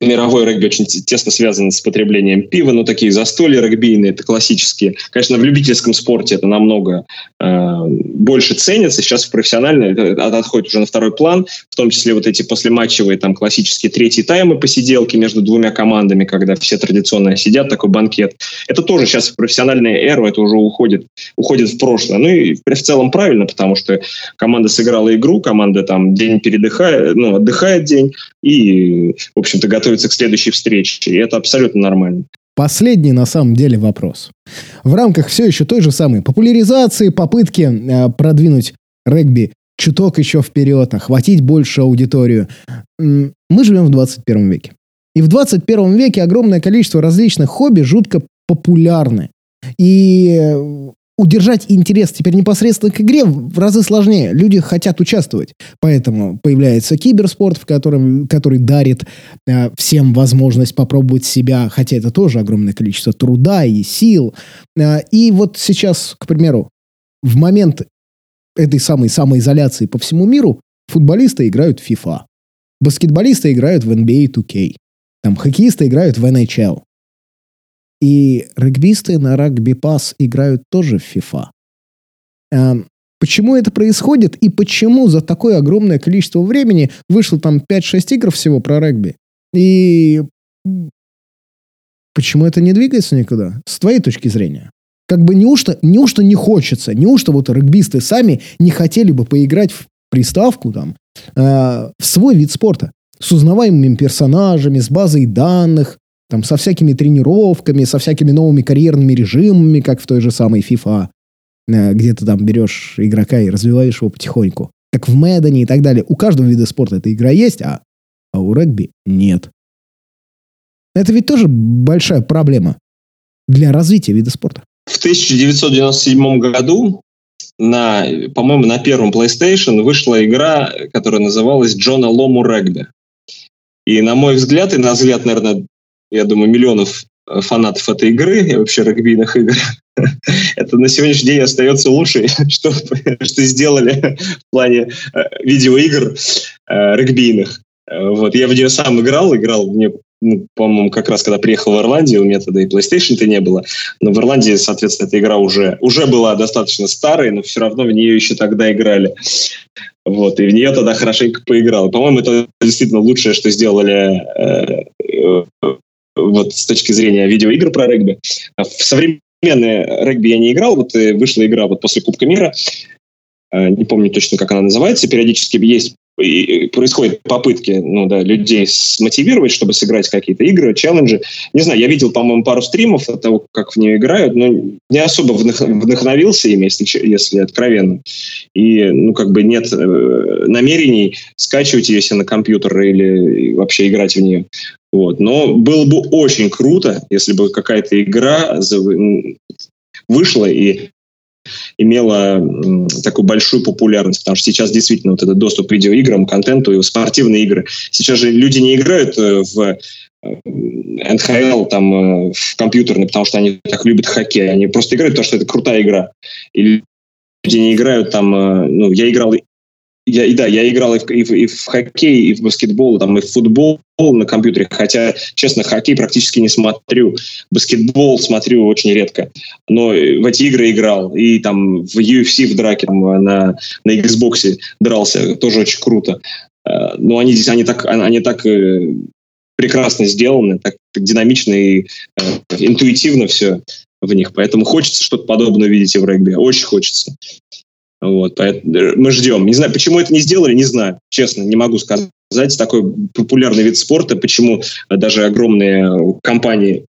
мировой регби очень тесно связан с потреблением пива, но такие застолья регбийные, это классические. Конечно, в любительском спорте это намного э, больше ценится. Сейчас в профессиональном это отходит уже на второй план, в том числе вот эти послематчевые там классические третьи таймы посиделки между двумя командами, когда все традиционно сидят, такой банкет. Это тоже сейчас в профессиональную эру, это уже уходит, уходит в прошлое. Ну и в целом правильно, потому что команда сыграла игру, команда там день передыхает, ну, отдыхает день и, в общем-то, готовится готовится к следующей встрече. И это абсолютно нормально. Последний на самом деле вопрос. В рамках все еще той же самой популяризации, попытки э, продвинуть регби чуток еще вперед, охватить большую аудиторию. Мы живем в 21 веке. И в 21 веке огромное количество различных хобби жутко популярны. И э, удержать интерес теперь непосредственно к игре в разы сложнее. Люди хотят участвовать. Поэтому появляется киберспорт, в котором, который дарит э, всем возможность попробовать себя, хотя это тоже огромное количество труда и сил. Э, и вот сейчас, к примеру, в момент этой самой самоизоляции по всему миру футболисты играют в FIFA. Баскетболисты играют в NBA 2K. Там хоккеисты играют в NHL. И регбисты на регби-пас играют тоже в FIFA. Эм, почему это происходит и почему за такое огромное количество времени вышло там 5-6 игр всего про регби? И почему это не двигается никуда? С твоей точки зрения. Как бы неужто, неужто не хочется, неужто вот регбисты сами не хотели бы поиграть в приставку там, э, в свой вид спорта с узнаваемыми персонажами, с базой данных, там, со всякими тренировками, со всякими новыми карьерными режимами, как в той же самой FIFA, э, где ты там берешь игрока и развиваешь его потихоньку. Как в Мэддоне и так далее. У каждого вида спорта эта игра есть, а, а у регби нет. Это ведь тоже большая проблема для развития вида спорта. В 1997 году на, по-моему, на первом PlayStation вышла игра, которая называлась Джона Лому Регби. И на мой взгляд, и на взгляд, наверное, я думаю, миллионов э, фанатов этой игры и вообще регбийных игр, *laughs* это на сегодняшний день остается лучшей, *laughs* что, что сделали в плане э, видеоигр э, регбийных. Вот, я в нее сам играл, играл, мне ну, по-моему, как раз когда приехал в Ирландию, у меня тогда и PlayStation-то не было, но в Ирландии, соответственно, эта игра уже, уже была достаточно старой, но все равно в нее еще тогда играли. Вот, и в нее тогда хорошенько поиграл. По-моему, это действительно лучшее, что сделали вот с точки зрения видеоигр про регби. А в современное регби я не играл, вот вышла игра вот после Кубка мира, э, не помню точно, как она называется, периодически есть происходят попытки ну, да, людей смотивировать, чтобы сыграть какие-то игры, челленджи. Не знаю, я видел, по-моему, пару стримов от того, как в нее играют, но не особо вдохновился ими, если, если откровенно. И, ну, как бы нет э, намерений скачивать ее себе на компьютер или вообще играть в нее. Вот. Но было бы очень круто, если бы какая-то игра вышла и имела такую большую популярность, потому что сейчас действительно вот этот доступ к видеоиграм, контенту и спортивные игры. Сейчас же люди не играют э, в э, НХЛ там э, в компьютерный, потому что они так любят хоккей. Они просто играют, потому что это крутая игра. Или люди не играют там, ну, я играл я, и да, я играл и в, и, в, и в хоккей, и в баскетбол, там, и в футбол на компьютере, хотя, честно, хоккей практически не смотрю. Баскетбол смотрю очень редко. Но в эти игры играл. И там в UFC в драке там, на, на Xbox дрался. Тоже очень круто. Э, но они здесь, они так, они так э, прекрасно сделаны, так динамично и э, интуитивно все в них. Поэтому хочется что-то подобное видеть и в регби. Очень хочется. Вот, поэтому мы ждем. Не знаю, почему это не сделали, не знаю. Честно, не могу сказать. Такой популярный вид спорта, почему даже огромные компании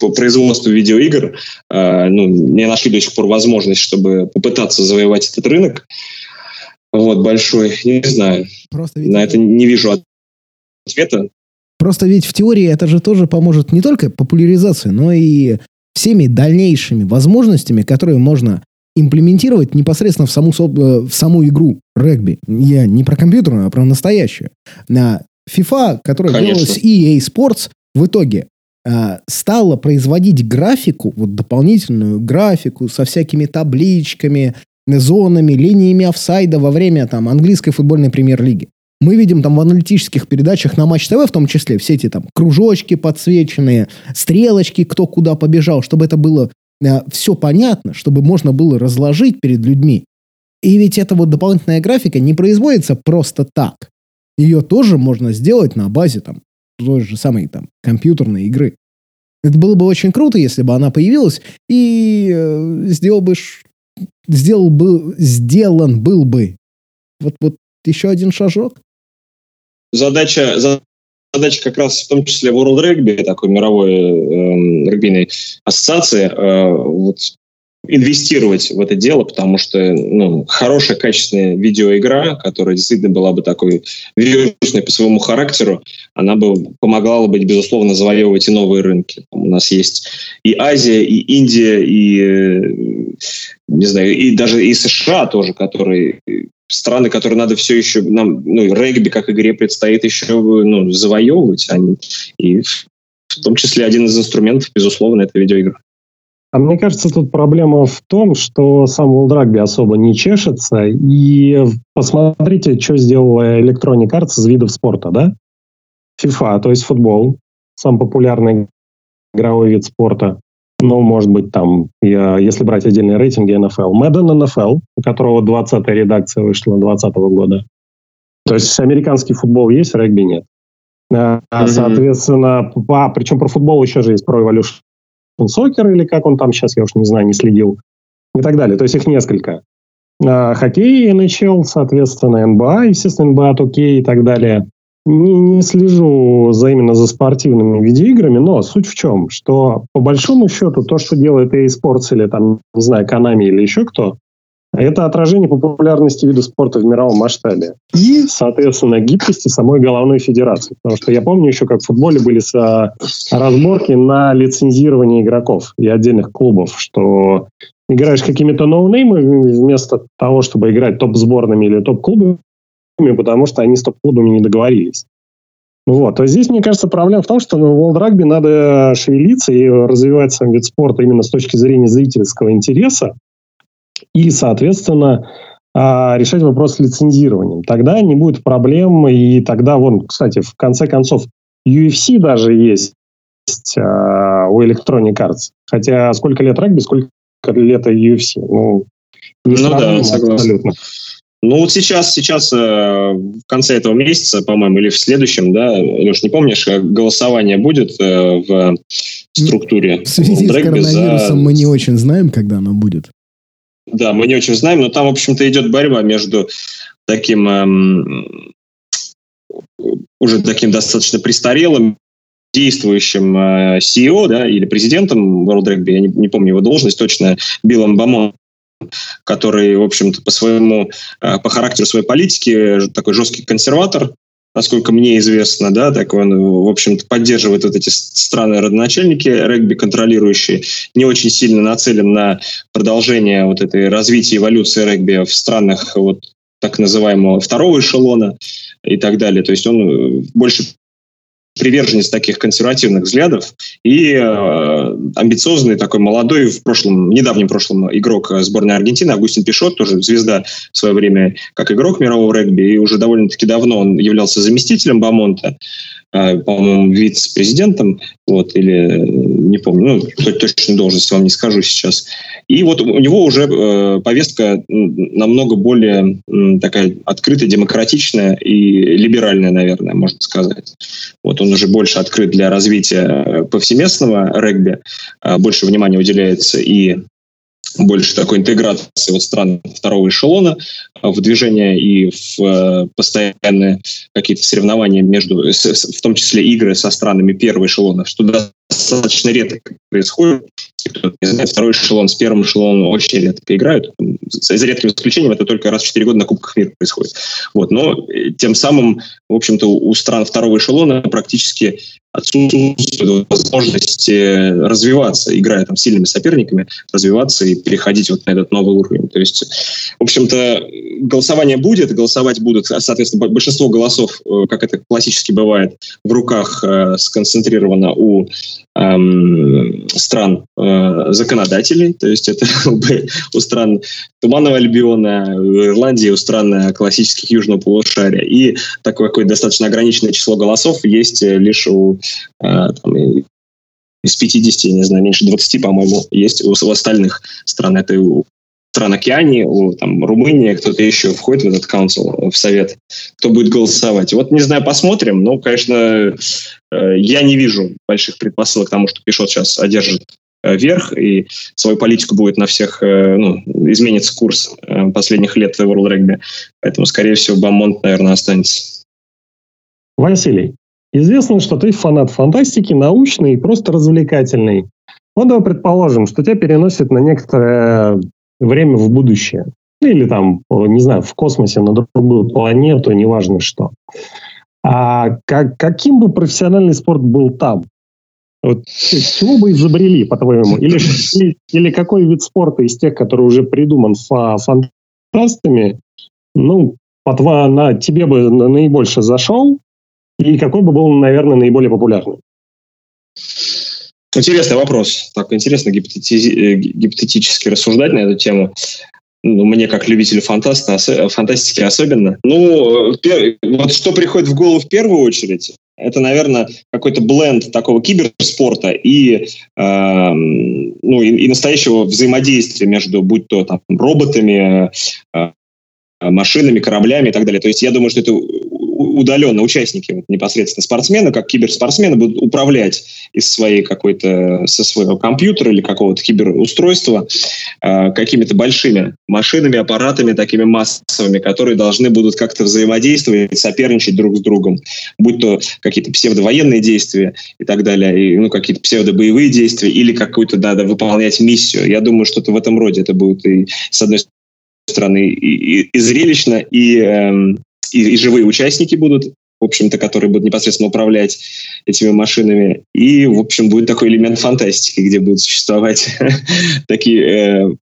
по производству видеоигр э, ну, не нашли до сих пор возможность, чтобы попытаться завоевать этот рынок. Вот, большой. Не знаю. Просто На это не вижу ответа. Просто ведь в теории это же тоже поможет не только популяризации, но и всеми дальнейшими возможностями, которые можно имплементировать непосредственно в саму, э, в саму игру регби. Я не про компьютерную, а про настоящую. На FIFA, которая Конечно. делалась EA Sports, в итоге э, стала производить графику, вот дополнительную графику со всякими табличками, зонами, линиями офсайда во время там английской футбольной премьер-лиги. Мы видим там в аналитических передачах на Матч ТВ в том числе все эти там кружочки подсвеченные, стрелочки, кто куда побежал, чтобы это было все понятно, чтобы можно было разложить перед людьми. И ведь эта вот дополнительная графика не производится просто так. Ее тоже можно сделать на базе там той же самой там компьютерной игры. Это было бы очень круто, если бы она появилась и э, сделал бы сделал бы сделан был бы вот вот еще один шажок. Задача задача как раз в том числе World Rugby, такой мировой э, регбийной ассоциации, э, вот, инвестировать в это дело, потому что ну, хорошая, качественная видеоигра, которая действительно была бы такой вирусной по своему характеру, она бы помогла быть, безусловно, завоевывать и новые рынки. У нас есть и Азия, и Индия, и э, не знаю, и даже и США тоже, которые страны, которые надо все еще, нам, ну, регби как игре предстоит еще ну, завоевывать. Они, и в том числе один из инструментов, безусловно, это видеоигры. А мне кажется, тут проблема в том, что сам World Rugby особо не чешется. И посмотрите, что сделала Electronic Arts из видов спорта, да? FIFA, то есть футбол, самый популярный игровой вид спорта ну, может быть, там, я, если брать отдельные рейтинги NFL, Madden NFL, у которого 20-я редакция вышла 2020 года. То есть американский футбол есть, регби нет. Mm-hmm. Соответственно, а, причем про футбол еще же есть Pro Evolution Soccer, или как он там сейчас, я уж не знаю, не следил, и так далее. То есть их несколько. А, хоккей, NHL, соответственно, НБА, естественно, НБА, окей и так далее не, не слежу за именно за спортивными видеоиграми, но суть в чем, что по большому счету то, что делает EA Sports или там, не знаю, Konami или еще кто, Это отражение популярности вида спорта в мировом масштабе. И, соответственно, гибкости самой головной федерации. Потому что я помню еще, как в футболе были разборки на лицензирование игроков и отдельных клубов, что играешь какими-то ноунеймами вместо того, чтобы играть топ-сборными или топ-клубами, потому что они с топ-клубами не договорились. Вот. А здесь, мне кажется, проблема в том, что в World Rugby надо шевелиться и развивать сам вид спорта именно с точки зрения зрительского интереса и, соответственно, а, решать вопрос с лицензированием. Тогда не будет проблем, и тогда, вон, кстати, в конце концов, UFC даже есть а, у Electronic Arts. Хотя сколько лет регби, сколько лет UFC. Ну, не ну да, согласен. Абсолютно. Ну вот сейчас, сейчас э, в конце этого месяца, по-моему, или в следующем, да, Леш, не помнишь, голосование будет э, в структуре? В связи с коронавирусом за... мы не очень знаем, когда оно будет. Да, мы не очень знаем, но там, в общем-то, идет борьба между таким эм, уже таким достаточно престарелым действующим э, CEO, да, или президентом World Rugby, я не, не помню его должность точно, Биллом Бамон, который, в общем-то, по своему, э, по характеру своей политики такой жесткий консерватор, насколько мне известно, да, так он, в общем-то, поддерживает вот эти странные родоначальники регби, контролирующие, не очень сильно нацелен на продолжение вот этой развития эволюции регби в странах вот так называемого второго эшелона и так далее. То есть он э, больше приверженец таких консервативных взглядов и э, амбициозный такой молодой в прошлом, недавнем прошлом игрок сборной Аргентины Августин Пишот, тоже звезда в свое время как игрок мирового регби, и уже довольно-таки давно он являлся заместителем Бамонта. А, по-моему, вице-президентом, вот, или не помню, ну, точную должность вам не скажу сейчас. И вот у него уже э, повестка намного более э, такая открытая, демократичная и либеральная, наверное, можно сказать. Вот он уже больше открыт для развития повсеместного регби, э, больше внимания уделяется и больше такой интеграции вот стран второго эшелона в движение и в э, постоянные какие-то соревнования между, в том числе игры со странами первого эшелона, что достаточно редко происходит. Кто не знает, второй эшелон с первым эшелоном очень редко играют. За редким исключением это только раз в 4 года на Кубках мира происходит. Вот. Но э, тем самым, в общем-то, у стран второго эшелона практически отсутствует возможность развиваться, играя там сильными соперниками, развиваться и переходить вот на этот новый уровень. То есть, в общем-то, голосование будет, голосовать будут, соответственно, большинство голосов, э, как это классически бывает, в руках э, сконцентрировано у эм, стран э, законодателей, то есть это *laughs* у стран Туманного Альбиона, Ирландии, у стран классических Южного полушария. И такое какое достаточно ограниченное число голосов есть лишь у э, там, из 50, я не знаю, меньше 20, по-моему, есть у, у остальных стран. Это у стран Океании, у там, Румынии, кто-то еще входит в этот council, в совет, кто будет голосовать. Вот, не знаю, посмотрим. Ну, конечно, э, я не вижу больших предпосылок к тому, что Пишот сейчас одержит э, верх, и свою политику будет на всех, э, ну, изменится курс последних лет в World Rugby. Поэтому, скорее всего, Бамонт, наверное, останется. Василий, известно, что ты фанат фантастики, научный и просто развлекательный. Давай предположим, что тебя переносят на некоторое время в будущее. Ну, или там, не знаю, в космосе на другую планету, неважно что. А как, каким бы профессиональный спорт был там? Вот, чего бы изобрели, по-твоему? Или, или, или какой вид спорта из тех, который уже придуман фа фантастами, ну, по на тебе бы наибольше зашел, и какой бы был, наверное, наиболее популярный? Интересный вопрос. Так интересно гипотети- гипотетически рассуждать на эту тему. Ну, мне, как любителю фантаста, фантастики особенно. Ну, пер- вот что приходит в голову в первую очередь, это, наверное, какой-то бленд такого киберспорта и, э, ну, и, и настоящего взаимодействия между, будь то там, роботами, э, машинами, кораблями и так далее. То есть я думаю, что это удаленно участники вот, непосредственно спортсмены, как киберспортсмены, будут управлять из своей какой-то, со своего компьютера или какого-то киберустройства э, какими-то большими машинами, аппаратами такими массовыми, которые должны будут как-то взаимодействовать, соперничать друг с другом, будь то какие-то псевдовоенные действия и так далее, и, ну, какие-то псевдобоевые действия или какую-то, да, выполнять миссию. Я думаю, что-то в этом роде это будет и, с одной стороны, и, и, и зрелищно, и, э, и, и живые участники будут, в общем-то, которые будут непосредственно управлять этими машинами. И, в общем, будет такой элемент фантастики, где будут существовать *laughs* такие э,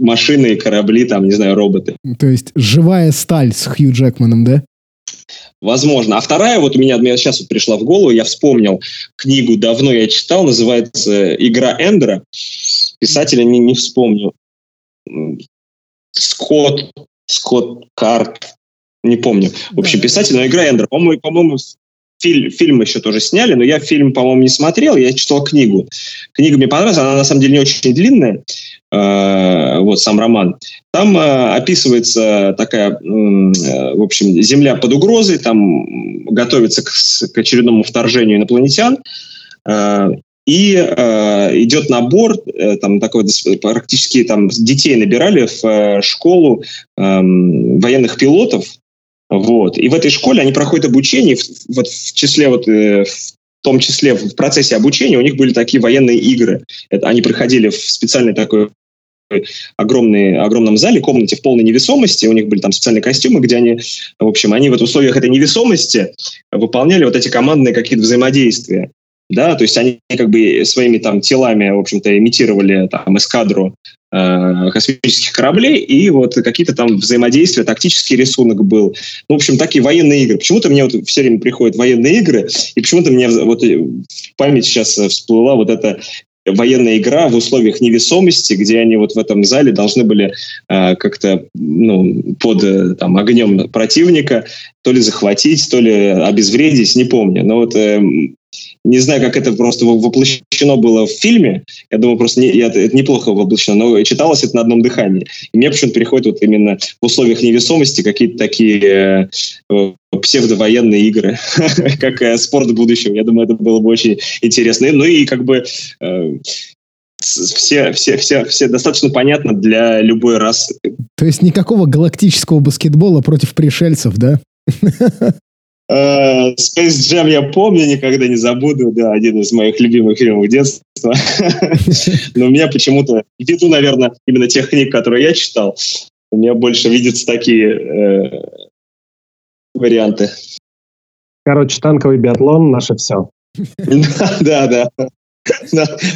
машины, корабли, там, не знаю, роботы. То есть живая сталь с Хью Джекманом, да? Возможно. А вторая, вот у меня, меня сейчас вот пришла в голову, я вспомнил книгу, давно я читал, называется «Игра Эндера». Писателя не, не вспомню. Скотт, Скотт Карт, не помню. В общем, писатель, но «Игра Эндера». По-моему, по-моему фильм, фильм еще тоже сняли, но я фильм, по-моему, не смотрел, я читал книгу. Книга мне понравилась, она на самом деле не очень длинная, э, вот сам роман. Там э, описывается такая, э, в общем, земля под угрозой, там готовится к, к очередному вторжению инопланетян, и э, идет набор, э, там такой практически там детей набирали в э, школу э, военных пилотов, вот. И в этой школе они проходят обучение, вот в числе вот э, в том числе в процессе обучения у них были такие военные игры. Это, они проходили в специальной такой огромный, огромном зале, комнате в полной невесомости. У них были там специальные костюмы, где они, в общем, они в условиях этой невесомости выполняли вот эти командные какие-то взаимодействия да, то есть они как бы своими там телами, в общем-то, имитировали там эскадру э, космических кораблей, и вот какие-то там взаимодействия, тактический рисунок был. Ну, в общем, такие военные игры. Почему-то мне вот все время приходят военные игры, и почему-то мне вот в память сейчас всплыла вот эта военная игра в условиях невесомости, где они вот в этом зале должны были э, как-то ну, под э, там, огнем противника то ли захватить, то ли обезвредить, не помню. Но вот э, не знаю, как это просто воплощено было в фильме. Я думаю, просто не, я, это неплохо воплощено, но читалось это на одном дыхании. И мне почему-то приходят вот именно в условиях невесомости какие-то такие э, псевдовоенные игры, *laughs* как э, спорт будущего. Я думаю, это было бы очень интересно. Ну и как бы э, все, все, все, все достаточно понятно для любой расы. То есть никакого галактического баскетбола против пришельцев, да? *laughs* Э, Space Jam я помню, никогда не забуду, да, один из моих любимых фильмов детства. *laughs* Но у меня почему-то, ввиду, наверное, именно тех книг, которые я читал, у меня больше видятся такие э, варианты. Короче, танковый биатлон — наше все. *laughs* Да, да.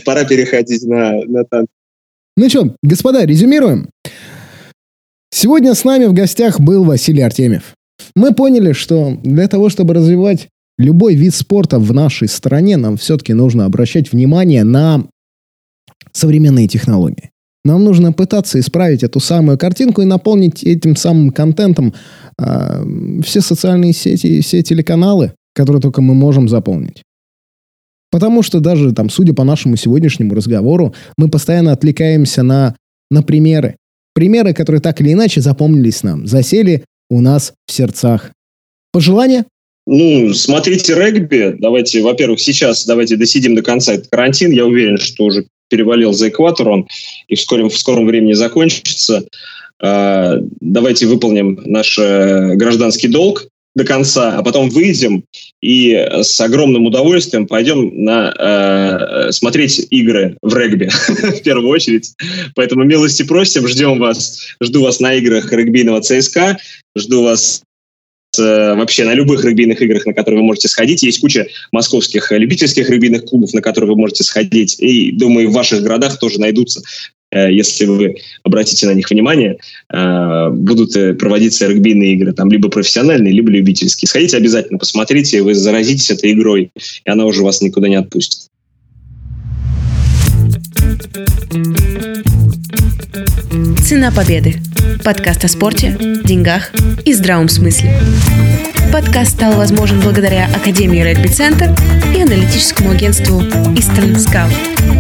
Пора переходить на, на танк. Ну что, господа, резюмируем. Сегодня с нами в гостях был Василий Артемьев. Мы поняли, что для того, чтобы развивать любой вид спорта в нашей стране, нам все-таки нужно обращать внимание на современные технологии. Нам нужно пытаться исправить эту самую картинку и наполнить этим самым контентом э, все социальные сети, все телеканалы, которые только мы можем заполнить. Потому что даже там, судя по нашему сегодняшнему разговору, мы постоянно отвлекаемся на, на примеры. Примеры, которые так или иначе запомнились нам, засели у нас в сердцах. Пожелания? Ну, смотрите регби. Давайте, во-первых, сейчас давайте досидим до конца этот карантин. Я уверен, что уже перевалил за экватор он и в скором, в скором времени закончится. А, давайте выполним наш э, гражданский долг до конца, а потом выйдем и с огромным удовольствием пойдем на, э, смотреть игры в регби *laughs* в первую очередь. Поэтому милости просим, ждем вас, жду вас на играх регбийного ЦСКА, жду вас э, вообще на любых регбийных играх, на которые вы можете сходить. Есть куча московских любительских регбийных клубов, на которые вы можете сходить. И, думаю, в ваших городах тоже найдутся если вы обратите на них внимание, э, будут э, проводиться регбийные игры, там либо профессиональные, либо любительские. Сходите обязательно, посмотрите, вы заразитесь этой игрой, и она уже вас никуда не отпустит. Цена победы. Подкаст о спорте, деньгах и здравом смысле. Подкаст стал возможен благодаря Академии Регби Центр и аналитическому агентству Eastern Scout.